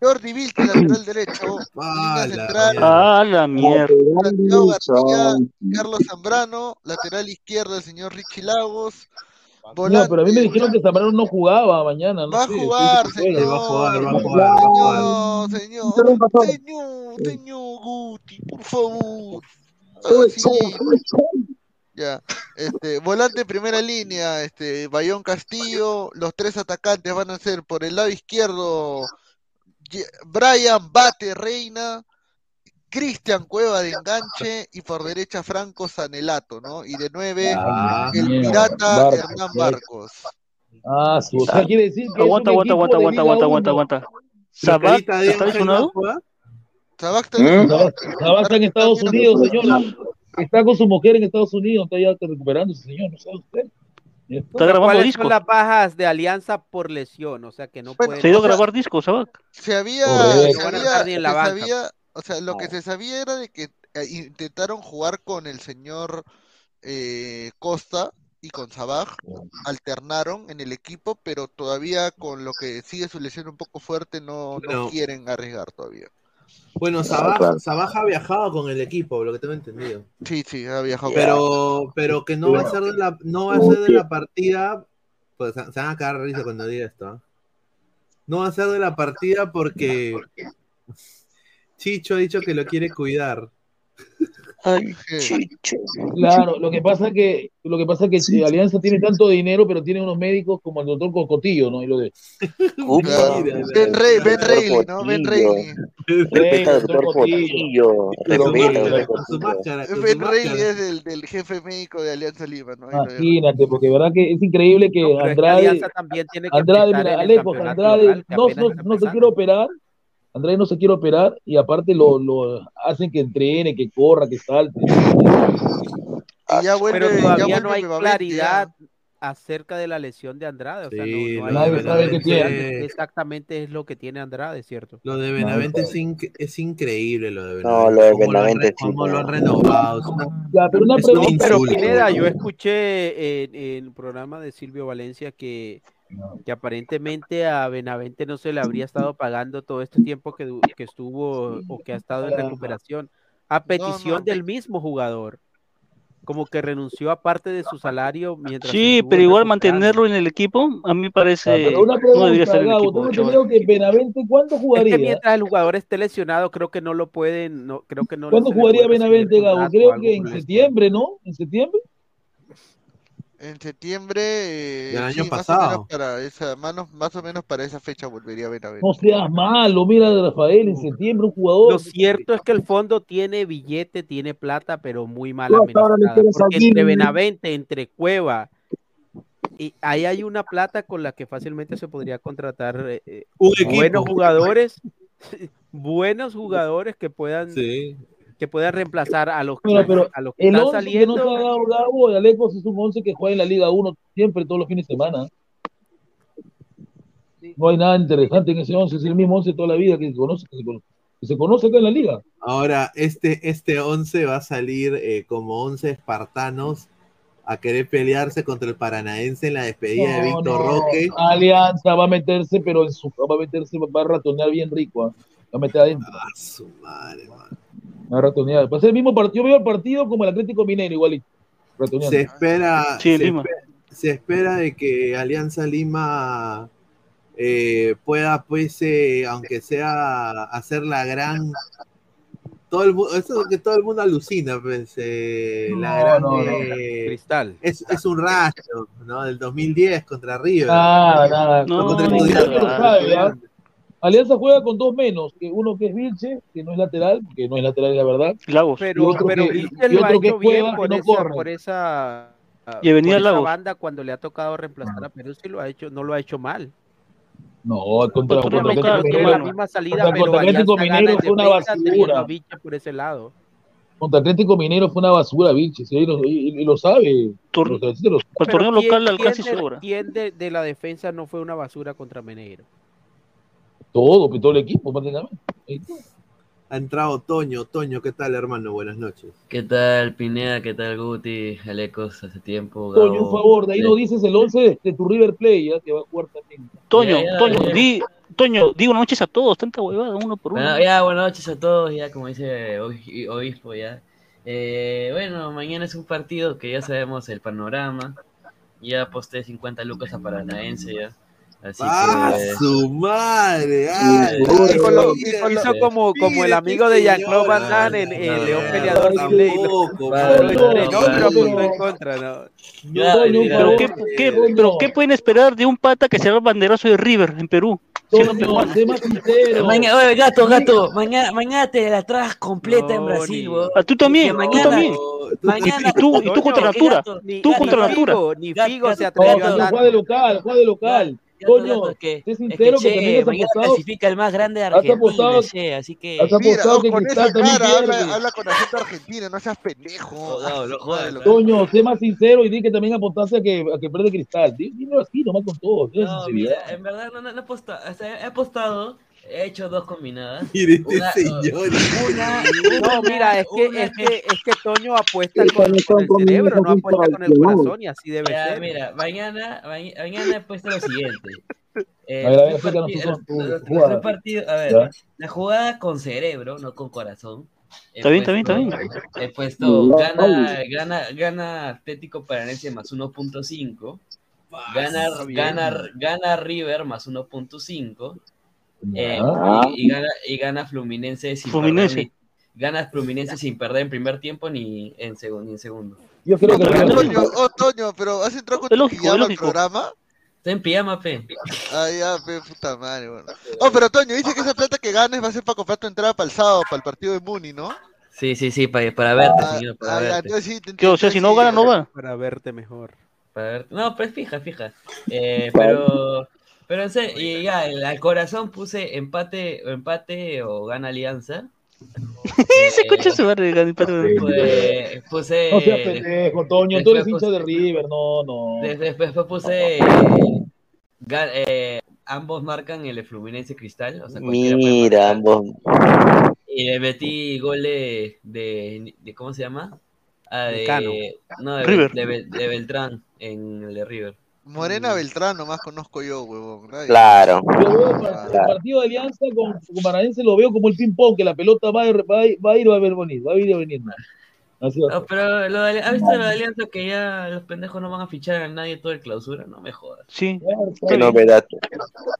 Jordi Vilche, lateral derecho, Ah, la central. Ah, la mierda. Santiago García, Carlos Zambrano, lateral izquierdo el señor Richie Lagos, No, pero a mí me dijeron que Zambrano no jugaba mañana. No va a jugar, sí, sí, Va a jugar, va a señor, jugar, va a jugar. señor, señor, señor, señor Guti. por favor. Ya, este, volante primera línea, este, Bayón Castillo, los tres atacantes van a ser por el lado izquierdo, Brian Bate Reina, Cristian Cueva de enganche y por derecha Franco Sanelato, ¿no? Y de nueve, Ah, el pirata Barcos, Hernán. Barcos. Ah, su, o sea, quiere decir que Aguanta, aguanta, aguanta, aguanta, aguanta, aguanta, 1. aguanta. ¿Sabac está lesionado? Sabac está ¿Mm? Sabac Sabac está en Estados Unidos, señor. Está con su mujer en Estados Unidos, está ya recuperándose, señor, ¿no sabe usted? Pero ¿Cuáles son las bajas de Alianza por lesión? O sea, que no pueden... Se ha ido a grabar discos, Sabac. Se había, se No había- estar ni en la se sabía- o sea, lo que se sabía era de que eh, intentaron jugar con el señor eh, Costa y con Sabaj, alternaron en el equipo, pero todavía con lo que sigue su lesión un poco fuerte no, no Bueno. quieren arriesgar todavía. Bueno, Sabaj, Sabaj ha viajado con el equipo, lo que tengo entendido. Sí, sí, ha viajado. Pero, pero que no va a ser de la, no va a ser de la partida, pues se van a cagar risa cuando diga esto. ¿ah? No va a ser de la partida porque Chicho ha dicho que lo quiere cuidar. Ay, Chicho. Claro, lo que pasa que lo que pasa que eh, Alianza tiene tanto dinero, pero tiene unos médicos como el doctor Cocotillo, ¿no? Y lo de Claro. Ben, Rey, ben Reilly, ¿no? Ben Reilly. Respeta al doctor doctor Cotillo. Pero Respeta mira, al doctor Cotillo. Ben Reilly es el del jefe médico de Alianza Lima, ¿no? Imagínate, porque verdad que es increíble que es que Andrade, Alianza también tiene que Andrade, mira, Alejo, Andrade local, no, no, no se quiere operar, Andrade no se quiere operar y aparte lo, lo hacen que entrene, que corra, que salte. Y ya vuelve, Pero ya todavía vuelve no hay claridad acerca de la lesión de Andrade. O sea, Sí, no, no hay de no de tiene- exactamente es lo que tiene Andrade, ¿cierto? Lo de Benavente es, inc- es increíble, lo de No, Benavente. lo de Cómo lo han Benavente cómo lo no. han renovado. Ya, pero una pregunta, No, pero. Pineda, yo escuché en, en el programa de Silvio Valencia que, que aparentemente a Benavente no se le habría estado pagando todo este tiempo que, que estuvo o que ha estado en recuperación a petición del mismo jugador. Como que renunció a parte de su salario mientras Sí, pero igual mantenerlo en el equipo, a mí parece, pero una no debería pregunta, estar en el equipo. ¿tú no chaval. creo que Benavente cuánto Es que jugaría? mientras el jugador esté lesionado, creo que no lo pueden, no, creo que no ¿Cuándo jugaría Benavente, Gabo? Creo que en septiembre, ¿no? ¿En septiembre? En septiembre, eh, Del año sí, más o pasado. menos para esa, manos- más o menos para esa fecha volvería a Benavente. No seas malo, mira Rafael, en septiembre un jugador. Lo cierto es que el fondo tiene billete, tiene plata, pero muy mal administrada. Porque entre ¿no? Benavente, entre Cueva, y ahí hay una plata con la que fácilmente se podría contratar eh, eh, buenos jugadores, buenos jugadores que puedan, Sí. Que puedan reemplazar a los que, Pero, pero a los que el están 11 que no te ha saliendo. dado Gabo, el Alecos es un 11 que juega en la Liga 1 siempre, todos los fines de semana. No hay nada interesante en ese 11, es el mismo 11 toda la vida que se conoce, que se conoce, que se conoce acá en la Liga. Ahora, este, este 11 va a salir eh, como 11 espartanos a querer pelearse contra el paranaense en la despedida de Víctor no, Roque. Alianza va a meterse, pero en su, va a meterse, va a ratonear bien rico, ¿ah? va a meter adentro. Ah, su madre, man. Va a ratonear. Va a ser el mismo partido, yo veo el partido como el Atlético Minero, igualito. Ratoneando. Se espera, Sí, se, Lima. espe- se espera de que Alianza Lima eh, pueda, pues, eh, aunque sea hacer la gran. Todo el, eso es lo que todo el mundo alucina, pues, eh, la No, gran. no, no. eh, Cristal. es, es un rayo, ¿no? Del 2010 contra River. Nada, nada. No, contra Alianza juega con dos menos, que uno que es Vilche, que no es lateral, que no es lateral la verdad. Lagos. Y Pero, otro pero que- Vilches y lo ha otro que bien que por no esa, corre. por esa, Y Avenida por esa Lagos. banda cuando le ha tocado reemplazar a Perú, sí lo ha hecho, no lo ha hecho mal. No, contra, Contra contra local, Atlético la Minero. misma salida, Contra- pero contra Atlético Minero fue una basura. por ese lado. Contra Atlético Minero fue una basura, Vilche, sí, y, lo, y- y lo sabe. Tur- Pero torneo ¿quién- local quién alcanza y sobra. ¿Quién de, de la defensa no fue una basura contra Meneiro? Todo, pues, todo el equipo prácticamente. Ha entrado Toño. Toño, ¿qué tal, hermano? Buenas noches. ¿Qué tal, Pineda? ¿Qué tal, Guti? Alecos, hace tiempo. Toño, un favor, de ahí no dices el 11 de, tu River Play, ya, que va a jugar también. Toño, Ya, ya, Toño, ya. di, Toño, di buenas noches a todos, tanta huevada, uno por uno. Bueno, ya, buenas noches a todos, ya como dice Obi- Obispo, ya. Eh, bueno, mañana es un partido que ya sabemos el panorama. Ya aposté 50 lucas a Paranaense, ya. Así ¡Ah, que. su madre! Sí, ¡Ay, sí, ay, Hizo, lo- mira, hizo como, como el amigo de Jean-Claude Van Damme en, en León Peleador sin ley. tampoco, Lo mano. entrenó, pero apostó en contra, ¿no? Pero qué, qué- pero qué pueden esperar de un pata que será el banderazo de River en Perú? Mañana, gato, gato, mañana, mañana te la traes completa en Brasil. Ah, tú también, tú mañana- también. Mañana, Y tú, y tú contra ¿qué Natura. Tú contra Natura. Ni Figo se No, atrevió a juega de local, juega de local. Coño, que, es que sincero que Che, también has mañana apostado. clasifica el más grande de Has apostado- Argentina, Che, así que... has Mira, apostado oh, que con Cristal esa también cara habla, habla con acento argentino, no seas pendejo. No, no, jodas, no. Coño, sé más sincero y di que también apostaste a que, a que pierde Cristal. Dímelo así, nomás con todo. Mira, en verdad no, no, no he apostado, o sea, he apostado, he hecho dos combinadas. Mire este Una- señor. Una, No, mira, es que, es que, es que Toño apuesta con, con el cerebro, no apuesta con el corazón y así debe Ya, ser. mira, mañana, maña- mañana he puesto lo siguiente. Eh, A ver, a ver, los tres explícanos parti- tú los- con tu los- los jugada. tres partidos- a ver, Ya. la jugada con cerebro, no con corazón. He Está bien, está bien, puesto- está bien. He puesto gana, gana, gana Atlético Paranaense más 1.5. Gana, gana, gana River más 1.5. eh, Ah. y, y gana, y gana Fluminense sin Fluminense. perder ni- gana Fluminense sin perder en primer tiempo ni en, segundo ni en segundo. Yo creo que Toño, oh, Toño, pero ¿has entrado con tu pijama al programa? Está en pijama, pe. Ah, ya, pe, puta madre, bueno. Oh, pero Toño, dice que esa plata que ganes va a ser para comprar tu entrada para el sábado, para el partido de Muni, ¿no? Sí, sí, sí, para, para verte, Ah, señor, para ah, verte. sí, ¿Qué? O sea, si no gana, no va. Para verte mejor. Para verte. No, pues fija, fija. Eh, pero, pero en serio, y ya, el- al corazón puse empate, o empate o gana alianza. Se va a regar, mi padre. Pues, puse. No seas pendejo, Toño. Tú eres hincha de puse- River. No, no. des- Después, después puse. eh, ambos marcan el Fluminense Cristal. O sea, Mira, ambos. Y le metí gol de, de, de- ¿cómo se llama? Ah, de, no, de, River. de de Beltrán en el de River. Morena Beltrán nomás conozco yo, huevón. nadie. Claro. Yo veo el par- el partido de Alianza con, con Paranaense lo veo como el ping-pong, que la pelota va a, ir- va, a ir- va a ir va a venir, va a ir a venir. ¿no? No, pero lo de, ¿has visto lo de Alianza que ya los pendejos no van a fichar a nadie todo el clausura? No me jodas. Sí. Qué novedad.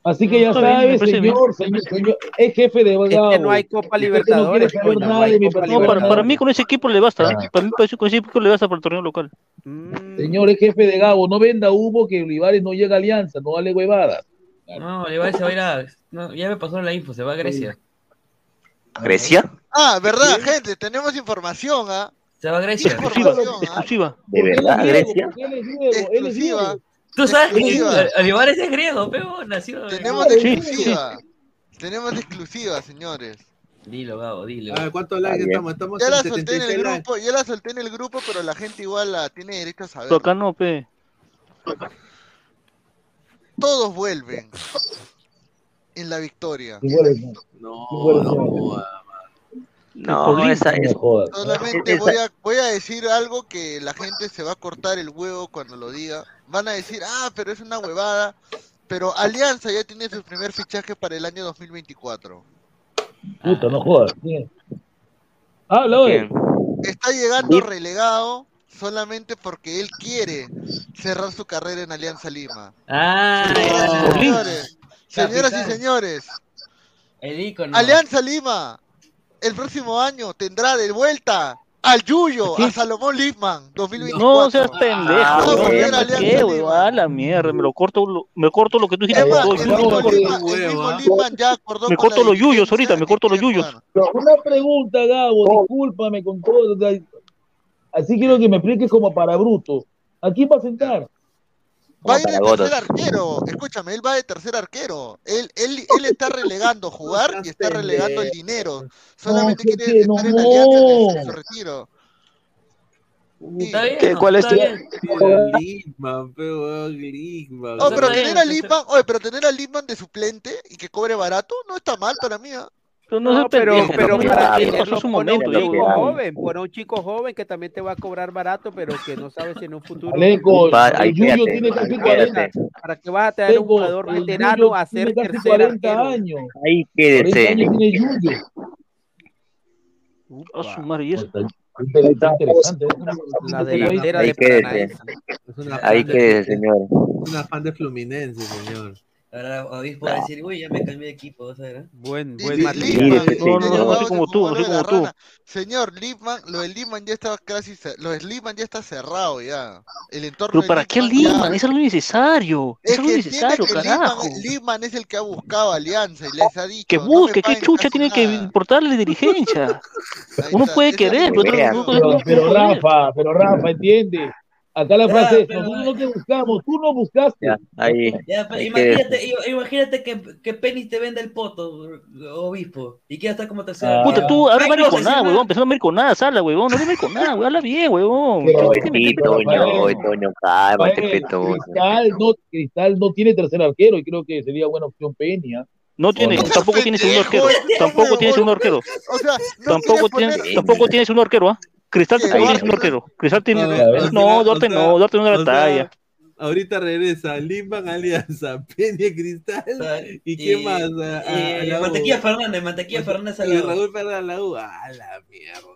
Así que ya me sabes, señor, señor, señor, es jefe de Es Gabo. que no hay Copa no Libertadores, coño, no hay mi Copa. No, para, para Libertadores. mí con ese equipo le basta. ¿eh? Ah. Para mí con ese equipo le basta para el torneo local. Mm, Señor, es jefe de Gabo, no venda humo que Olivares no llega a Alianza, no vale huevadas. No, Olivares se va a ir a... no, ya me pasó la info, se va a Grecia. ¿Grecia? Ah, verdad, gente, tenemos información, ¿ah? Se va a Grecia. Exclusiva, exclusiva. ¿De verdad, Grecia? Exclusiva. Tú sabes que Exclusiva. Olivares es griego, pero nació... Tenemos Sí, exclusiva. Tenemos exclusiva, señores. Dilo, Gabo, dilo. A ver, ¿cuántos likes estamos? Estamos Ya en la solté en 76 el grupo, ya la solté en el grupo, pero la gente igual la tiene derecho a saber. Acá no, pe. Todos vuelven en la victoria. No. No, no, no. esa es. Solamente Esa- voy a, voy a decir algo que la gente se va a cortar el huevo cuando lo diga. Van a decir, ah, pero es una huevada. Pero Alianza ya tiene su primer fichaje para el año 2024. Puta, no jodas. Habla, oye. ¿Quién? Está llegando relegado solamente porque él quiere cerrar su carrera en Alianza Lima. Ah, Señoras y ya. señores, señoras y señores, el ícono. Alianza Lima el próximo año tendrá de vuelta al Yuyo, a Salomón Lipman, 2024. No seas pendejo. Ah, no, qué, huevón, a la mierda. Me lo corto, lo- me corto lo que tú dijiste. Me corto la los yuyos ahorita, me corto los yuyos. una pregunta, Gabo, discúlpame con todo. Así quiero que me expliques como para bruto. ¿A quién va a sentar? Va a ir de tercer arquero, escúchame, él va de tercer arquero. Él, él, él está relegando jugar y está relegando el dinero. Solamente No, quiere estar en no. alianza en su retiro. Está bien, ¿Qué- cuál es tu- Lickman. Oh, pero tener a está Lipman, oye, pero tener a Lipman de suplente y que cobre barato no está mal para mí. ¿ah? Pero no, No, seas pero, pendejo. pero también. para tenerlo su momento. un chico joven, pone un chico joven que también te va a cobrar barato, pero que no sabes si en un futuro Aleco, el Yuyo tiene casi ahí 40. quédate. para que vas a tener un jugador veterano a ser tiene casi tercer 40 arquero. años. Ahí 40 quédese. años tiene Yuyo. A su madre, y eso. Está está interesante. La delantera Ahí de quédese. Paranaense. Es una Ahí fan de- quédese, señor. Una fan de Fluminense, señor. Ahora va a decir, uy, ya me cambié de equipo, vas a ver. ¿eh? Buen, buen. Lipman, no, no, no, así de como tú, de la como tú. Señor, Lipman, lo de Lipman ya está casi, lo de Lipman ya está cerrado ya. El entorno Pero ¿para qué Lipman Lima? Es algo innecesario. Es Es entiende que carajo. Lipman, es el que ha buscado alianza y les ha dicho. Que "No busque, qué chucha tiene que nada". importarle dirigencia. Uno puede querer, pero otro- otro- otro- pero Rafa, pero Rafa, entiende. Acá la frase es, pero- nosotros no te buscamos, tú no buscaste. Ahí. Ya, hay que- imagínate, imagínate que, que Penis te venda el poto, obispo, y quiera estar como tercera. Ah. Puta, tú Ay, no, mariconada, sí, huevón. Empezó a mariconada, sala, huevón. No le mariconada, huevón. Habla bien, huevón. Pero- ¿Qué tiene que? Toño, Toño, cálmate. Cristal no, Cristal no tiene tercer arquero y creo que sería buena opción Peña. No tiene, no. tampoco tiene segundo arquero. Tampoco tiene segundo arquero. O sea, no Tampoco tiene, poner- tampoco tiene segundo arquero, ¿ah? Cristal tiene segundo arquero. Cristal tiene. A ver, No, Duarte sea, no, Duarte no era la talla. Ahorita regresa Limban Alianza, Peña Cristal y qué más. A- a- a la U. Mantequilla Fernández, Mantequilla Fernández lado. Raúl Fernández a la U. A la mierda.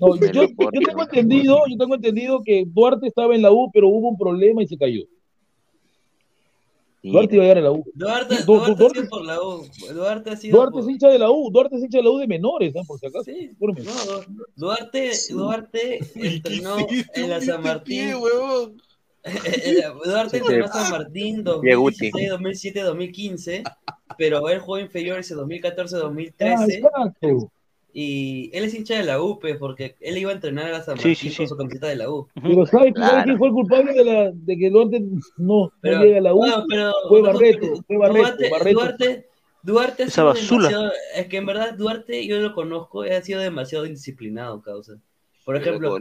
No, yo, yo tengo entendido, yo tengo entendido que Duarte estaba en la U, pero hubo un problema y se cayó. Duarte iba a llegar a la U. Duarte, Du- du- Duarte ha Duarte- sido por la U. Duarte ha sido Duarte por... es hincha de la U, Duarte es hincha de la U de menores, ¿no? por si acaso. Informe. No, Duarte, Duarte entrenó en la San Martín. Duarte entrenó en San Martín Qué Guti. 2016, 2007, 2015, pero él jugó inferior ese 2014, Ah, 2013. exacto. Y él es hincha de la U, pues, porque él iba a entrenar a la San Sí, Martín sí, con su camiseta de la U. Pero ¿sabes Claro. ¿sabe quién fue el culpable de, la, de que Duarte no, Pero- no llega a la U? pero- fue Barreto, fue Barreto, Duarte, Barreto. Duarte, Duarte ha Esa sido basura. demasiado, es que en verdad Duarte yo lo conozco, ha sido demasiado indisciplinado, causa. Por ejemplo,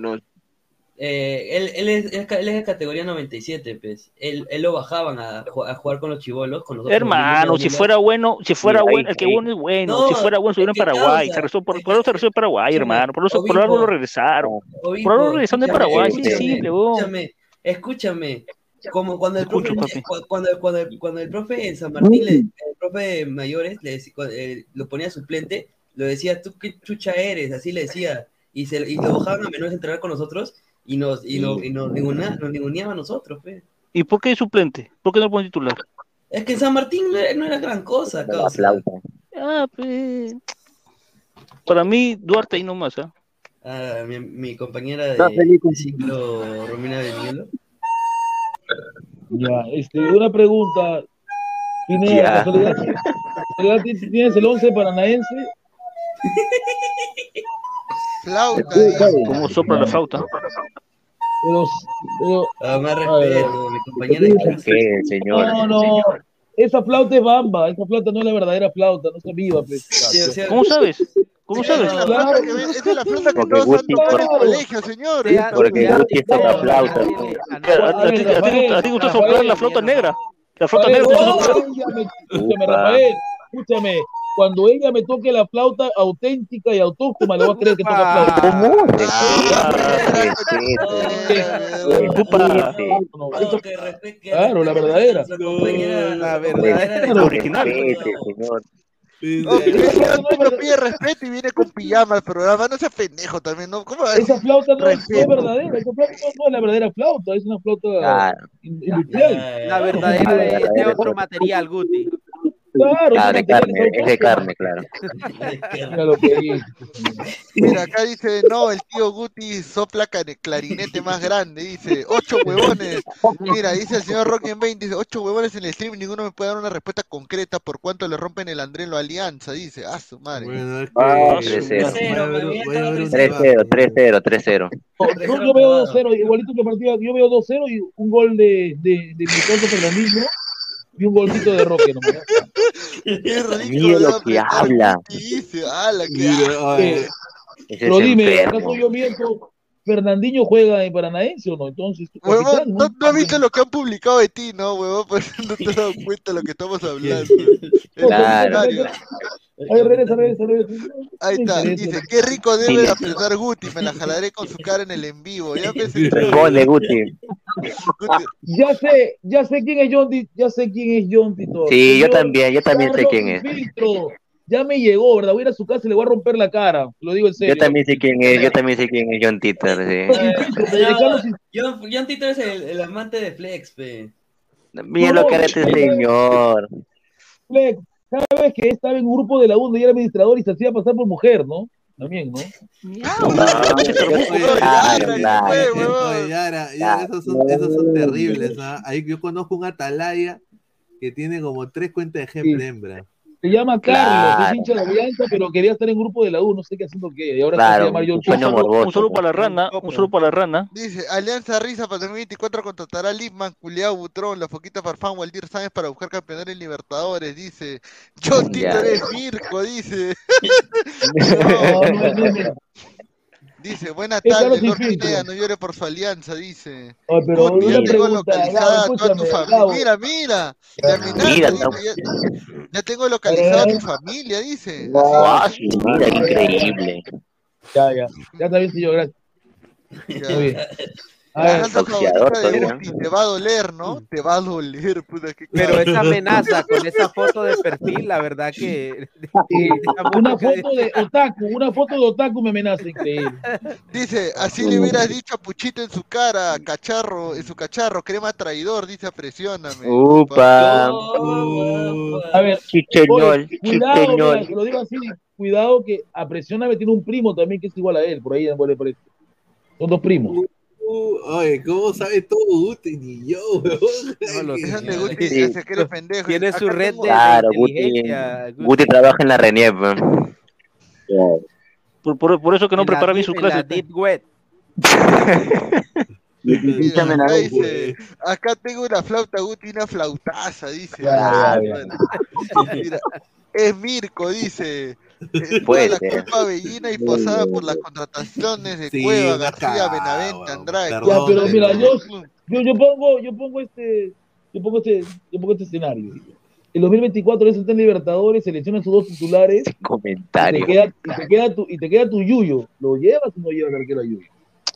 eh, él, él, es, él es de categoría 97, pues. Él, él lo bajaban a, a jugar con los chivolos, con los Hermano, niños si de- fuera bueno, si fuera ahí, bueno, el que bueno es bueno. No, si fuera bueno, estuviera en Paraguay. Se regresó por, por algo se regresó en Paraguay, Escúchame, hermano. Por eso, por algo lo regresaron. Obispo, Por algo regresaron de escúchame, Paraguay, sí, escúchame, simple, escúchame, escúchame. Como cuando el profe, Escucho, papi. cu- cuando, cuando, el, cuando el profe en San Martín, le- el profe de mayores, le eh, lo ponía suplente, lo decía, tú qué chucha eres, así le decía, y, se, y lo bajaban a menores a entrenar con nosotros, y nos, y nos, y nos, ninguna- nos ninguneaba a nosotros, pe. ¿Y por qué suplente? ¿Por qué no lo pone titular? Es que en San Martín no era, no era gran cosa. Ah, pues. Para mí, Duarte ahí nomás, ¿ah? Ah, mi, mi compañera de, Está feliz con de ciclo, Romina Beniolo. Ya, este, una pregunta. Pineda, ¿tienes el 11 paranaense? Flauta. ¿Cómo sopla la flauta? Pero, pero, Ah, más respeto, mi compañera de clase. ¿Qué, señor? No, no, esa flauta es bamba, esa flauta no es la verdadera flauta, no se viva. pues. Sí, o sea, ¿Cómo sabes? ¿Cómo Esa sabes? es la flauta que, es la flauta que todos Guti en el colegio, señor. Porque Guti toca flauta. ¿A, ti- gusta soplar la flauta negra? La flauta negra escúchame. Rafael, escúchame. Cuando ella me toque la flauta auténtica y autóctona, le voy a creer que toca flauta. ¿Cómo? Claro, la verdadera. la de- La original. Señor. No, no pide respeto y viene con pijama al programa. No seas pendejo también, ¿no? ¿Cómo Esa flauta no es, es verdadera, esa flauta no, es la verdadera flauta, es una flauta industrial. La verdadera de, de otro material, Guti. Claro, Ah, es de carne, es de carne, claro. Mira acá dice, no, el tío Guti sopla clarinete más grande, dice, ocho huevones. Mira, dice el señor Rocky en 20, dice, ocho huevones en el stream, ninguno me puede dar una respuesta concreta por cuánto le rompen el Andrelo Alianza, dice, ah, su madre. Bueno, es que Ah, eh, 3-0. va a haber- va a haber un 3-0, 3-0, 3-0. Yo, veo 2-0, igualito que partida, yo veo 2-0 y un gol de, de, de mi tonto Fernandinho y un golcito de Roque nomás. Qué rico Mira lo que habla. Dice, ala, Mira, Ese Pero dime. ¿acaso yo miento? ¿Fernandinho juega en Paranaense o no? Entonces, Huevón, capitán, no, no has visto lo que han publicado de ti, ¿no, huevón? Pues no te has dado cuenta de lo que estamos hablando. Claro. Ay, regresa, regresa, regresa. Ahí está, dice, qué rico debe Sí. de apretar Guti, me la jalaré con su cara en el en vivo. Ya pensé Responde, Guti. Ya sé, ya sé quién es John Di- ya sé quién es John Titor. Sí, yo también, yo también sé quién es. Filtro, Ya me llegó, ¿verdad? Voy a ir a su casa y le voy a romper la cara. Lo digo en serio. Yo también sé quién es, yo también sé quién es John Titor, sí. John, John Tito es el, el amante de Flex, pe. Mira lo que hará este señor. Fleck, cada vez que estaba en un grupo de la UNO y era administrador y se hacía pasar por mujer, ¿no? También, ¿no? Oye, Yara, Yara, esos son, esos son terribles. ¿ah? Ahí yo conozco un Atalaya que tiene como tres cuentas de ejemplo hembra. Se llama Carlos, Claro. es hincha de Alianza, pero quería estar en grupo de la U, no sé qué haciendo qué. Y ahora se llama John un. Un solo para la rana, un solo para la rana. Dice, Alianza Risa para 2024 contratará a Lipman, Culeado, Butrón, La Foquita Farfán, Waldir Sáenz para buscar campeonar en Libertadores, dice. John Tito Ya. eres Mirko, dice. No, no, no, no. Dice, buena Es tarde, Carlos Lord. Pineda, no llore por su alianza, dice. Ay, pero Guti, una ya tengo localizada a toda tu familia. Mira, mira. te amenaza, Mira, dice, ya, ya tengo localizada a tu familia, dice. Sí, mira, increíble. Ya, ya. Ya está bien, señor, gracias. Ya. Muy bien. La salsa de. Guti, te va a doler, ¿no? Te va a doler, puta que Pero esa amenaza con esa foto de perfil, la verdad que. sí, una foto de Otaku, una foto de Otaku me amenaza, increíble. Dice, así le hubieras dicho a Puchito en su cara, cacharro, en su cacharro, crema traidor, dice, presióname. Upa. A ver, Chicheñol, chicheñol. lo digo así, cuidado que a Presióname tiene un primo también que es igual a él, por ahí por por ahí. Son dos primos. Uh, oye, ¿cómo sabe todo Guti? Ni yo, weón. No, lo Que- dejan de Guti, Sí. se cree pendejo. Tiene su red tengo- de, Claro, Guti. Guti trabaja en la Renier. weón. Por, por, por eso que no en la prepara bien deep- su en la clase. deep web. Mira, acá a dice, acá tengo una flauta Guti, una flautaza, dice. Mira, es Mirko, dice. Puede la ser. culpa bellina y posada por las contrataciones de Sí, Cueva, García, Benavente. Andrade. Perdón, Ya, pero mira, yo, yo, yo pongo, yo pongo este, yo pongo este, yo pongo este escenario. En 2024 eso está en Libertadores, selecciona sus dos titulares, y te Comentario. queda, y te queda tu, y te queda tu Yuyo. ¿Lo llevas o no llevas al arquero a Yuyo?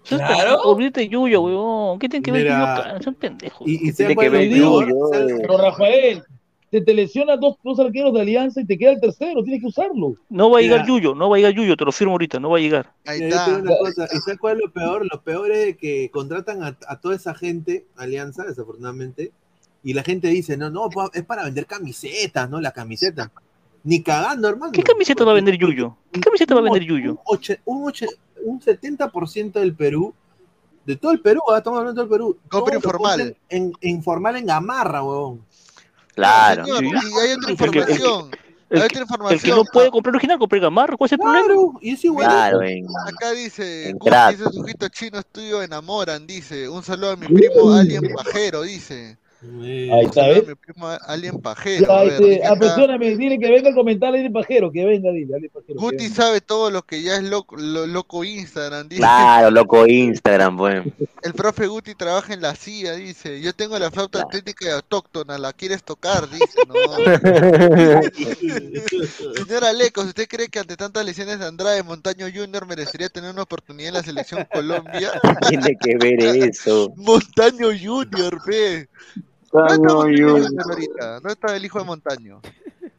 Claro. Olvídate Yuyo, weón. ¿Qué tiene que ver Mira, Yuyo? Son pendejos. Y, y Tiene ¿saben que es ver? Yuyo, ¿Saben- eh. Pero Rafael, te lesiona dos, dos arqueros de Alianza y te queda el tercero, tienes que usarlo. No va a llegar Mira. Yuyo, no va a llegar Yuyo, te lo firmo ahorita, no va a llegar. Ahí Mira, te está. una cosa, ¿y sabes cuál es lo peor? Lo peor es que contratan a, a toda esa gente, Alianza, desafortunadamente, y la gente dice, no, no, pa- es para vender camisetas, ¿no? La camiseta. Ni cagando, hermano. ¿Qué camiseta va a vender Yuyo? ¿Qué camiseta va a vender Yuyo? Un, oche- un, un 70% del Perú, de todo el Perú, ah, estamos hablando del Perú. Compra informal. compran En, en informal en Gamarra, huevón. Claro. Señor, sí. y hay otra El que- el que- información. El Hay que, otra el que no puede comprar original, compre Gamarra, ¿cuál es el problema? Claro, y es igual. Claro, en, Acá dice, sujetos chinos tuyos enamoran, dice. Un saludo a mi primo Alien Pajero, dice. Ahí está, ¿ves? mi primo Alien Pajero. Ya, A ver, este, dile que venga a comentar a Pajero, que venga, dile, Pajero. Guti venga. sabe todo lo que ya es loco, lo- loco Instagram, dice. claro, loco Instagram, pues. El profe Guti trabaja en la CIA, dice. Yo tengo la flauta técnica y autóctona, ¿la quieres tocar? Dice, no. Señora Leco, ¿usted cree que ante tantas lesiones de Andrade, Montaño Junior merecería tener una oportunidad en la selección Colombia? Tiene que ver eso. Montaño Junior, ve. No está Montaño no está el hijo de Montaño.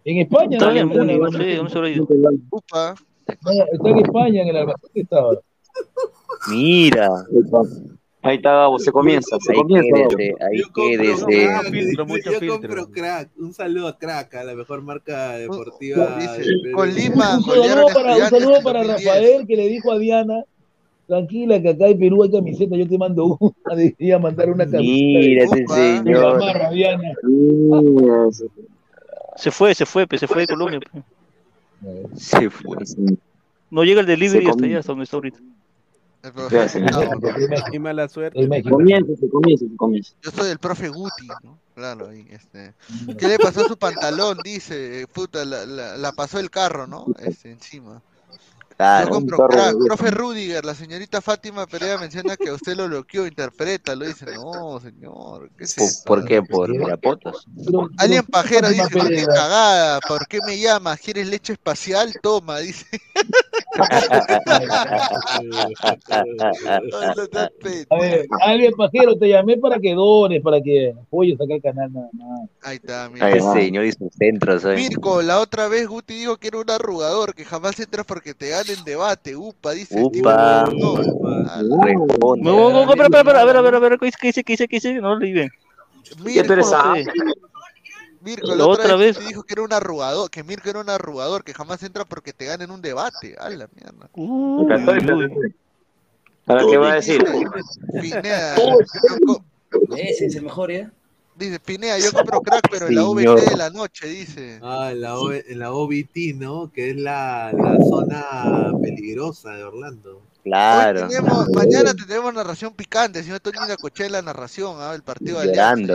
En España, Está Está en se ido. Upa. Está en España, en el Albacete estaba. Mira. Ahí está, Gabo, se comienza, se Ahí comienza. Quédese, ahí Yo compro quédese. crack, filtro, mucho yo filtro. compro crack. Un saludo a crack, a la mejor marca deportiva. Dice, Lima Un saludo para, un estudiantes saludo en para 2010. Rafael que le dijo a Diana, tranquila que acá en Perú hay camiseta, yo te mando una, decía mandar una camiseta Mira ese señor. Eso. Se fue, se fue, se fue de Colombia. Se fue. No llega el delivery hasta allá, hasta donde está ahorita. Y mala suerte. Comienza, se comienza, se comienza. Yo soy el profe Guti, ¿no? Claro, ahí, este. ¿Qué le pasó a su pantalón? Dice, puta, la, la, la pasó el carro, ¿no? Este, encima. Yo Claro. compro carro crack. de- Profe Rudiger, la señorita Fátima Perea menciona que a usted lo bloqueó, interpreta, lo dice. No, señor, ¿qué es ¿Por, por qué? ¿Por Alguien pajero dice, qué cagada, ¿por qué me llamas? ¿Quieres leche espacial? Toma, dice. A ver, alguien pajero, te llamé para que dones, para que apoyes acá el canal nada más. Ahí está, mira. Ay, señor y sus centros. Mirko, la otra vez Guti dijo que era un arrugador, que jamás entras porque te gana en debate. Upa, dice. el tipo. Upa. No. No, no, no, espera, espera, espera, a ver, a ver, a ver, ¿qué dice, qué dice, qué dice, qué dice? No leí bien. Mirko. Mirko, La otra, otra vez, vez- dijo que era un arrugador, que Mirko era un arrugador, que jamás entra porque te gana en un debate. A la mierda. ¿Para qué va a decir? Pineda, es el mejor, ¿ya? Dice Pineda, yo compro crack, pero en la. OBT de la noche, dice. Ah, en la, O- en la OBT, ¿no? Que es la, la zona peligrosa de Orlando. Claro. Tenemos- mañana tendremos narración picante, si no la coche de la narración, ah, el partido de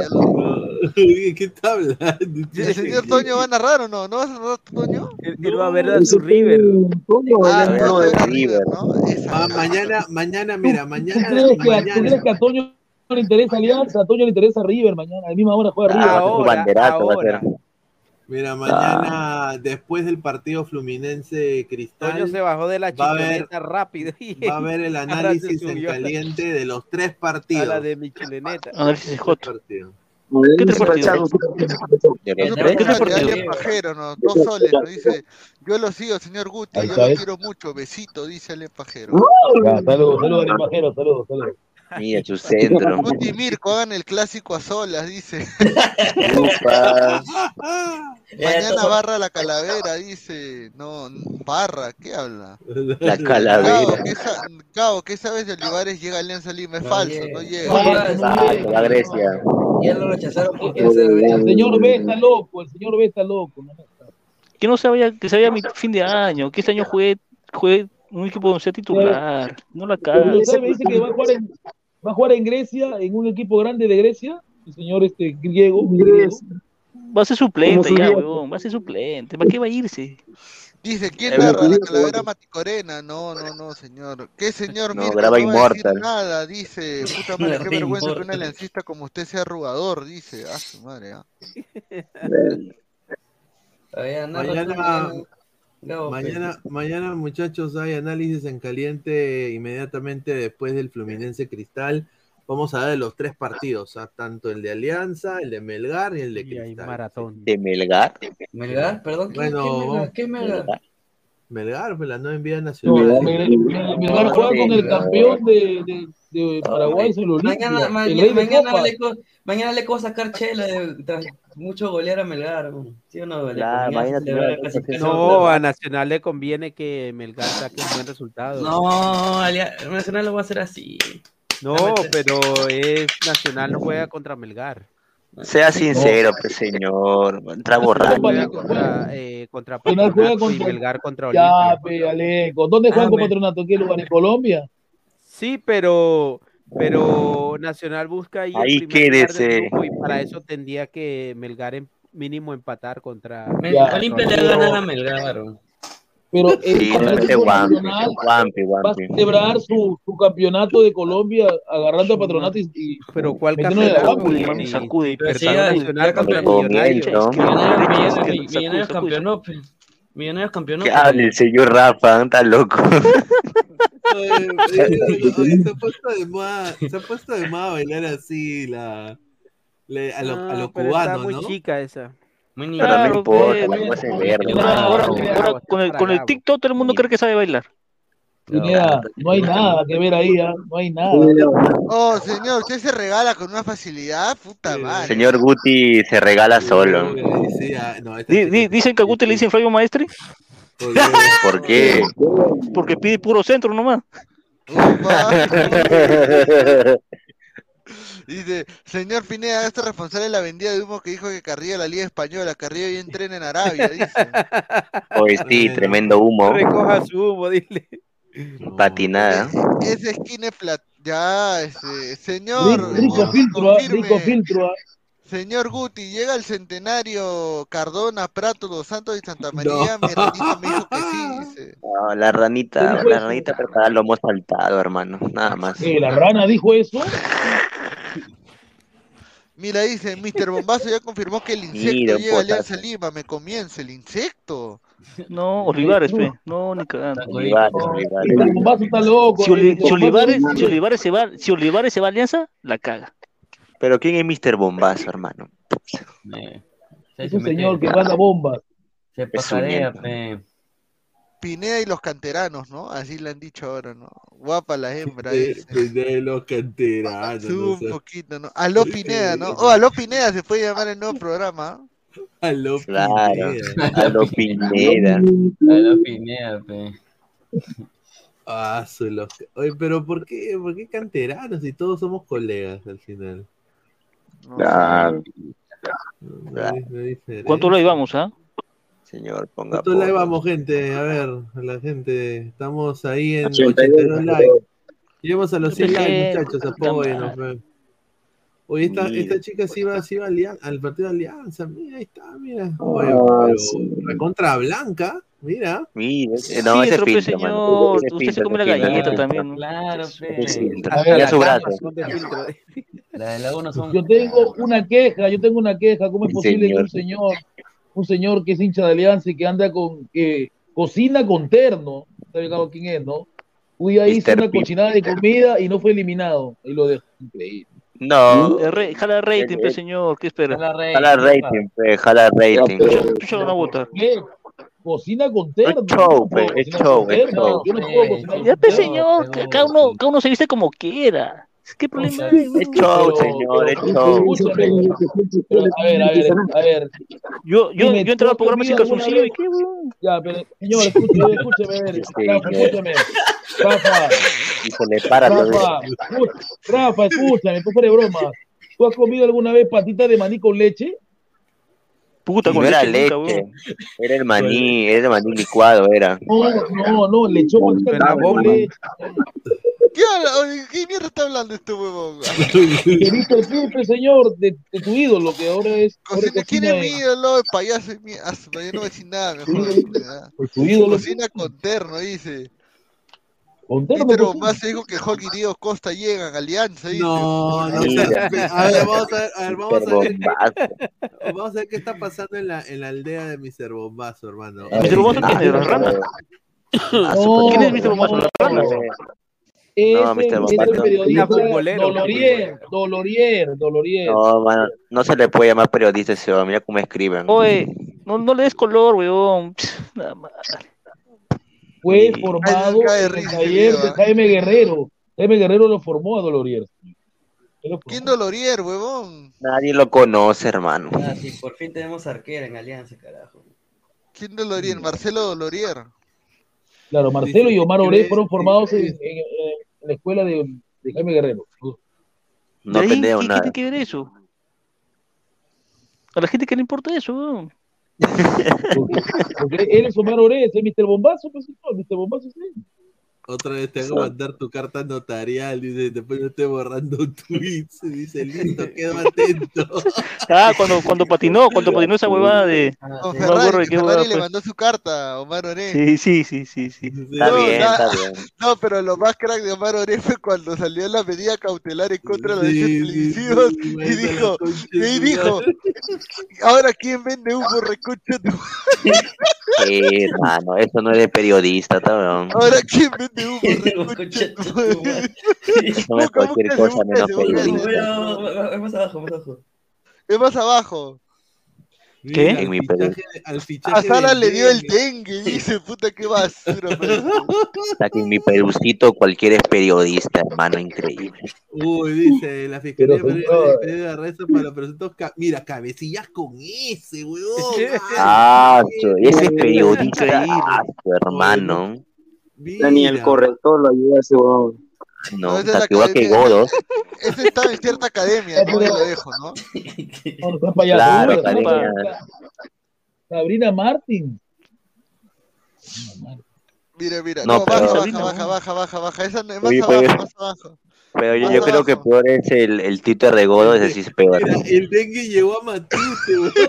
lo- ¿Qué está hablando? ¿El señor Toño va a narrar o no? ¿No vas a narrar Toño? Él, él va a ver a su River. Ah, no, era River. ¿no? Esa. Ah, mañana, mañana, mira, ¿Tú mañana, crees, que, ¿Tú crees que a Toño no le interesa Alianza? A Toño le interesa River mañana. A la misma hora juega River. Ah, a ahora. ser. Mira, mañana, después del partido Fluminense Cristal, Toño se bajó de la a chicleneta rápido. y va a haber el ahora análisis en a caliente de los tres A partidos. la de mi chileneta. Análisis de Joto. partidos. ¿Qué tres. ¿Qué te somos de partido? Alias Pajero, ¿no? Dos soles, dice. Yo lo sigo, señor Guti, yo lo ¿ves? quiero mucho. Besito, dice Ale Pajero. Saludos, saludos, Arimbajero, saludos, saludos. Mira, su centro. Guti Mirko hagan el clásico a solas, dice. Mañana barra la calavera, dice. No, barra, ¿qué habla? La Cabo, calavera. ¿qué, sa- Cabo, ¿qué sabes de Olivares? Llega a Alianza Lima, es falso, no llega. Ah, se va a Grecia. Ya lo rechazaron porque El señor B está loco, el señor B está loco. ¿no? Que no se vaya, que se vaya a mi fin de año, que este año juegue, juegue un equipo donde sea titular. No la me dice que va a jugar en, va a jugar en Grecia, en un equipo grande de Grecia, el señor este griego. griego. Va a ser suplente ya, weón. Va a ser suplente. ¿Para qué va a irse? Dice, ¿quién Eh, narra? La calavera Maticorena. No, no, no, señor. ¿Qué señor? No, Mirko, graba no va a decir nada, dice. Puta madre, qué vergüenza que un aliancista como usted sea arrugador, dice. Ah, su madre, narra Mañana- mañana. Gabo, Mañana, mañana, muchachos, hay análisis en caliente inmediatamente después del Fluminense Cristal. Vamos a ver los tres partidos, ¿ah? tanto el de Alianza, el de Melgar y el de Y hay Cristal. maratón. De Melgar. Melgar, perdón. ¿qué, Bueno, qué Melgar? vamos- ¿Qué Melgar? Melgar, pues la nueva envía nacional. Mel- Mel- Melgar juega con el campeón de, de, de Paraguay, es el Olimpia. Mañana, le, co- mañana le puedo sacar chela de tras mucho golear a Melgar. ¿no? ¿Sí o no? Mañana clasificación. No, a Nacional le conviene que Melgar saque un buen resultado. No, Nacional lo va a hacer así. No, pero es Nacional no juega contra Melgar. Sea sincero, pues señor. Entra borracho. Contra, eh, contra Patronato y contra- Melgar contra Ya, Olimpia. pe, Aleco. ¿Dónde juega Ah, con Patronato? ¿En qué lugar? ¿En Colombia? Sí, pero pero Nacional busca ahí Ahí quédese. grupo y para eso tendría que Melgar en mínimo empatar contra Ya, Olimpia le va a ganar a Melgar. ¿No? Pero el Sí, no Guampi, Nacional Guampi, va a celebrar su, su campeonato de Colombia agarrando a Patronato y, y pero cuál campeonato sí, Nacional campeón. Millonarios. Millonarios campeonó. Que hable el señor Rafa, está loco. Oye, se ha puesto de moda, se ha puesto de moda bailar así la, a lo, a Ah, lo pero está muy ¿no? chica esa. Muy Pero no importa, la cosa es verde. Ahora, con, el, con el TikTok todo el mundo cree que sabe bailar. No hay nada que ver ahí, ¿ah? no hay nada. Oh, señor, usted se regala con una facilidad, puta madre. Señor Guti se regala solo. Sí, ah, no, dicen que a Guti le dicen Flavio Maestri porque- ¿Por qué? porque pide puro centro nomás. Dice, señor Pineda, este responsable de la vendida de humo que dijo que Carrillo la Liga Española, Carrillo y entrena en Arabia, dice. Hoy sí, tremendo humo. Recoja su humo, dile. Patinada. Ese esquine plat... Ya, este, señor, Rico, rico filtro, ¿ah? confirme. rico filtro. Señor Guti, llega el centenario Cardona, Prato, Dos Santos y Santa María. Mi ranita me dijo que sí, dice. No, la ranita, la ranita preparada lo hemos saltado, hermano. Nada más. Eh, la rana dijo eso. Mira, dice, Mr. Bombazo ya confirmó que el insecto Mira, llega a Alianza. Lima. Me comienza el insecto. No, Olivares, pe. No, ni cagando. Olivares, Olivares. El bombazo está loco. Si, Oli- el si bombazo- Olivares, si Olivares se va, si Olivares se va a Alianza, la caga. Pero ¿quién es Mr. Bombazo, hermano? Eh, Es un señor que manda bombas. Se pasarea, pe. Pineda y los canteranos, ¿no? Así le han dicho ahora, ¿no? Guapa la hembra, dice. de los canteranos. Sube no un sé. poquito, ¿no? Aló Pineda, ¿no? Oh, Aló Pineda se puede llamar el nuevo programa. Aló Claro, Pineda. a lo Pineda. La Pineda, pe. Ah, su los- Oye, pero ¿por qué, ¿por qué canteranos si todos somos colegas al final? No. ¿Cuánto lo íbamos, ah? Señor, ponga ¿Cuánto like vamos, gente? A ver, a la gente. Estamos ahí en 82 82 likes. Lleguemos a los 100 likes, muchachos. fe. Oye, esta, Mira. esta chica sí va, sí va al partido de Alianza. Mira, ahí está, mira. Oye, Ah, pero sí. contra Blanca, mira. Mira, no, ese Filtro, pe, filtro, mano. señor. Ese Usted se filtro, come la ese filtro. galleta también. ¿no? Claro, filtro. A ver, Mira su brazo. Son de filtro. La de la uno son. Yo tengo una queja, yo tengo una queja. ¿Cómo es Sí, posible que señor. un señor, un señor que es hincha de Alianza y que anda con, que cocina con terno, ¿sabe quién es, no? Uy, ahí hizo una cochinada de comida y no fue eliminado. Ahí lo dejo. Increíble. No, Eh, re- Jala rating, Eh, pe, eh. señor. ¿Qué espera? Jala rey, jala rating, pe, jala rating. Chucha, chucha, van a votar. Cocina con terno. Es show, no es show, es show. Yo no puedo cocinar Ya, pe, terno. señor. Cada uno, cada uno se viste como quiera. ¿Qué problema hay? Es show, señor, es show. a ver, a ver, a ver. Yo, yo, yo entraba al ¿tú has programa sin calzoncillo y qué, weón. Ya, pero, señor, escúchame, escúchame, a ver. Rafa, escúchame. Rafa, Y se le para todo Rafa, Rafa, escúchame, tú fuera de broma. ¿Tú has comido alguna vez patita de maní con leche? Puta, con no era leche era el maní, era el maní licuado, era. No, no, no, le echó con leche. ¿Qué, ¿Qué mierda está hablando este huevón? Que viste el pipe, señor, de, de tu ídolo, que ahora es. Ahora Cocina, ¿Quién es mi de- ídolo? El payaso es mi... ah, Yo no voy a decir nada mejor. pues, tu ídolo. Cocina con terno, dice. Peter cocina. Bombás dijo que Hulk y Diego Costa llegan a Alianza, dice. No, no sé. A ver, vamos a ver, a ver, vamos a ver. Bombazo. Vamos a ver qué está pasando en la, en la aldea de Mr. Bombazo, hermano. Mr. Bombazo, ¿quién es? No, ¿Quién es No, Mr. Bombazo. Dolorier, Dolorier, Dolorier. No, mano, no se le puede llamar periodista ese hombre, mira cómo escriben. Oye, no, no le des color, weón. Pff, Nada más. Fue Sí. formado Ay, en el taller de. Jaime Guerrero. Jaime Guerrero lo formó a Dolorier. Formó. ¿Quién Dolorier, huevón? Nadie lo conoce, hermano. Ah, sí, por fin tenemos arquera en Alianza, carajo. ¿Quién Dolorier? Marcelo Dolorier. Claro, Marcelo y Omar Oré fueron formados en, en- en- en la escuela de, de Jaime Guerrero. No ¿De ahí pendejo qué nada. tiene que ver eso? A la gente que le importa eso, weón. Porque, él es Omar Oré, ese es Mr. Bombazo, pues, no, Mr. Bombazo él. Otra vez te hago mandar tu carta notarial, dice, después yo estoy borrando tweets, dice, listo, quedo atento. Ah, cuando, cuando patinó, cuando patinó esa huevada de. No me Ferrari, qué Ferrari le fue. mandó su carta a Omar Oré. Sí, sí, sí, sí, sí. Está No, bien, está bien. No, pero lo más crack de Omar Oré fue cuando salió la medida cautelar en contra de los Sí, derechos sí, televisivos sí, y dijo, y dijo, ahora quién vende humo reconcha tu Sí, hermano, eso no es de periodista, cabrón. ahora quién vende humo. Eso no es cualquier cosa menos periodista. Bueno, más abajo, más abajo. Es más abajo. ¿Qué? En mi fichaje- Al fichaje A Sara de le dio el Dengue. dice, puta, qué basura. sea, que en mi Perucito cualquiera es periodista, hermano, increíble. Uy, dice, la fiscalía Pero, señor. de de arresto para los presuntos ca- Mira, cabecillas con ese, weón. Ah, ese es periodista, ah, su hermano. Mira. Ni el corrector lo ayuda a ese huevón. No, No, que igual que academia. Godos. Ese estaba en cierta academia, ¿no? Lo dejo, ¿no? Claro, Sabrina Martín. Mira, mira. No, No, pero- baja, baja, baja, baja, baja, baja. Esa no es más Oye, abajo, pero- más abajo. Pero yo, creo que peor es el, el Twitter de Godos, ese sí es peor. Mira, el dengue llegó a Matute.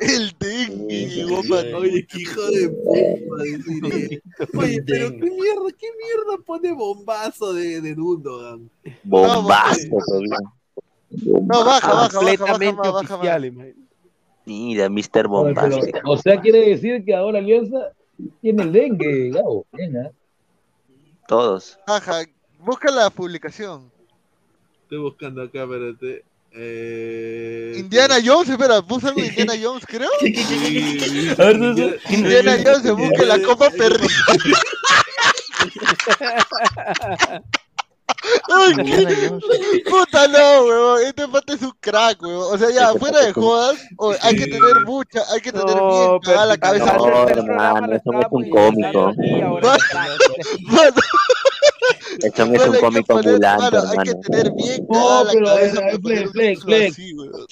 El dengue llegó para Oye, qué hijo de puta. Oye, pero qué mierda, qué mierda pone bombazo de, de Gundogan. Bombazo, todavía. No, baja, baja, baja, baja, Completamente baja, baja, oficial. Mira, Mr. Oye, pero, Bombástico. o sea, quiere decir que ahora Alianza tiene el dengue, Gabo. Bien, ¿ah? Todos. baja. Busca la publicación. Estoy buscando acá, espérate. Eh, Indiana Jones, espera, puso algo de Indiana Jones, creo. A. Indiana Jones se busca la copa perdida. Ay, Puta no, weón. Este pata es un crack, weón. O sea, ya, fuera de jodas, o- hay que tener mucha, hay que tener bien cagada la cabeza. No, hermano, eso no es un cómico. Eso no es un cómico ambulante, hermano. No, pero ver, cabeza a ver, Flex, Flex, Flex.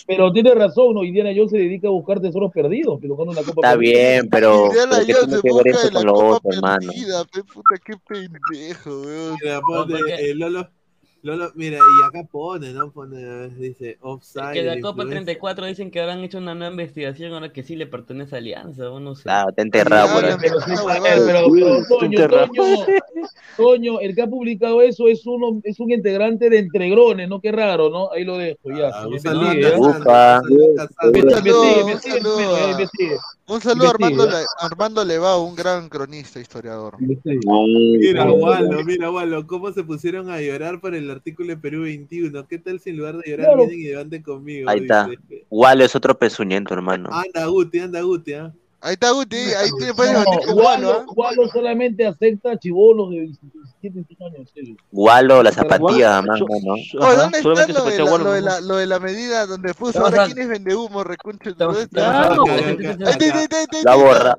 Pero tiene razón, ¿no? Indiana Jones se dedica a buscar tesoros perdidos, pero buscando una copa Está bien, pero, Indiana pero ¿qué Jones se que busca con lo otro, hermano? puta, qué pendejo, weón. Eh, Lolo, Lolo, mira, y acá pone, ¿no? Pone, dice, offside. Que la la Copa influencia. 34 dicen que habrán hecho una nueva investigación ahora que sí le pertenece a Alianza, o no sé. Claro, está enterrado por ahí. Pero, Toño, Toño, Toño, el que ha publicado eso es uno, es un integrante de Entregrones, ¿no? Qué raro, ¿no? Ahí lo dejo, ya. Ah, un saludo Un sigue, saludo, a- me sigue. Un saludo a Armando, Armando Levao, un gran cronista, historiador. Mira, No. Wallo, mira, Wallo, cómo se pusieron a llorar por el artículo de Perú 21. ¿Qué tal si en lugar de llorar Claro. vienen y levanten conmigo? Ahí está. Walo es otro pezuñento, hermano. Anda, Guti, anda, Guti, ¿ah? Ahí está Guti, ahí tiene puedes No, Walo, ¿ah? Walo solamente acepta chivolos de 17, 18 años. sí. Walo, la zapatilla, mano, ¿no? Oye, ¿dónde está lo de, la, lo, de ¿no? la, lo de la medida donde puso ahora quién es vende humo, ahí La borra.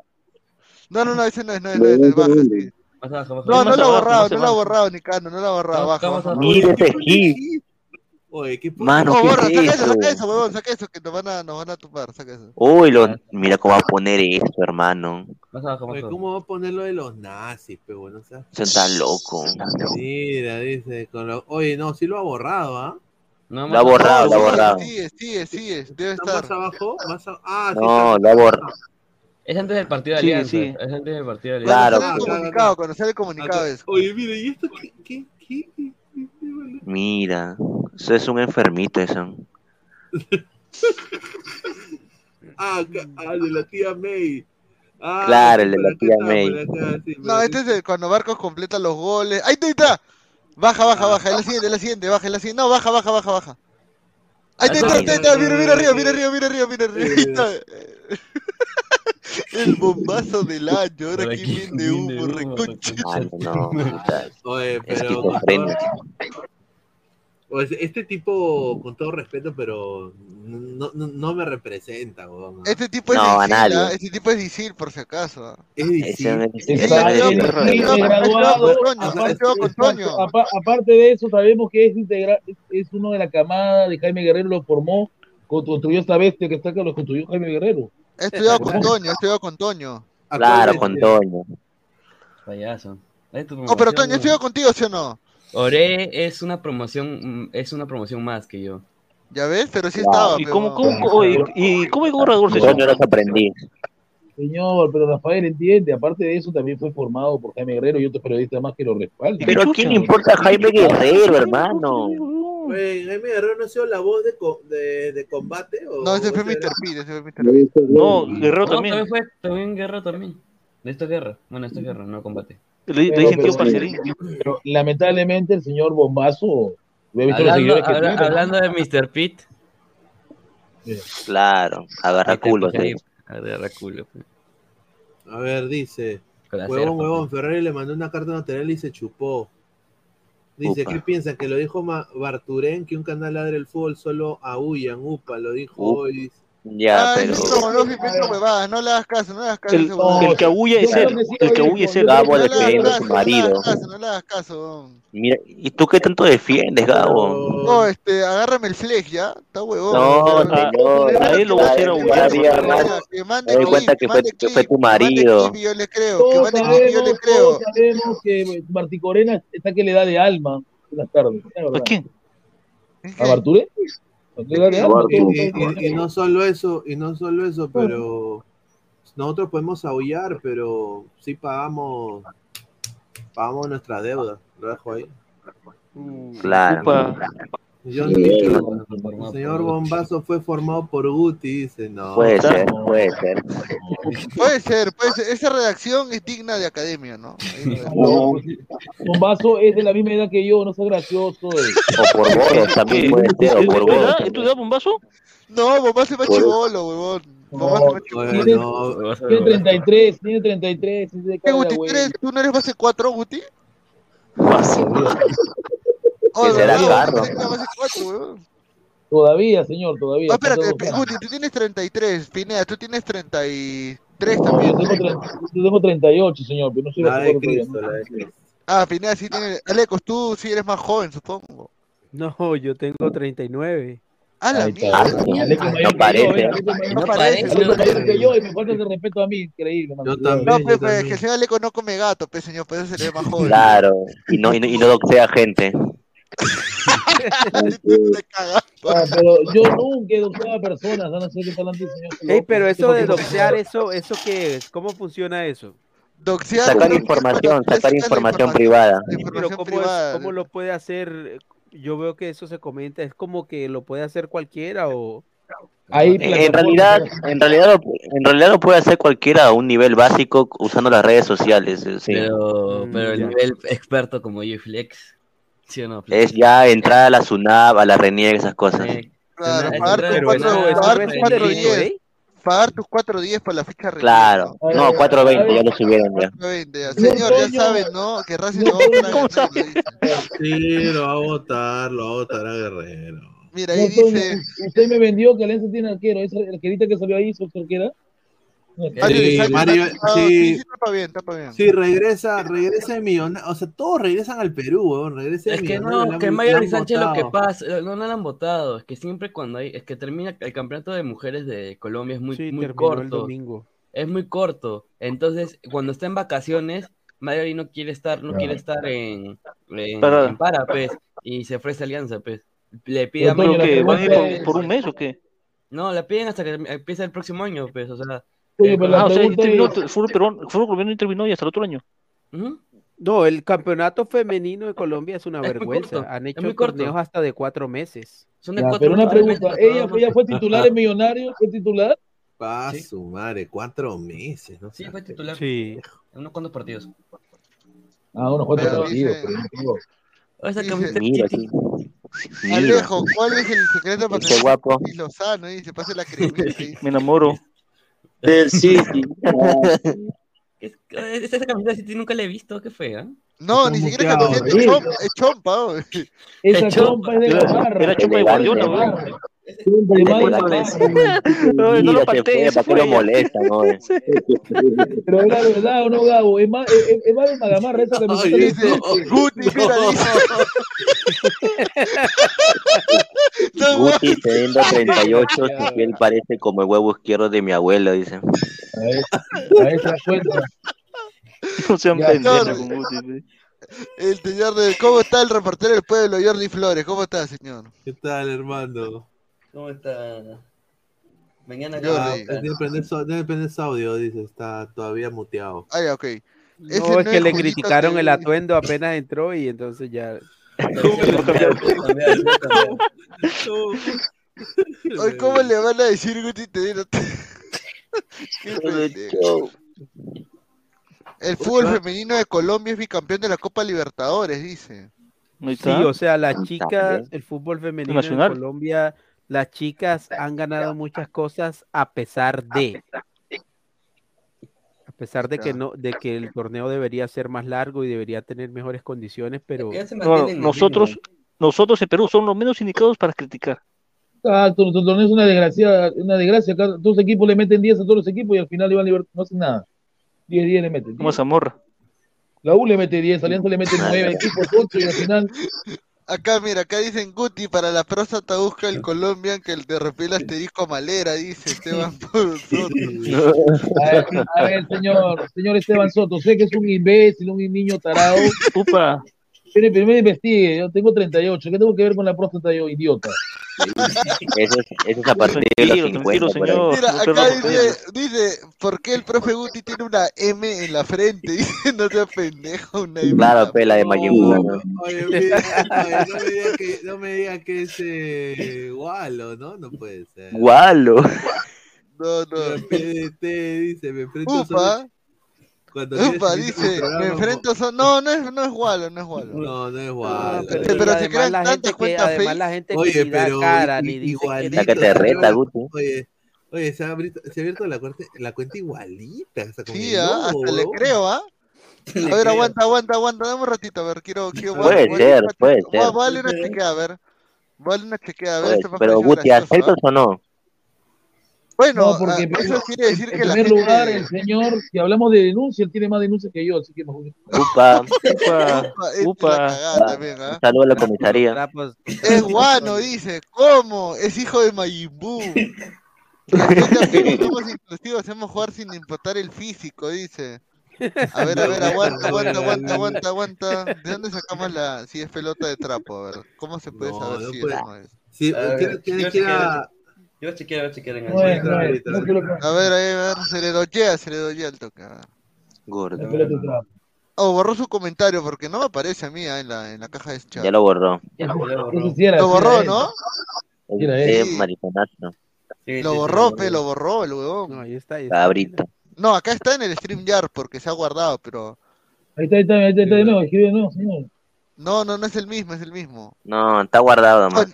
No, no, no, ese no es, no es, no es, no baja, abajo, baja. No, no lo ha abajo, borrado, no lo ha abajo. borrado, Nicano, no lo ha borrado, baja, baja. a- Mira ese skip. Oye, ¿qué puto? Mano, No, ¿qué borra, es saca eso, saca eso? huevón, saca eso, que nos van a, nos van a tupar, saca eso. Uy, lo, mira cómo va a poner esto, hermano. Más abajo, más Oye, abajo. ¿cómo va a poner lo de los nazis, pe, bueno? O sea, Eso está loco. mira, dice, con lo... oye, no, sí lo ha borrado, ¿ah? No, Lo ha borrado, lo ha borrado. Sigue, sigue, sigue, debe ¿Está más estar. abajo? Más a- Ah, sí No, está. lo ha borrado. Es antes del partido de Sigue, Alianza. sigue. Es antes del partido de Cuando Claro, Alianza. sale el pues. comunicado, cuando sale el comunicado es. Oye, mira, ¿y esto qué? qué, qué, qué- qué- Mira, eso es un enfermito, eso. Ah, ah, de la tía May. Ah, Claro, sí, el de la tía May. acá, sí, No, este es el, cuando Barcos completa los goles. Ahí está, ahí está. Baja, baja, baja. Es la siguiente, es la siguiente, baja, es la siguiente. No, baja, baja, baja, baja. Ahí está, ahí está, ahí está. Mira, mira arriba, mira arriba, mira arriba, mira arriba. Está. El bombazo del año. Ahora vende vende humo, puta, Oye, pero este tipo, con todo respeto, pero no, no, no me representa, weón. Este tipo es No, a nadie. ¿ah? Este tipo es Isil, por si acaso. ¿ah? Es no no yo- Toño, aparte- de eso, sabemos que es, integra- es- uno de la camada de Jaime Guerrero, lo formó, construyó esta bestia que está acá, lo construyó Jaime Guerrero. He estudiado con Toño, he estudiado con Toño. Claro, con Toño. Payaso. Tu Oh, pero Toño, ¿he ¿no? estudiado contigo, sí o no? Ore es una promoción, es una promoción más que yo. ¿Ya ves? Pero sí Claro. estaba. ¿Y cómo, cómo, ¿y cómo hay gorrador Toño los aprendí. Señor, pero Rafael entiende, aparte de eso también fue formado por Jaime Guerrero y otros periodistas más que lo respaldan. Pero ¿a quién le importa Jaime Guerrero, hermano? Jaime Guerrero no ha sido la voz de, co- de, de combate. ¿o No, ese fue Mr. P. No, Guerrero No, también. también fue, también guerra también. Esto es guerra. Bueno, esto es guerra, no combate. Le, le Pero- dicen tío pero- parcerín. Pero lamentablemente el señor Bombazo, he visto los Hablando, habla- tiene, ¿no? hablando de Mr. Pete. Claro, agarra culos ahí. Agarra culo. pues. A ver, dice. Huevón, huevón, Ferrari le mandó una carta notarial y se chupó. Dice, Upa. ¿qué piensan? Que lo dijo Barturén, que un canal ladre el fútbol solo aúllan, upa, lo dijo hoy. Ya, Ay, pero. no, no, huevadas, no le hagas caso, no le hagas caso a El, el que aúlla es él. El que aúlla es él. Gabo No defendiendo a su no le marido. hagas caso, no le hagas caso. Mira, ¿y tú qué tanto defiendes, Gabo? No, este, agárrame el flex, ¿ya? Está huevón. No, señor. a él lo voy a hacer más- Que mande Me cuenta que fue, tu marido. yo le creo, que mande clip yo sabemos, le creo. sabemos que Martí Corena está que le da de alma en las tardes. es ¿A quién? ¿A Barturé? De Y, no solo eso, y no solo eso, pero nosotros podemos aullar, pero sí pagamos, pagamos nuestra deuda. Lo dejo ahí. Claro. Upa. John sí, no. señor Bombazo fue formado por Guti, dice, no. Puede ser, puede ser. Puede ser, puede ser. Esa redacción es digna de academia, ¿no? no. Bombazo es de la misma edad que yo, no sea gracioso. Eh. O por Boros también puede ser, o por Boros. ¿Es tu edad, Bombazo? No, Bombazo es más chivolo, huevón. Tiene, 33, tiene 33. Tiene 33, ¿tú no eres base 4, Guti? Base 4. Oh, Ese era carro. Todavía, señor, todavía. No, espérate, Guti, tú tienes 33, Pineda, tú tienes 33 también. Yo tengo, yo tengo 38, señor, pero no soy la de Cristo, la de Ah, Pineda sí tiene. Alecos, tú sí eres más joven, supongo. No, yo tengo 39. Ah, la mierda. No parece. No parece. que yo eh, y eh, me falta el respeto a mí, increíble. No, pues, pues que el señor Aleco no come gato, pues, señor, pues eso se más joven. Claro, y no, doxea gente. Ah, pero yo nunca he doxeado a personas, a no ser que talante el señor. Ey, pero eso de doxear, eso, ¿eso qué es? ¿Cómo funciona eso? Doxear Sacar información, sacar información privada. Pero ¿cómo, es- privada. cómo lo puede hacer? Yo veo que eso se comenta, es como que lo puede hacer cualquiera o... Hay En, realidad, en realidad, lo, en realidad lo puede hacer cualquiera a un nivel básico usando las redes sociales. sí. Pero, Mm, pero el ya. nivel experto como yo Flex, ¿sí o no? Flex? Es ya entrar a la SUNAP, a la RENIEG, esas cosas. Eh, Claro, es pagar tus en Pero eso, cuatro- una- eso pagar no tus es un cuatro delito, diez. ¿eh? Pagar tus 4.10 para la ficha real. Claro. No, a 420 ver. ya lo subieron ya. 4.20, ya. Señor ya saben, ¿no? Que Racing lo va a votar a ¿Cómo Guerrero, dice. Sí, lo va a votar, lo va a votar a Guerrero. Mira, ahí dice. usted me vendió que Alianza tiene arquero. ¿Esa arquerita que salió ahí, su arquera? Mario Sí, Lizalde Mario- está- está- sí. sí, tapa bien, tapa bien. Sí, regresa, regresa de millonario. O sea, todos regresan al Perú, weón. Regresa de Es que millonario, no, le que han Sánchez lo que pasa, eh, no, no lo han votado, es que siempre cuando hay, es que termina el campeonato de mujeres de Colombia es muy, Sí, muy el corto, domingo. es muy corto, entonces cuando está en vacaciones, Mayori no quiere estar, no quiere estar en, en, en para, pues, y se ofrece alianza, pues, le pide a Pero, Toño, ¿Pero la por, por un es- mes o qué? no, la piden hasta que empiece el próximo año, pues, o sea, Oye, pero Ah, o sea, terminó, el fútbol peruano, el fútbol colombiano terminó y hasta el otro año. ujú. No, el campeonato femenino de Colombia es una Es vergüenza. corto, Han hecho torneos hasta de cuatro meses. son de Ya, cuatro pero una meses, pregunta, ¿ella, ella fue titular en Millonarios? ¿Fue titular? Pa' Sí. su madre, cuatro meses, ¿no? Sí, fue titular Sí. en unos cuantos partidos. Ah, unos cuantos Pero partidos, dice- Mira, Titi. sí. Mira. Alejo, ¿cuál es el secreto para tener guapo. y Lozano? Y se pase la cremita. Me enamoro. Del City. Es- Esa, camiseta Titi nunca la he visto, qué fea. No, ni siquiera camiseta, es chompa, es chompa. Esa chompa es de Era- Gamarra. era chompa de Guardiola, No, no Mira, lo pateé, fue, se ¿para qué fue lo molesta, no? eh? Pero es la verdad o no, Gabo. Es más, es, es más de Magamarra esa camiseta. Ay, no Dice. Guti, mira, dice. No, Guti teniendo 38, su piel parece como el huevo izquierdo de mi abuela, dice. A ver, a ver, se da cuenta. No sean pendejos no, con Guti. El señor de. ¿Cómo está el reportero del pueblo, Jordi Flores? ¿Cómo está, señor? ¿Qué tal, hermano? ¿Cómo está? Mañana Yo- Ah, Jordi. debe prender su- debe prender su audio, dice, está todavía muteado. Ah, ya, ok. Ese No, es no que es le criticaron el atuendo apenas entró y entonces ya... Hoy, ¿cómo le van a decir Guti. El fútbol femenino de Colombia es bicampeón de la Copa Libertadores, dice. Sí, o sea, las Está chicas, el fútbol femenino en Colombia, las chicas han ganado muchas cosas a pesar de, a pesar de que no, de que el torneo debería ser más largo y debería tener mejores condiciones, pero No, nosotros, nosotros en Perú somos los menos indicados para criticar. Exacto, nuestro torneo es una desgracia, una desgracia. Todos los equipos le meten 10 a todos los equipos y al final Iván Libertad no hacen nada. 10, 10 le meten. Como 10. Zamorra. La U le mete 10, Alianza le mete 9 equipos, 8 y al final. Acá, mira, acá dicen Guti, para la próstata busca el Colombian que el de repel asterisco malera, dice Esteban nosotros. A ver, a ver, señor, señor Esteban Soto, sé que es un imbécil, un niño tarado. Upa. Primero, primero investigue, yo tengo 38. ¿Qué tengo que ver con la próstata yo, idiota? Eso es, eso es a partir de los 50. por ahí. Mira, acá dice, dice, ¿por qué el profe Guti tiene una M en la frente? Dice, no seas pendejo, una M. Claro, la pela de Majin. Oye, no me digan que, no me digan que es eh, Walo, ¿no? No puede ser. Gualo. No, no. PDT dice, me enfrento Upa. Cuando Upa, dice, me enfrento son... No, no es, no es Walo, no es Walo. No, no es Walo. pero, y pero se además crean la tantas gente que- cuentas además fake. la gente Oye, da pero cara, ni dice igualito, La que te se reta, Guti. Oye, oye, se ha abierto, se ha abierto la, cuenta, la cuenta igualita. o sea, con Sí, ah, hasta le creo, ¿ah? A ver, aguanta, aguanta, aguanta, dame un ratito, a ver, quiero, quiero... Puede a- ser, puede ser. darle una chequeada, a ver. Darle una chequeada, a ver, Pues, ha pero Guti, ¿aceptas ¿ah? o no? Bueno, No, porque ah, eso quiere decir en que la primer gente... lugar, el señor, si hablamos de denuncia, él tiene más denuncias que yo, así que mejor. Upa, upa, Upa, esta upa. la ¿ah? Un saludo a la comisaría. Trapos- Es guano, dice. ¿Cómo? Es hijo de somos inclusivos, hacemos jugar sin importar el físico, dice. A ver, a ver, aguanta, aguanta, aguanta, aguanta, aguanta. ¿De dónde sacamos la si es pelota de trapo? A ver, ¿cómo se puede No, saber no si puede. es o no es? Sí, yo a- Yo voy a chequear, voy a chequear en el No no ahorita, no A ver, ahí, a ver, se le doyea, se le doyea el toque. Gordo. Oh, borró su comentario porque no me aparece a mí ah, en, la, en la caja de chat. Ya lo borró. Era, Lo borró. ¿no? Sí. mariconazo. Sí, Lo borró, pe, lo borró el huevón. No, ahí está, ahí está. Cabrito. No, acá está en el StreamYard porque se ha guardado, pero... Ahí está, ahí está, ahí está, ahí está de nuevo, escribe de nuevo, señor. No, no, no es el mismo, es el mismo. No, está guardado nomás.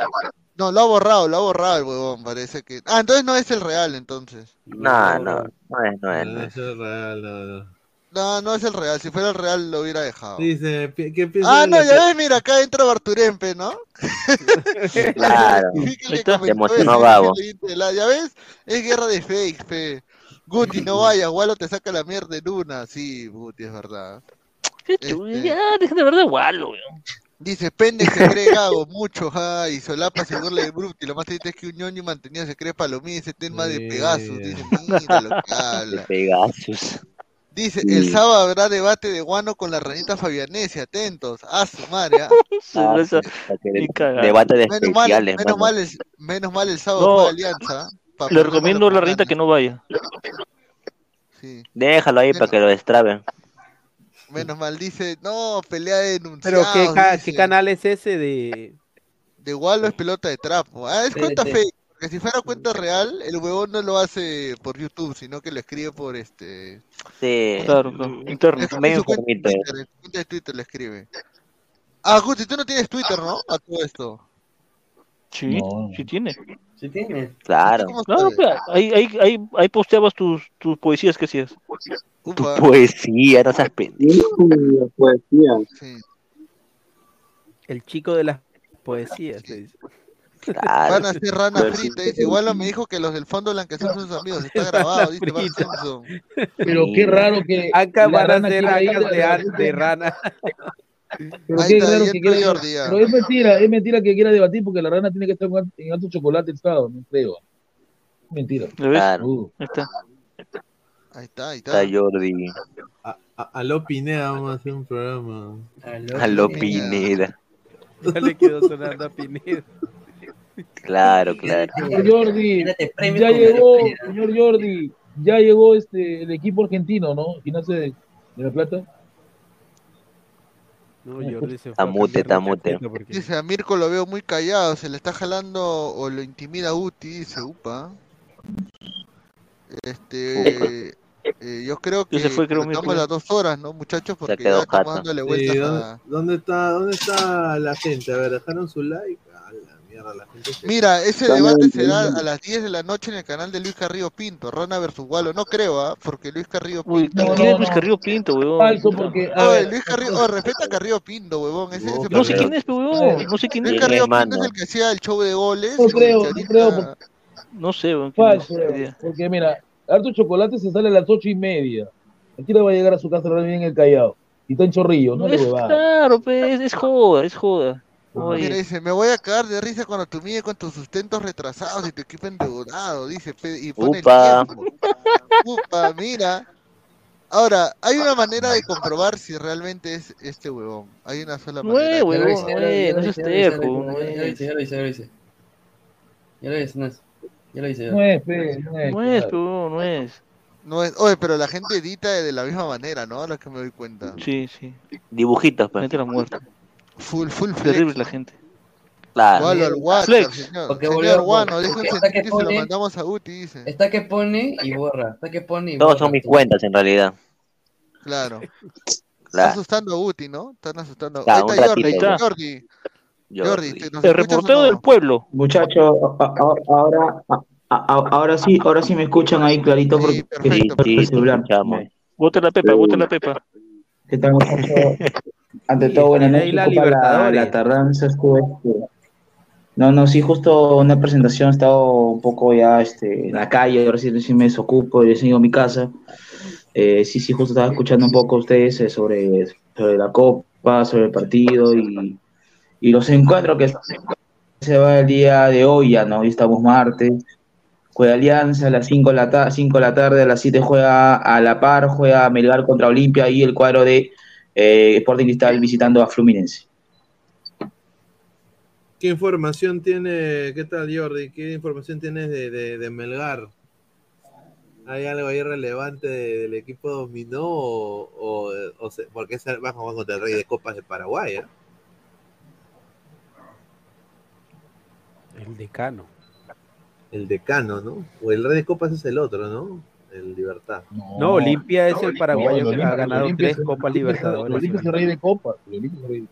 No, lo ha borrado, lo ha borrado el huevón, parece que... Ah, entonces no es el real, entonces. No, no, no es, no es. No, es. es real, no, no. No, no es el real, si fuera el real lo hubiera dejado. Dice, ¿qué piensas Ah, no, ya ves, mira, acá entra Barturempe, ¿no? Claro. Se emocionó Gabo. Ya ves, es guerra de fake, fe. Guti, no vayas, Walo te saca la mierda en una. Sí, Guti, es verdad. Qué chulo, Este- Ya, deja de verdad gualo, weón. Dice, Pende se cree Gago, mucho, ay, Solapa se burla de Bruti, lo más triste es que un ñoño mantenido se cree Palomí, ese tema de Pegasus, dice, mira lo que habla. Pegasus. Dice, el sábado habrá debate de Guano con la ranita Fabianese, atentos, a su madre, ah. Ah, sí. Debate de Menos mal, especiales, menos mano. mal, el, menos mal el sábado No, fue Alianza. pa' Le recomiendo a la ranita que no vaya. Sí. Déjalo ahí para que lo destraben. Menos mal, dice, no, pelea de Pero. ¿qué, ca- dice. ¿qué canal es ese de...? De Wallo es pelota de trapo. Ah, es cuenta sí. fake. Porque si fuera cuenta real, el huevón no lo hace por YouTube, sino que lo escribe por este. Sí. Claro, en Medio su cuenta de. Twitter, en su cuenta de Twitter lo escribe. Ah, Guti, tú no tienes Twitter, ¿no? A todo esto. Sí, No. sí tiene. Sí tiene. Claro. Pues, ahí, ahí, ahí, ahí posteabas tus, tus poesías que hacías. Tu Upa, poesía, no seas pendejo. Poesía. sí. El chico de las poesías. le dice. Claro. Van a hacer rana Pero sí, frita. Dice, Wallo me dijo que los del fondo blanqueazul son sus amigos. Está grabado, dice. Simpson. Pero qué raro que. Acá la van a a- de, de rana. Pero Ahí qué está, raro ahí que entró quiera. Jordi, ya. Pero es mentira, es mentira que quiera debatir porque la rana tiene que estar en al- en alto chocolate estado, no creo. Mentira. ¿Lo ves? Claro. Uh, está. Ahí está, ahí está. Está Jordi. A, a, a lo Pineda vamos a hacer un programa. A lo Pineda. Ya le quedó sonando a Pineda. Claro, claro. señor Jordi, ya llegó, señor Jordi, ya llegó este el equipo argentino, ¿no? Gimnasia de, de la Plata. No, Jordi se Tamute, tamute. porque- Dice, a Mirko lo veo muy callado, se le está jalando o lo intimida Uti, dice, upa. Este, eh, yo creo que se fue, creo, estamos las dos horas, ¿no, muchachos? Porque quedó ya estamos dándole Sí, vueltas ¿dónde, a... dónde está, ¿Dónde está la gente? A ver, ¿dejaron su like? A la mierda, la gente se... Mira, ese debate será a las 10 de la noche en el canal de Luis Carrillo Pinto, Rana versus Walo. No creo, ¿ah? Porque Luis Carrillo Uy, Pinto... No, ¿quién es no, Luis no. Carrillo Pinto, weón? Falso porque a ver, Luis Carrillo, oh, respeta a Carrillo Pinto, huevón. Ese, ese No sé quién es, weón. No sé quién Luis es. Carrillo es, Pinto es el que hacía el show de goles. No creo, no creo, No sé, es. falso, idea. porque mira, Harto Chocolate se sale a las ocho y media. Aquí le va a llegar a su casa bien en el Callao. Y está en Chorrillo, no le Es huevada. claro, pe, es, joda, es joda. Mira, dice, me voy a cagar de risa cuando tú mides con tus sustentos retrasados y tu equipo endeudado, dice, y pone Upa. el tiempo. Upa, mira. Ahora, hay una manera de comprobar si realmente es este huevón. Hay una sola manera. huevón, no es, no es terco, no Ya lo es. hice, ya lo hice, ya lo hice. Ya lo hice, no es. Lo pe, no es. No es, huevón, no es. No es, oye, pero la gente edita de la misma manera, ¿no? Ahora que me doy cuenta. Sí, sí. Dibujitos, pues. Mete la muerte. Full, full flex. Terrible la gente. Claro. Gualo al WhatsApp, Flex. señor. Porque señor volvió- Guano, hasta que se lo mandamos a Uti, dice. Está que pone y borra. Está que pone y Todos borra. son mis cuentas en realidad. Claro. Está Claro. asustando a Uti, ¿no? Están asustando. Claro, Ahí está Jordi. está. Jordi. Jordi, ¿te- nos El reportero no? del pueblo. Muchachos, ahora, ahora sí, ahora sí me escuchan ahí clarito porque Sí, porque sí, el te celular. escuchamos. Vote la pepa, vote la pepa. ¿Qué tal, muchachos? Ante todo, buenas noches. la la, la tardanza, estuve, este, No, no, sí, justo una presentación, he estado un poco ya este, en la calle, ahora sí, sí me desocupo, he ido a mi casa. Eh, sí, sí, justo estaba escuchando un poco a ustedes eh, sobre, sobre la Copa, sobre el partido y, y los encuentros que se va el día de hoy, ya no, hoy estamos martes. Juega Alianza a las 5 de, la ta- 5 de la tarde, a las 7 juega a La Par, juega Melgar contra Olimpia y el cuadro de eh, Sporting Cristal visitando a Fluminense. ¿Qué información tiene, qué tal Jordi? ¿Qué información tienes de, de, Melgar? ¿Hay algo ahí relevante de- del equipo dominó o, o, porque es el- jugar contra el Rey de Copas de Paraguay? ¿eh? El decano. El decano, ¿no? O el Rey de Copas es el otro, ¿no? El Libertad. No, Olimpia es el paraguayo No, que Olimpia- ha ganado Olimpia tres es- Copas Libertadores. Olimpia es el rey de copas. El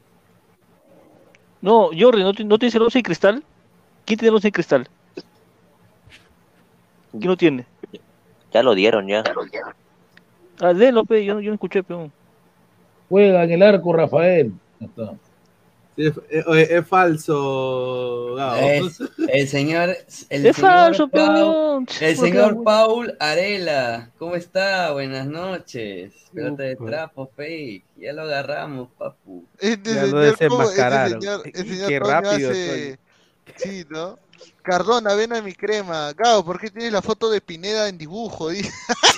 No, Jordi, ¿no, no tienes el 11 de cristal? ¿Quién tiene el 11 de cristal? ¿Quién lo tiene? Ya lo dieron, ya. Ah, de López, yo, no- yo no escuché, pero. Juega en el arco, Rafael. Ya está. Sí, es, es- es falso, Gabo. Es- el señor. El Es señor falso, Pau- peón. El señor Paul Arela. ¿Cómo está? Buenas noches. Pelota de trapo, fake. Ya lo agarramos, papu. Este Ya lo señor. Este desenmascararon. señor, Qué- el señor qué rápido, hace... Sí, ¿no? Cardona, ven a mi crema. Gao, ¿por qué tienes la foto de Pineda en dibujo?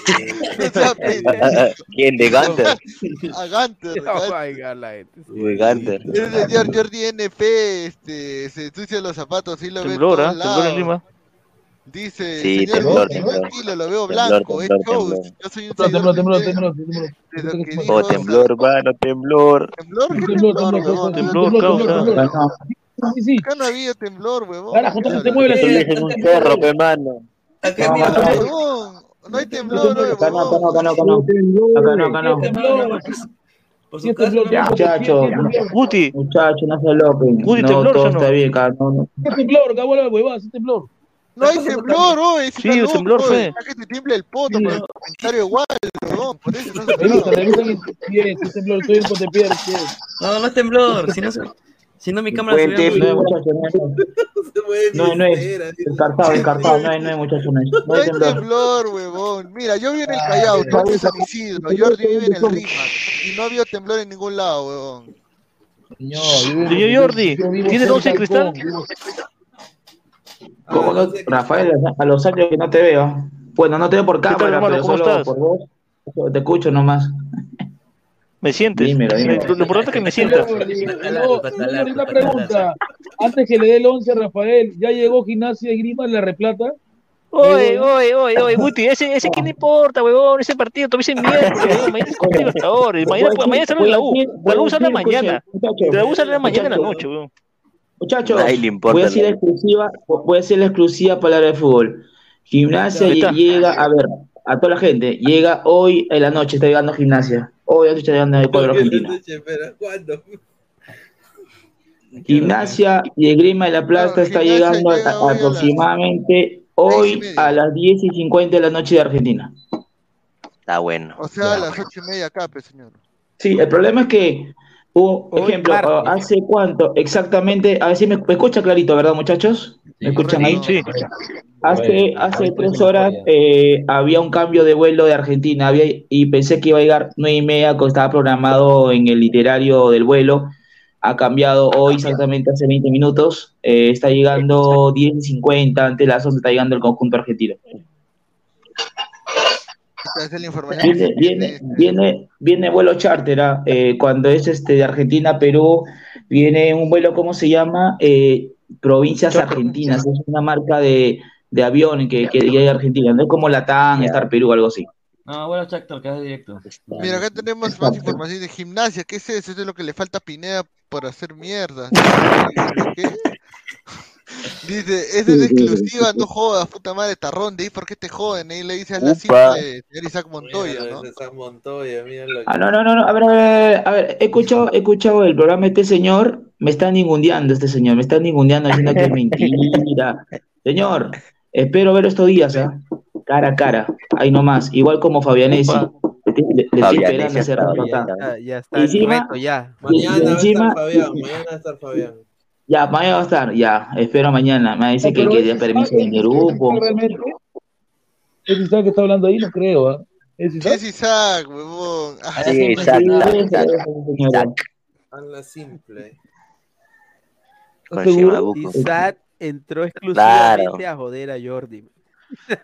¿Quién? ¿De Gunter? A Gunter. Oh. Uy, Gunter. El señor Jordi NP este, se ensucia los zapatos y lo ve en Temblor. Lima. Dice, Sí, señor temblor, tranquilo, lo veo blanco, es temblor, show. temblor. Yo soy un Temblor, temblor, de temblor, Oh, temblor, mano, temblor. ¿Temblor? ¿Qué Temblor, temblor, temblor. Sí, sí. Acá no había temblor, huevón. Carajo, ¿Qué entonces te mueve la un cerro, pe, mano. Acá No, acá. Huevón, no hay temblor, Acá no, acá no, huevón. acá no, acá no. Acá no, acá no. Ya, no- muchachos, Guti, muchachos, no se loquen. Guti, No, temblor, todo está bien, acá no, no. ¿Qué temblor? Acabó la huevada, sí temblor. No hay temblor, hoy. Sí, el temblor fue. que te tiemble el poto por el comentario igual, huevón. Por eso no se Revisa, revisa que sí es, sí temblor. Estoy en Cotepier, sí es. No, no es temblor. Si no, se- si no mi cámara se Puente ve No, muy... no, no. No, no es. Descartado, descartado, no hay, no hay, muchachos, no hay. No No hay temblor. huevón. Mira, yo vivo en el Callao, tú en San Isidro, Jordi vive en el Rímac. Y no había temblor en ningún lado, huevón. Yo Señor Jordi, yo vivo ¿tiene el 11 de cerca cristal? del Congo, ¿Cómo no? Rafael, a los años que no te veo. Bueno, no te veo por cámara, pero ¿Cómo solo estás? por voz. Te escucho nomás. ¿Me sientes? Dímelo, dímelo. Lo, lo importante es que me sientas. Una pregunta. Antes que le dé el 11 a Rafael, ¿ya llegó Gimnasia de Grima en la replata? Oye, oye, oye, oye, Guti, ese, ese quién le importa, huevón, ese partido miércoles, huevón, mañana es Copa Libertadores, mañana, mañana sale la U, la U sale mañana, la U sale mañana en la noche, huevón. Muchachos, Nadie le importa voy a decir la exclusiva, voy a decir la exclusiva palabra de fútbol. Gimnasia llega, a ver, a toda la gente, llega hoy en la noche, está llegando a gimnasia. Hoy está llegando el cuadro argentino. ¿cuándo? Gimnasia y el Grima de la Plata No, está llegando llega a- hoy a aproximadamente hoy a las 10 y 50 de la noche de Argentina. Está bueno. O sea, a las ocho y media acá, pues, señor. Sí, el problema es que, hubo, ejemplo, martes. ¿hace cuánto exactamente? A ver si me, me escucha clarito, ¿verdad, muchachos? ¿Me escuchan ahí? Sí, Hace, hace tres horas eh, había un cambio de vuelo de Argentina había, y pensé que iba a llegar nueve y media, como estaba programado en el literario del vuelo. Ha cambiado hoy exactamente hace 20 minutos. eh, está llegando 10 y 50, antes de las 11 está llegando el conjunto argentino. Esa es la información. Viene, viene, viene, viene vuelo charter, ah, eh, cuando es este de Argentina a Perú, viene un vuelo, ¿cómo se llama? Eh, Provincias Argentinas, es una marca de, de avión que, que hay en Argentina, no es como Latam, Star Perú, algo así. No, bueno, Chactor, que es directo. Mira, acá tenemos más información de gimnasia. ¿Qué es eso? Eso es lo que le falta a Pineda por hacer mierda. ¿Qué? Dice, esa es exclusiva, no jodas, puta madre, tarrón, de ahí, ¿por qué te joden? Ahí le dice a la simple señor Isaac Montoya, ¿no? Isaac Montoya, míralo. Ah, no, no, no, no, a ver, a ver, a ver, he escuchado, he escuchado el programa de este señor, me está ningundeando este señor, me está ningundeando diciendo que es mentira. Señor, espero ver estos días, ¿ah? Cara a cara, ahí nomás, igual como Fabianesi. Le, le- le estoy esperando hacer está reportaje. Ya, ya está el reto, ya. y encima- Fabián, mañana va a estar Fabián. Ya, mañana va a estar, ya, espero mañana. Me dice que, que dé permiso en el grupo. ¿Es Isaac que está hablando ahí? No creo, ¿ah? ¿Es ¿Qué Isaac? es Isaac, huevón? Ah, Sí, Isaac, Isaac, Isaac. Hazla simple. Isaac entró exclusivamente Claro. a joder a Jordi.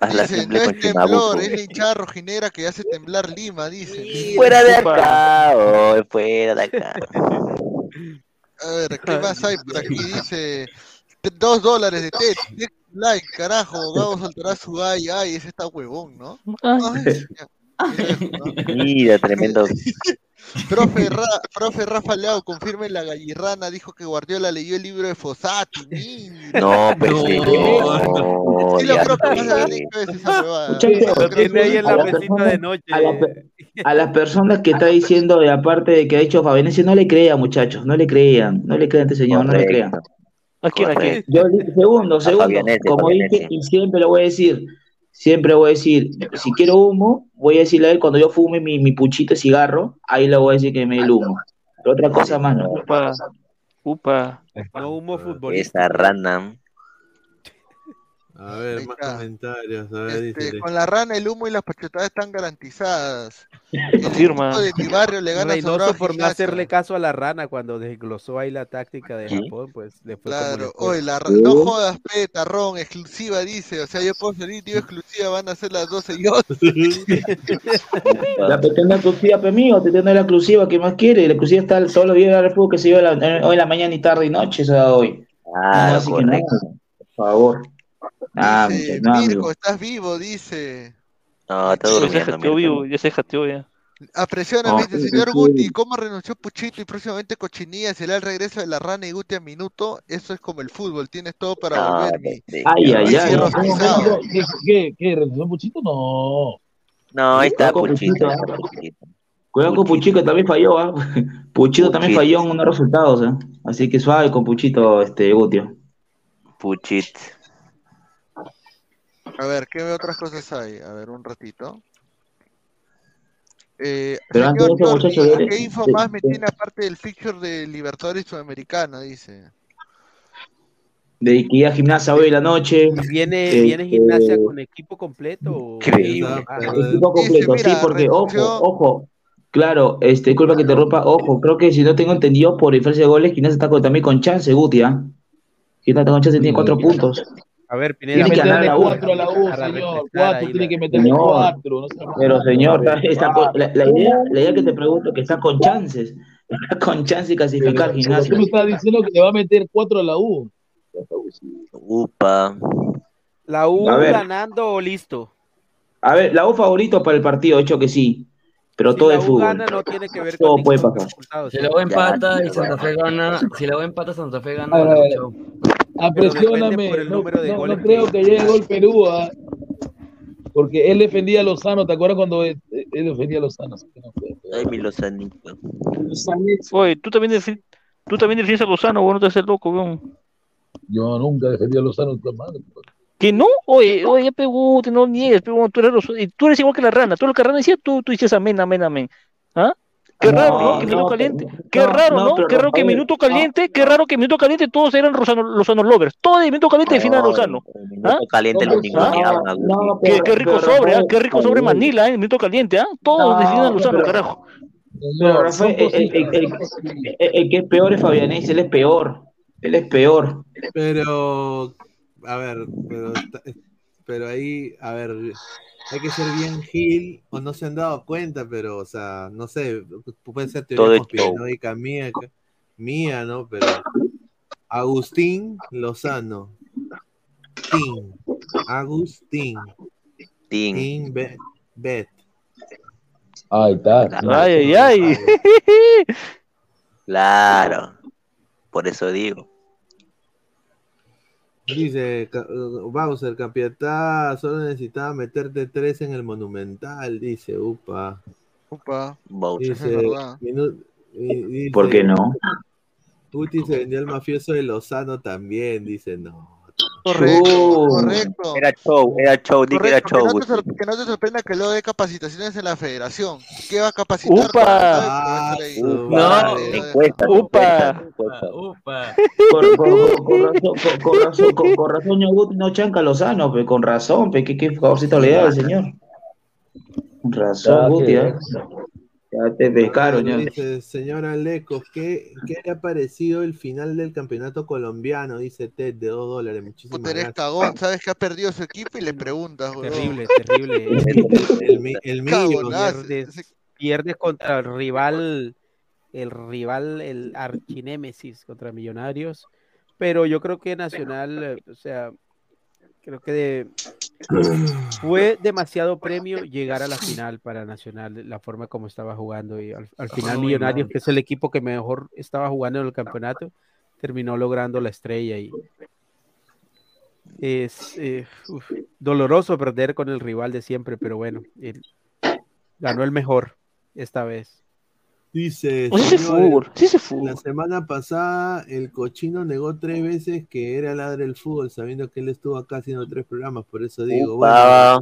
Hazla Dice, no con es temblor, es la hinchada rojinera que hace temblar Lima, dice. Fuera de acá, oh, fuera de acá. A ver, ¿qué más hay por aquí? Dice, "T- dos dólares de TED, like, carajo, Gabo soltará su ay, ay, ese está huevón, ¿no? Ay. Mira, tremendo. Profe, Ra- profe Rafa Leao, confirme la gallirrana, dijo que Guardiola leyó el libro de Fossati. mira. No, pues sí, no, Lo tiene ahí en a la la mesita persona- de noche. a la pe- A las personas que está diciendo, de aparte de que ha dicho Fabianesi, no le crean, muchachos, no le crean, no le crean a este señor, no le crean. ¿A quién, a quién? Yo, segundo, segundo, como dije, y siempre lo voy a decir, siempre voy a decir, si quiero humo, voy a decirle a él cuando yo fume mi, mi puchito de cigarro, ahí le voy a decir que me dé el humo. Pero otra cosa más, no. Upa. Upa. No humo futbolista. Esa rana. A ver, más comentarios. A ver, Este, dice. con la rana, el humo y las pachotadas están garantizadas. El Confirma. equipo de mi barrio le gana Reynoso por no hacerle caso a la rana cuando desglosó ahí la táctica de Japón, pues Claro, oye, la ra- no jodas, pe, tarrón, exclusiva dice, o sea, yo puedo salir, digo exclusiva, van a ser las 12 y 11. La pequeña exclusiva, pues mío, te tiene la exclusiva, ¿qué más quiere? La exclusiva está los días del fútbol que se dio la- eh, hoy en la mañana y tarde y noche, se da hoy. Claro, así que no, por favor. Ah, Dice, muchachos, no, Mirko, amigo. estás vivo, dice. No, está durmiendo, mira. vivo, ya se jateó ya. Dice, sí, señor sí. Guti, ¿cómo renunció Puchito y próximamente Cochinilla? ¿Será el regreso de la rana y Guti a minuto? Eso es como el fútbol, tienes todo para No, volver. mi- sí. Ay, ay, ay. no, frisado. ¿Qué, qué, qué? ¿Renunció Puchito? No. No, ahí está Puchito. Puchito, ¿eh? Puchito. Cuidado con Puchito, que también falló, ¿ah? Puchito también Puchito. falló en unos resultados, ¿eh? Así que suave con Puchito, este, Gutio. Puchit. A ver, ¿qué otras cosas hay? A ver, un ratito. Eh, Pero antes señor de eso, Jordi, ¿qué info de- más me de- tiene aparte del fixture de Libertadores Sudamericana? Dice. De que gimnasia hoy en la noche. ¿Y ¿Viene, este, ¿Viene gimnasia con equipo completo? Increíble. Ah, Equipo Dice, completo, sí, porque, renunció- ojo, ojo. Claro, este, disculpa que te rompa, ojo, creo que si no tengo entendido por diferencia de goles, Gimnasia está con- también con chance, Guti, ¿ah? Gimnasia está con chance, tiene cuatro puntos. A ver, Tiene Pineda, Tiene que U. cuatro a la U, señor. Cuatro, tiene que meterle cuatro. No Pero señor, está- está con- la, la idea, la idea que te pregunto es que está con chances, está con chance de clasificar Pero Gimnasia. tú me estás diciendo que le va a meter cuatro a la U. Upa. la U A ver. ganando o listo. A ver, la U favorito para el partido, hecho que sí, pero Si todo la es fútbol. gana no tiene que ver Todo con puede pasar. Si la U empata y Santa Fe gana, si la U empata, Santa Fe gana, A ver, a ver. Apresióname. el No, número de no- no goles creo que- llegue gol Perú, ¿ah? porque él defendía a Lozano. ¿Te acuerdas cuando él, él defendía a Lozano? Ay, mi Lozanito. Oye, tú también defi- tú también defiendes a Lozano, vos no te haces loco, weón. Yo nunca defendí a Lozano. madre. ¿Que no? Oye, oye, pegó, te no niegues, pegó, tú eres, tú eres igual que la rana, tú lo que la rana decía, tú, tú dices amén, amén, amén. ¿Ah? Qué No, raro, ¿no? Que minuto caliente. Qué raro, no, Qué raro que minuto caliente, qué raro que minuto caliente todos eran Lozano, Lozano lovers. Todos de minuto caliente definen a No, Lozano. el minuto caliente lo no, Qué, rico pero sobre, ¿ah? Qué rico sobre Manila, ¿eh? Minuto caliente, ¿ah? Todos No, definen a Lozano, pero- carajo. Rafael, son el, el- el- cositas. el- el que es peor es Fabianés, él es peor. Él es peor. Pero, a ver, pero ahí, a ver, hay que ser bien Gil, o no se han dado cuenta, pero, o sea, no sé, puede ser Todo teoría conspiranoica mía, mía, ¿no? Pero Agustín Lozano. Tin. Agustín. Tin. Tin Bet. Bet. Ahí está. Ay, ay, ay. Claro. Por eso digo. Dice uh, Bowser, Capiatá, solo necesitaba meterte tres en el Monumental, dice, upa. Upa. Bowser. Dice, ¿Por qué no? Putin se vendió el mafioso de Lozano también, dice, no. Correcto, correcto. Era show, era show, di que era Correcto, que, show. no te que no te sorprenda que luego dé capacitaciones en la federación. ¿Qué va a capacitar? Upa. Ah, No. Encuesta, Upa. encuesta. Upa. Con, con- con- con razón, con, con razón, con, con razón, Ñagut no chanca Lozano, pe, con razón, pe, qué, qué favorcito le da el señor. Razón, Guti, ¿eh? Ya te pescaron, ya. Dice, señora Lecos, ¿qué, ¿qué le ha parecido el final del campeonato colombiano? Dice Ted, de 2 dólares. Muchísimas Puta, eres gracias. cagón, sabes que ha perdido su equipo y le preguntas. Terrible, terrible. El, el, el mío, Cagonazo. Pierdes, pierdes contra el rival, el rival, el archinémesis contra Millonarios. Pero yo creo que Nacional, o sea, creo que de- fue demasiado premio llegar a la final para Nacional, la forma como estaba jugando. Y al, al final, Millonarios, que es el equipo que mejor estaba jugando en el campeonato, terminó logrando la estrella. Y es eh, uf, doloroso perder con el rival de siempre, pero bueno, ganó el mejor esta vez. Dice, Pues fútbol, sí ese fútbol. la semana pasada el cochino negó tres veces que era ladre el fútbol, sabiendo que él estuvo acá haciendo tres programas, por eso digo, Upa.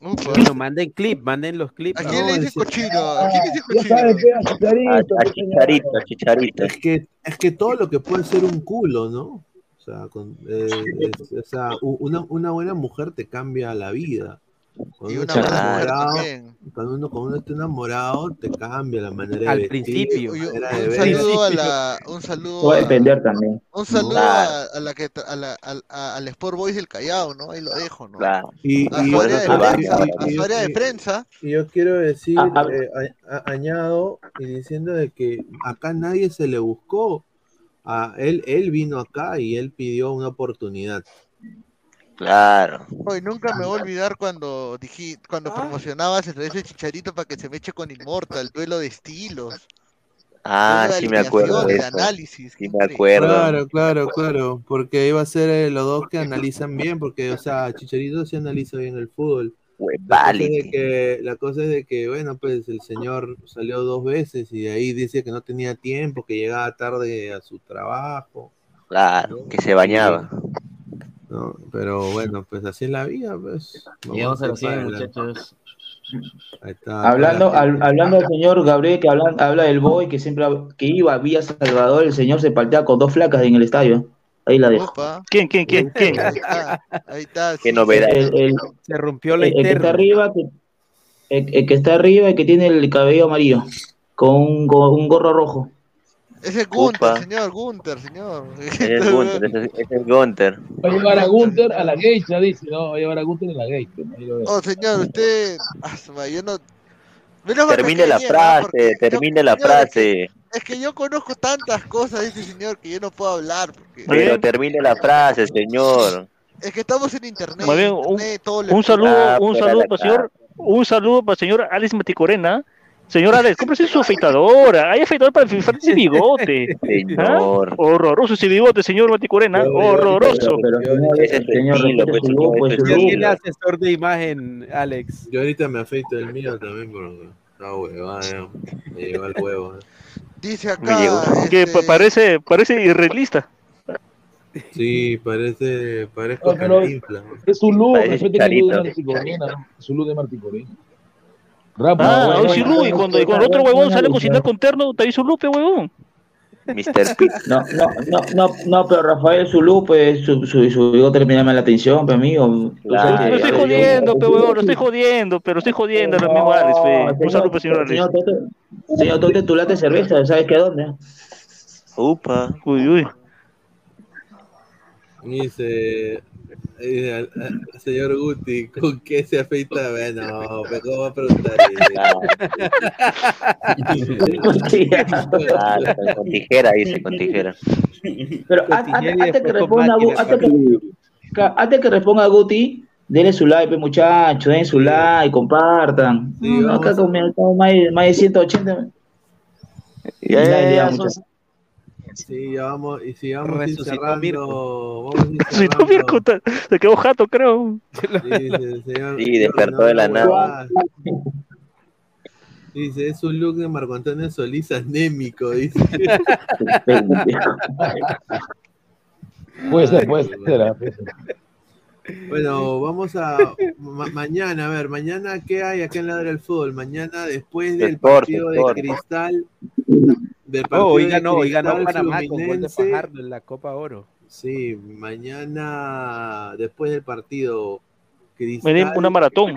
bueno, Upa. Bueno, manden clip, manden los clips. ¿A quién No, le dice cochino? ¿A quién le dice cochino? pe, a Chicharito, A. Chicharito, es que, es que todo lo que puede ser un culo, ¿no? O sea, con, eh, es- o sea, una, una buena mujer te cambia la vida. Cuando Y uno una enamorado, cuando uno, cuando uno está enamorado, te cambia la manera Al de vestir, principio. de Un ver. saludo a la, un saludo Puede a, depender también. un saludo Claro. a, a la que a la, al- a- al Sport Boys del Callao, ¿no? Ahí lo dejo, ¿no? Claro. Y, A y- su área de prensa, y- a y- su área de y- prensa. Y yo quiero decir, Ah, ah. eh, a- a- añado y diciendo de que acá nadie se le buscó. A él, él vino acá y él pidió una oportunidad. Claro. Hoy nunca me voy a olvidar cuando dije, cuando promocionabas el ese chicharito para que se me eche con Immortal, duelo de estilos, Ah, de sí me acuerdo de de análisis. Sí me acuerdo. Claro, claro, claro, porque iba a ser eh, los dos que analizan bien, porque, o sea, Chicharito sí analiza bien el fútbol. La cosa, es de válide. que, la cosa es de que, bueno, pues el señor salió dos veces y de ahí dice que no tenía tiempo, que llegaba tarde a su trabajo. Claro, que se bañaba. ¿No? Pero bueno, pues así es la vida, pues. Llegamos a ir los para 100, adelante. muchachos. Ahí está. Hablando, al- hablando del señor Gabriel que habla, habla del boy que siempre que iba a Villa Salvador, el señor se paltea con dos flacas en el estadio. Ahí la dejo. Opa, ¿Quién, quién, quién, quién? ahí está, ahí está. Qué sí, novedad. El, el- Se rompió la el- el que está arriba, que, el, el que está arriba y que tiene el cabello amarillo, con un, con un gorro rojo. Ese es Gunter, Upa. señor, Gunter, señor. Ese es Gunter, ese es, ese es Gunter. Va a llevar a Gunter a la geisha, dice, no, va a llevar a Gunter a la geisha. Oh, señor, usted. ah, su madre, yo no. Termine la ¿ah? Frase, yo- termine la señor, es que- frase. Es que yo conozco tantas cosas de este señor que yo no puedo hablar. Porque Pero termine la frase, señor. es que estamos en internet. Muy bien, un, internet, saludo, Ah, un saludo la para el señor, un saludo para el señor Alex Maticorena. Señor Alex, cómprese su afeitadora. Hay afeitador para fijar ese bigote. ¿Ah? Horroroso ese bigote, señor Maticorena. Yo- yo- Horroroso. Pero, Yo- ese es el señor, estilo, pues, pues, es ¿Quién su look. tiene asesor de imagen, Alex? Yo ahorita me afeito el mío también porque está huevada, me llegó el huevo. Dice acá. Que este, pa- parece, parece irrealista. Sí, parece, parezco No, pero-. Es Parece el look de Chicharito. Martí Corena, ¿no? Su look de Martí Rápido, Ah, hoy sí, bueno, Lu, y cuando, el otro huevón sale a cocinar con terno, te hizo Lupe, huevón. Mr. Pitt. No, no, no, no, no, pero Rafael Zulu, pues su, su, su bigote le llama la atención, pues, amigo. Claro. sabes Lo que- estoy jodiendo, pe, huevón, lo estoy jodiendo, pero estoy jodiendo a los mismos Alex, fe. Un saludo señor Alex. Señor Tote, tú late cerveza, ¿sabes qué dónde? Upa. Uy, uy. Dice, Eh, señor Guti, ¿con qué se afeita? Bueno, pero ¿cómo va a preguntar con tijera, dice, con tijera. Pero an- an- antes que responda antes que- ca- antes que responda Guti, denle su like, muchachos, denle su like, compartan. No, acá con, más, de, más de 180. Ya, Dale, ya, ya, ya, muchachos. Sí, ya vamos, y si vamos Resucitó cerrando, vamos a ir Si no, mira, cómo está- se quedó jato, creo. Señor- Sí, despertó de la nada. Dice, es un look de Marco Antonio Solís anémico, dice. Puede ser, puede ser. puede ser. Bueno, vamos a ma- mañana, a ver, mañana qué hay acá en Ladra del Fútbol. Mañana después del partido de. Cristal, del Oh, partido hoy de ganó, hoy ganó Cristal Panamá con gol de Fluminense. Fajardo en la Copa Oro. Sí, mañana después del partido Cristal una maratón.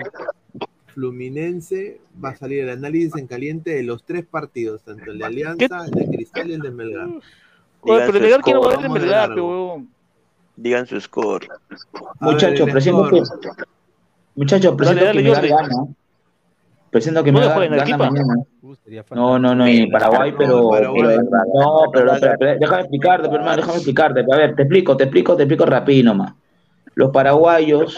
Fluminense va a salir el análisis en caliente de los tres partidos, tanto el de Alianza, el de Cristal y el de Melgar. Oye, pero Melgar quiero ver de de Melgar, huevón. Digan su score. Muchachos, presento que, muchachos, presento dale, que. Melgar gana. Presento que ¿Dónde Melgar gana mañana. Sería No, no, no, en Paraguay, pero, pero- no, pero, pero- pero déjame explicarte, pero, hermano, déjame explicarte. A ver, te explico, te explico, te explico rápido nomás. Los paraguayos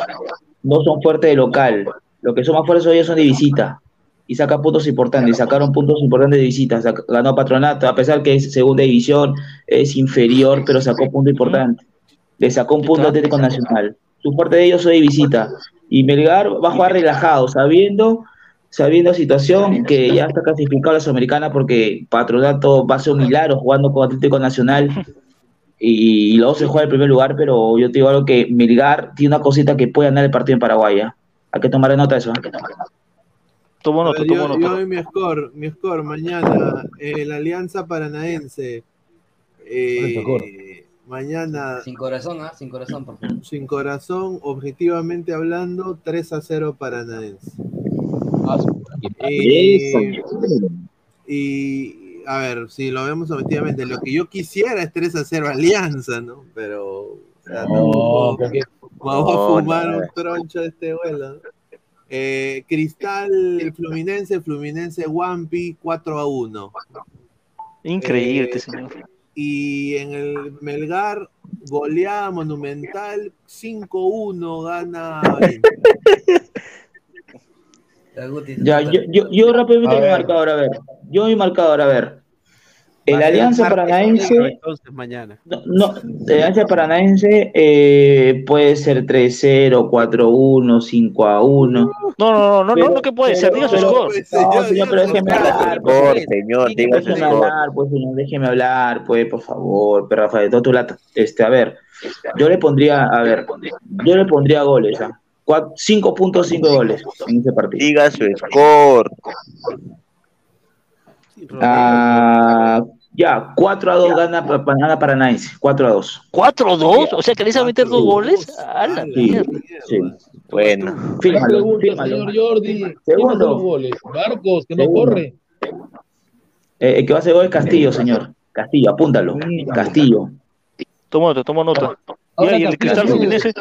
no son fuertes de local. Lo que son más fuertes ellos son de visita. Y sacan puntos importantes. Y sacaron puntos importantes de visita. Ganó Patronato, a pesar que es segunda división, es inferior, pero sacó punto importante. Le sacó un punto Atlético Nacional. Su fuerte de ellos es de visita. Y Melgar va a jugar relajado, sabiendo sabiendo la situación que ya está clasificado a la Sudamericana porque Patronato va a ser un milagro jugando con Atlético Nacional y, luego se juega el primer lugar, pero yo te digo algo que Melgar tiene una cosita que puede ganar el partido en Paraguay. ¿ya? Hay que tomar nota de eso. hay que tomar nota. Tomo nota, tomo nota. yo doy mi score, mi score mañana, eh, la Alianza Paranaense. eh, mañana, Sin corazón, ¿ah? Sin corazón, por favor. sin corazón, objetivamente hablando, 3 a 0 Paranaense. Y, y, a ver, si lo vemos objetivamente, lo que yo quisiera es 3 a 0 Alianza, ¿no? Pero, o sea, No, tampoco vamos No, a fumar no. un troncho de este vuelo. ¿no? Eh, Cristal Fluminense, Fluminense Wampi 4 a 1. Increíble, Eh, señor. Y en el Melgar, goleada monumental 5-1 gana. Ya, yo, yo, yo rápidamente mi marcador, a ver. Yo mi marcador, a ver. El Alianza Paranaense. Entonces, mañana. No, no, el Alianza Paranaense eh, puede ser 3-0, 4-1, 5-1. No, no, no, no, Pero- no, no, que puede ser, diga su score. No, señor, pero déjeme hablar. por Score, favor. señor, diga su hablar, pues, señor, déjeme hablar, pues, por favor. Pero Rafael, todo tu lata. Este, a ver, yo le pondría, a ver, yo le pondría goles, ¿ah? 5.5 goles en ese partido. Diga su score. Ah, ya, 4 a 2 gana, gana Paranaense, 4 a 2. ¿4-2? O sea, ¿querés meter dos goles? A la Sí, sí. Bueno. Fírmalo, fírmalo. señor Jordi. ¿Quién Segundo. goles? Marcos, que no Segundo. corre. Eh, el que va a hacer gol es Castillo, señor. Castillo, apúntalo. Castillo. Tomo nota, tomo nota. Y el de Cristal Fluminense.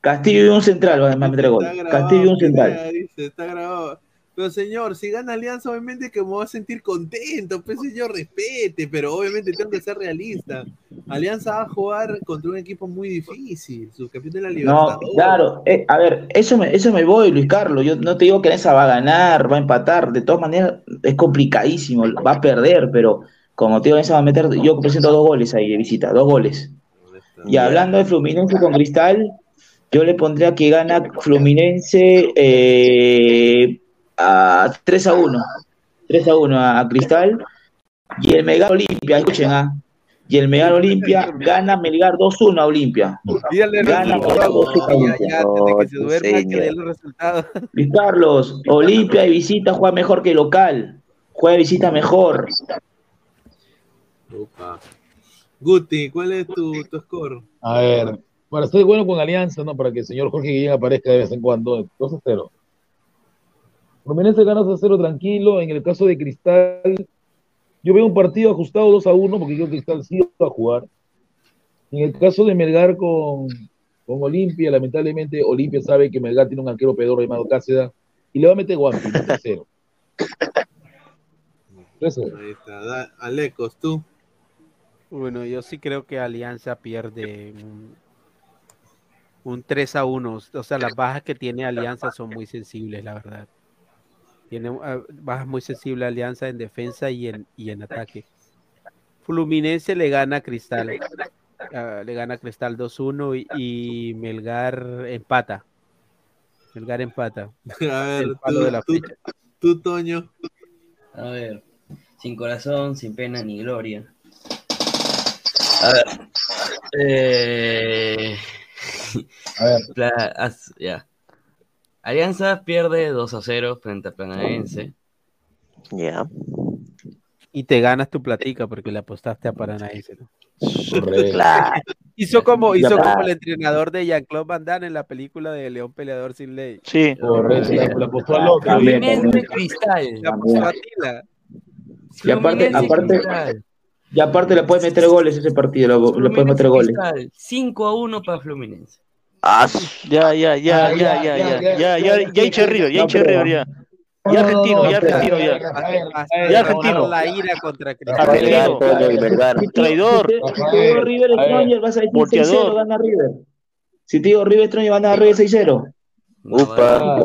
Castillo y un central va a meter gol. Grabado, Castillo y un central. dice, está grabado. Pero señor, si gana Alianza, obviamente que me voy a sentir contento, pues señor, respete, pero obviamente tengo que ser realista. Alianza va a jugar contra un equipo muy difícil, subcampeón de la No, Libertadores. claro. eh, a ver, eso me, eso me voy, Luis Carlos. Yo no te digo que esa va a ganar, va a empatar. De todas maneras, es complicadísimo. Va a perder, pero como te digo, esa va a meter. Yo presento dos goles ahí de visita, dos goles. Y hablando de Fluminense con Cristal, yo le pondría que gana Fluminense eh, a 3 a 1. 3 a 1 a, a Cristal. Y el Melgar Olimpia, escuchen, ah. Y el Melgar Olimpia gana Melgar 2-1 a Olimpia. Díganle Gana Melgar 2-1 a Olimpia. que. Luis Carlos, Olimpia de visita juega mejor que local. Juega de visita mejor. Opa. Guti, ¿cuál es tu, tu score? A ver, para estar bueno con Alianza, ¿no? Para que el señor Jorge Guillén aparezca de vez en cuando. 2 a 0. Fluminense gana 2 a 0 tranquilo. En el caso de Cristal, yo veo un partido ajustado 2 a 1 porque yo Cristal sí va a jugar. En el caso de Melgar con, con Olimpia. Lamentablemente, Olimpia sabe que Melgar tiene un arquero pedorro llamado Cáceres y le va a meter tercero. Tercero. Ahí está. Alecos, tú. Bueno, yo sí creo que Alianza pierde un, un 3 a 1. O sea, las bajas que tiene Alianza son muy sensibles, la verdad. Tiene ah, bajas muy sensibles Alianza en defensa y en, y en ataque. Fluminense le gana a Cristal. ah, le gana a Cristal 2-1 y, y Melgar empata. Melgar empata. A ver, El palo tú, de la tú, fecha. tú, Toño. A ver, sin corazón, sin pena ni gloria. A ver. Eh... A ver. Pla-. Alianza pierde 2 a 0 frente a Planaense. Ya. Y te ganas tu platica porque le apostaste a Paranaense. ¿no? Correcto. Claro. Hizo como, hizo Ya. como el entrenador de Jean-Claude Van Damme en la película de León Peleador sin ley. Sí. Correcto, la, la apostó. Cristal. La apostó a Tila. Y aparte, Fluminense aparte, Cristal. Y aparte le puedes meter goles ese partido, le, puedes meter goles. Cristal, 5 a 1 para Fluminense. Ah, su- Ya, ya, ya, Ah, ya, ya, ya, ya, ya, ya hincha River, ya hincha River, ya. Ya argentino, ya argentino, ya. Ya argentino. La ira contra Argentino. Traidor. River ver. Stronger, vas a decir Volteador. 6-0, gana River. Si te digo River Stronger, van a ganar River 6-0. Upa.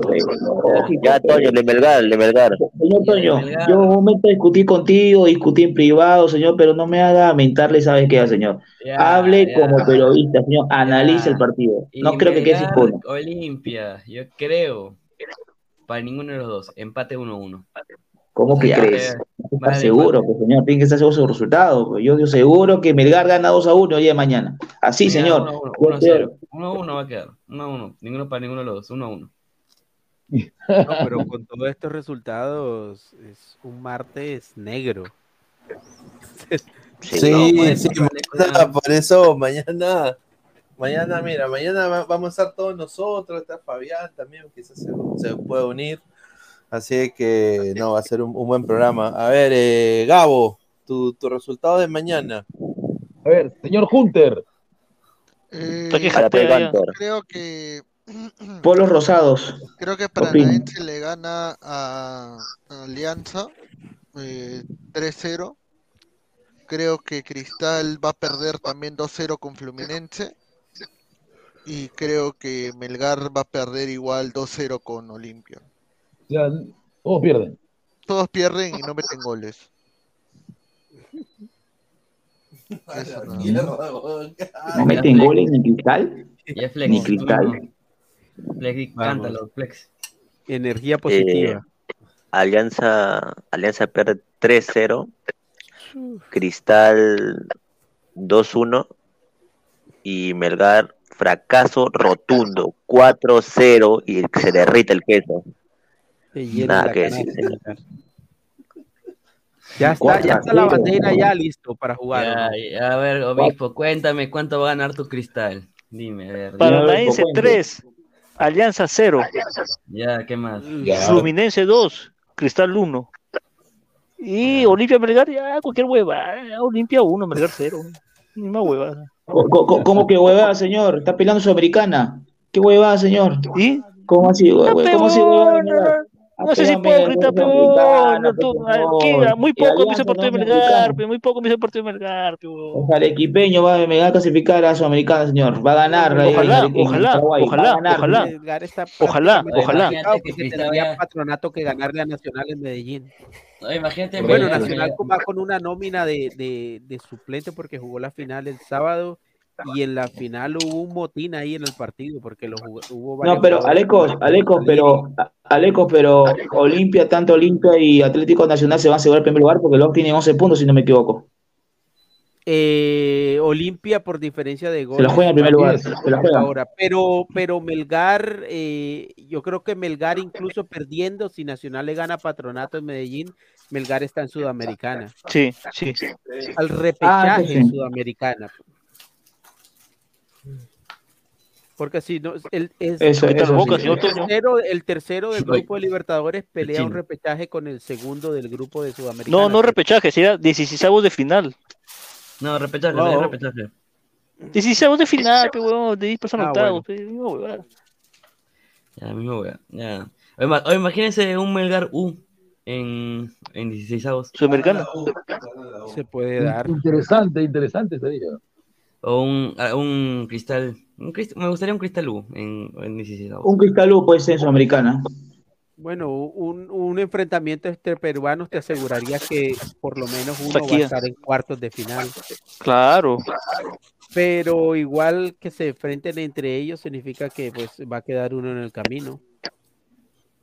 Ya, Toño, de Melgar, de Melgar. Señor Toño, yo un momento discutí contigo, discutí en privado, señor, pero no me haga mentarle, ¿sabes qué, señor? Ya, Hable ya. como periodista, señor, analice el partido. Y No creo que quede sin. Olimpia, yo creo. Para ninguno de los dos. Empate 1-1. ¿Cómo que Ya, crees? ya. ¿Estás Vale, seguro, vale. pues, señor? Tiene que estar seguro de su resultado. pues. Yo, yo seguro que Melgar gana 2 a 1 el día de mañana. Así, Mira, señor. 1-1, Yo 1-0. creo- 1-1 va a quedar. 1-1. Ninguno para ninguno de los dos. 1-1. No, pero con todos estos resultados es un martes negro. Sí, Sí, no, pues, sí, pues, mañana, por eso mañana, mañana, mira, mañana va- vamos a estar todos nosotros, está Fabián también, quizás se, se pueda unir, así que no, va a ser un, un buen programa. A ver, eh, Gabo, tu, tu resultado de mañana. A ver, señor Hunter. Eh, creo que Polos rosados. creo que. Paranaense le gana a, a Alianza eh, 3-0. Creo que Cristal va a perder también 2-0 con Fluminense. Y creo que Melgar va a perder igual 2-0 con Olimpia. Ya, todos pierden. Todos pierden y no meten goles. Eso nada. ¿No meten goles ni cristal? Ya Flex. Ni cristal. Flex, cántalo, Flex. Energía positiva. Alianza, Alianza pierde 3-0. Cristal 2-1. Y Melgar, fracaso rotundo. 4-0 y se derrite el queso. Llena Nada la que decir. Ya está, ya está la bandera ya listo para jugar. Ya, a ver, obispo, cuéntame cuánto va a ganar tu cristal. Dime, a ver. Paranaense 3, Alianza 0, Ya, ¿qué más? Fluminense 2, Cristal 1. Y Olimpia Melgar, ya cualquier hueva. eh, Olimpia 1, Melgar 0. Ni más hueva. Co- ¿Cómo que huevada, señor? Está peleando Sudamericana. ¿Qué huevada, señor? ¿Y? ¿Cómo así, hue- hue- ¿Cómo así, huevada? Melgar? No sé si hipócrita, pero no, tú- ah, muy poco me hizo partido de Melgar, muy poco me hizo el partido de Melgar. O sea, el equipeño va a Melgar clasificar a Sudamericana, señor. Va a ganar. Ojalá, ojalá, ojalá, ganar. ojalá. Ojalá, ojalá. que tendría patronato que ganarle a Nacional en Medellín. No, imagínate. Bueno, Nacional va con una nómina de, de, de suplente porque jugó la final el sábado y en la final hubo un motín ahí en el partido porque lo jugó- hubo varios No, pero Alecos, Alecos, pero Alecos, pero Olimpia, tanto Olimpia y Atlético Nacional se van a asegurar el primer lugar porque LOC tiene 11 puntos, si no me equivoco. Eh, Olimpia por diferencia de goles. Se la juega en primer lugar. Se la juega. Ahora, pero, pero Melgar, eh, yo creo que Melgar incluso perdiendo, si Nacional le gana Patronato en Medellín, Melgar está en Sudamericana. Sí, sí. Al repechaje Ah, sí, sí. Sudamericana. Porque si no, el, es, Eso, Ahorita eso lo boca, sí. el tercero, el tercero del grupo de Libertadores pelea un repechaje con el segundo del grupo de Sudamericana. No, no repechaje, sería 16 de final. No, repechaje, No. repechaje. 16 de final, pe, huevón, de 10 personas Ah, octavos, bueno. Ya, mismo, wea, ya. Oye, imagínense un Melgar U en, en 16 avos. Sudamericana. Se puede dar. Interesante, interesante sería. O un, un cristal. Un me gustaría un cristal U en, en 16 avos. Un cristal U puede ser sudamericana. Bueno, un, un enfrentamiento entre peruanos te aseguraría que por lo menos uno va a estar en cuartos de final. Claro. Pero igual que se enfrenten entre ellos significa que pues va a quedar uno en el camino.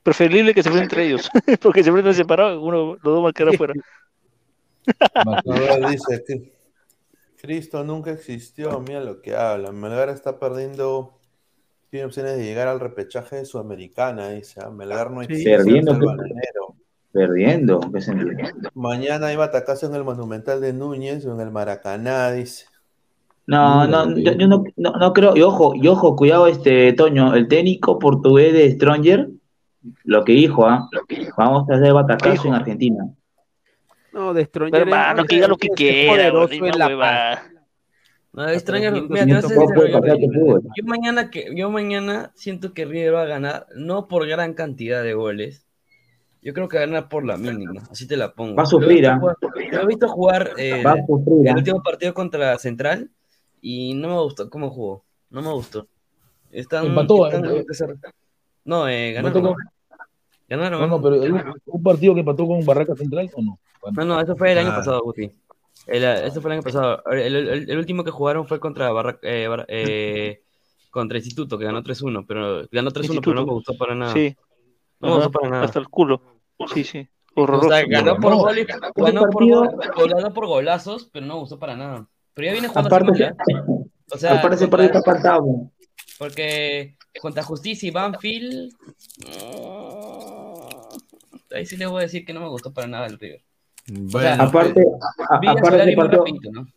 Preferible que se enfrenten entre ellos. Porque se enfrentan separados, uno, los dos van a quedar afuera. Dice Cristo nunca existió, mira lo que habla. Melgar está perdiendo, tiene opciones de llegar al repechaje de Sudamericana, dice. ah, Melgar no existe. Perdiendo, es el pe- bananero. Perdiendo, ¿qué sentido? Mañana hay batacazo en el Monumental de Núñez o en el Maracaná, dice. No, no, yo, yo no, no, no creo, y ojo, y ojo, cuidado, este Toño, el técnico portugués de Stronger, lo que dijo, ¿ah? Vamos a hacer batacazo en Argentina. No, de Stronger Hermano, que diga lo que quiera. No, extraño, Pero mira, te a no puede sincero, pasar yo- mañana que yo mañana siento que River va a ganar no por gran cantidad de goles. Yo creo que va a ganar por la mínima, así te la pongo. Va a sufrir, jugar- Lo he visto jugar eh, Va a sufrir, el ¿ah? último partido contra Central y no me gustó cómo jugó. No me gustó. Están, Empató, están- eh. No, eh, Empató ganaron. Ganaron. No, no, pero un, un partido que empató con Barraca Central o no. No, no, eso fue el año Ah. pasado, Guti. El, eh, eso fue el año pasado. El, el- el- el último que jugaron fue contra Barra- eh, Barra- eh, contra Instituto, que ganó 3-1, pero ganó 3-1, pero no me gustó para nada. Sí. No me gustó para nada. Hasta el culo. Sí, sí. O Horroroso. sea, ganó por No. gol y- Ese ganó por, partido- gol- ganó por golazos, pero no me gustó para nada. Pero ya viene jugando Aparte, así, ¿ya? O sea, aparte ese partido está apartado. porque contra Justicia y Banfield, mm, ahí sí les voy a decir que no me gustó para nada el River. Bueno, Aparte, a- Villa aparte Solari ese muy partido, rapidito, ¿no?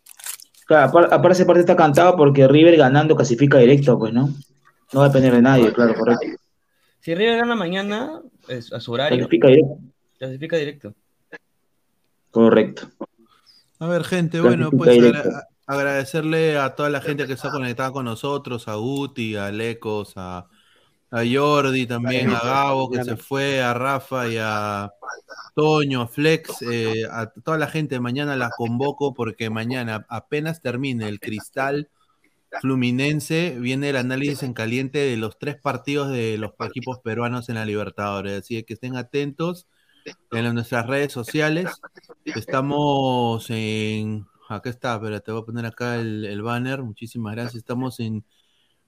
claro, apar- aparte ese partido está cantado porque River ganando clasifica directo, pues, ¿no? No va a depender de nadie, claro, correcto. Si River gana mañana, es- a su horario, Clasifica directo. clasifica directo. Correcto. A ver, gente, bueno, pues agra- agradecerle a toda la gente que está conectada con nosotros, a Guti, a Lecos, a, a Jordi también, a Gabo que se fue, a Rafa y a Toño, a Flex, eh, a toda la gente. Mañana la convoco porque mañana apenas termine el Cristal Fluminense, viene el análisis en caliente de los tres partidos de los equipos peruanos en la Libertadores. Así que estén atentos en nuestras redes sociales. Estamos en. Acá está, pero te voy a poner acá el, el banner. Muchísimas gracias. Estamos en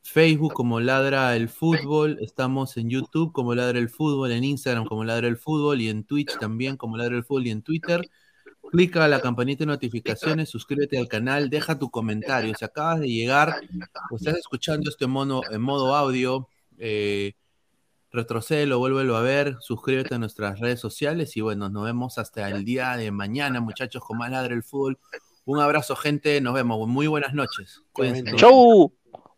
Facebook como Ladra el Fútbol. Estamos en YouTube como Ladra el Fútbol. En Instagram como Ladra el Fútbol. Y en Twitch también como Ladra el Fútbol. Y en Twitter. Clica a la campanita de notificaciones, suscríbete al canal, deja tu comentario. Si acabas de llegar o estás escuchando este mono en modo audio, eh, retrocédelo, vuélvelo a ver, suscríbete a nuestras redes sociales y bueno, nos vemos hasta el día de mañana, muchachos, con más ladre el fútbol. Un abrazo, gente, nos vemos. Muy buenas noches. Cuídense. ¡Chau!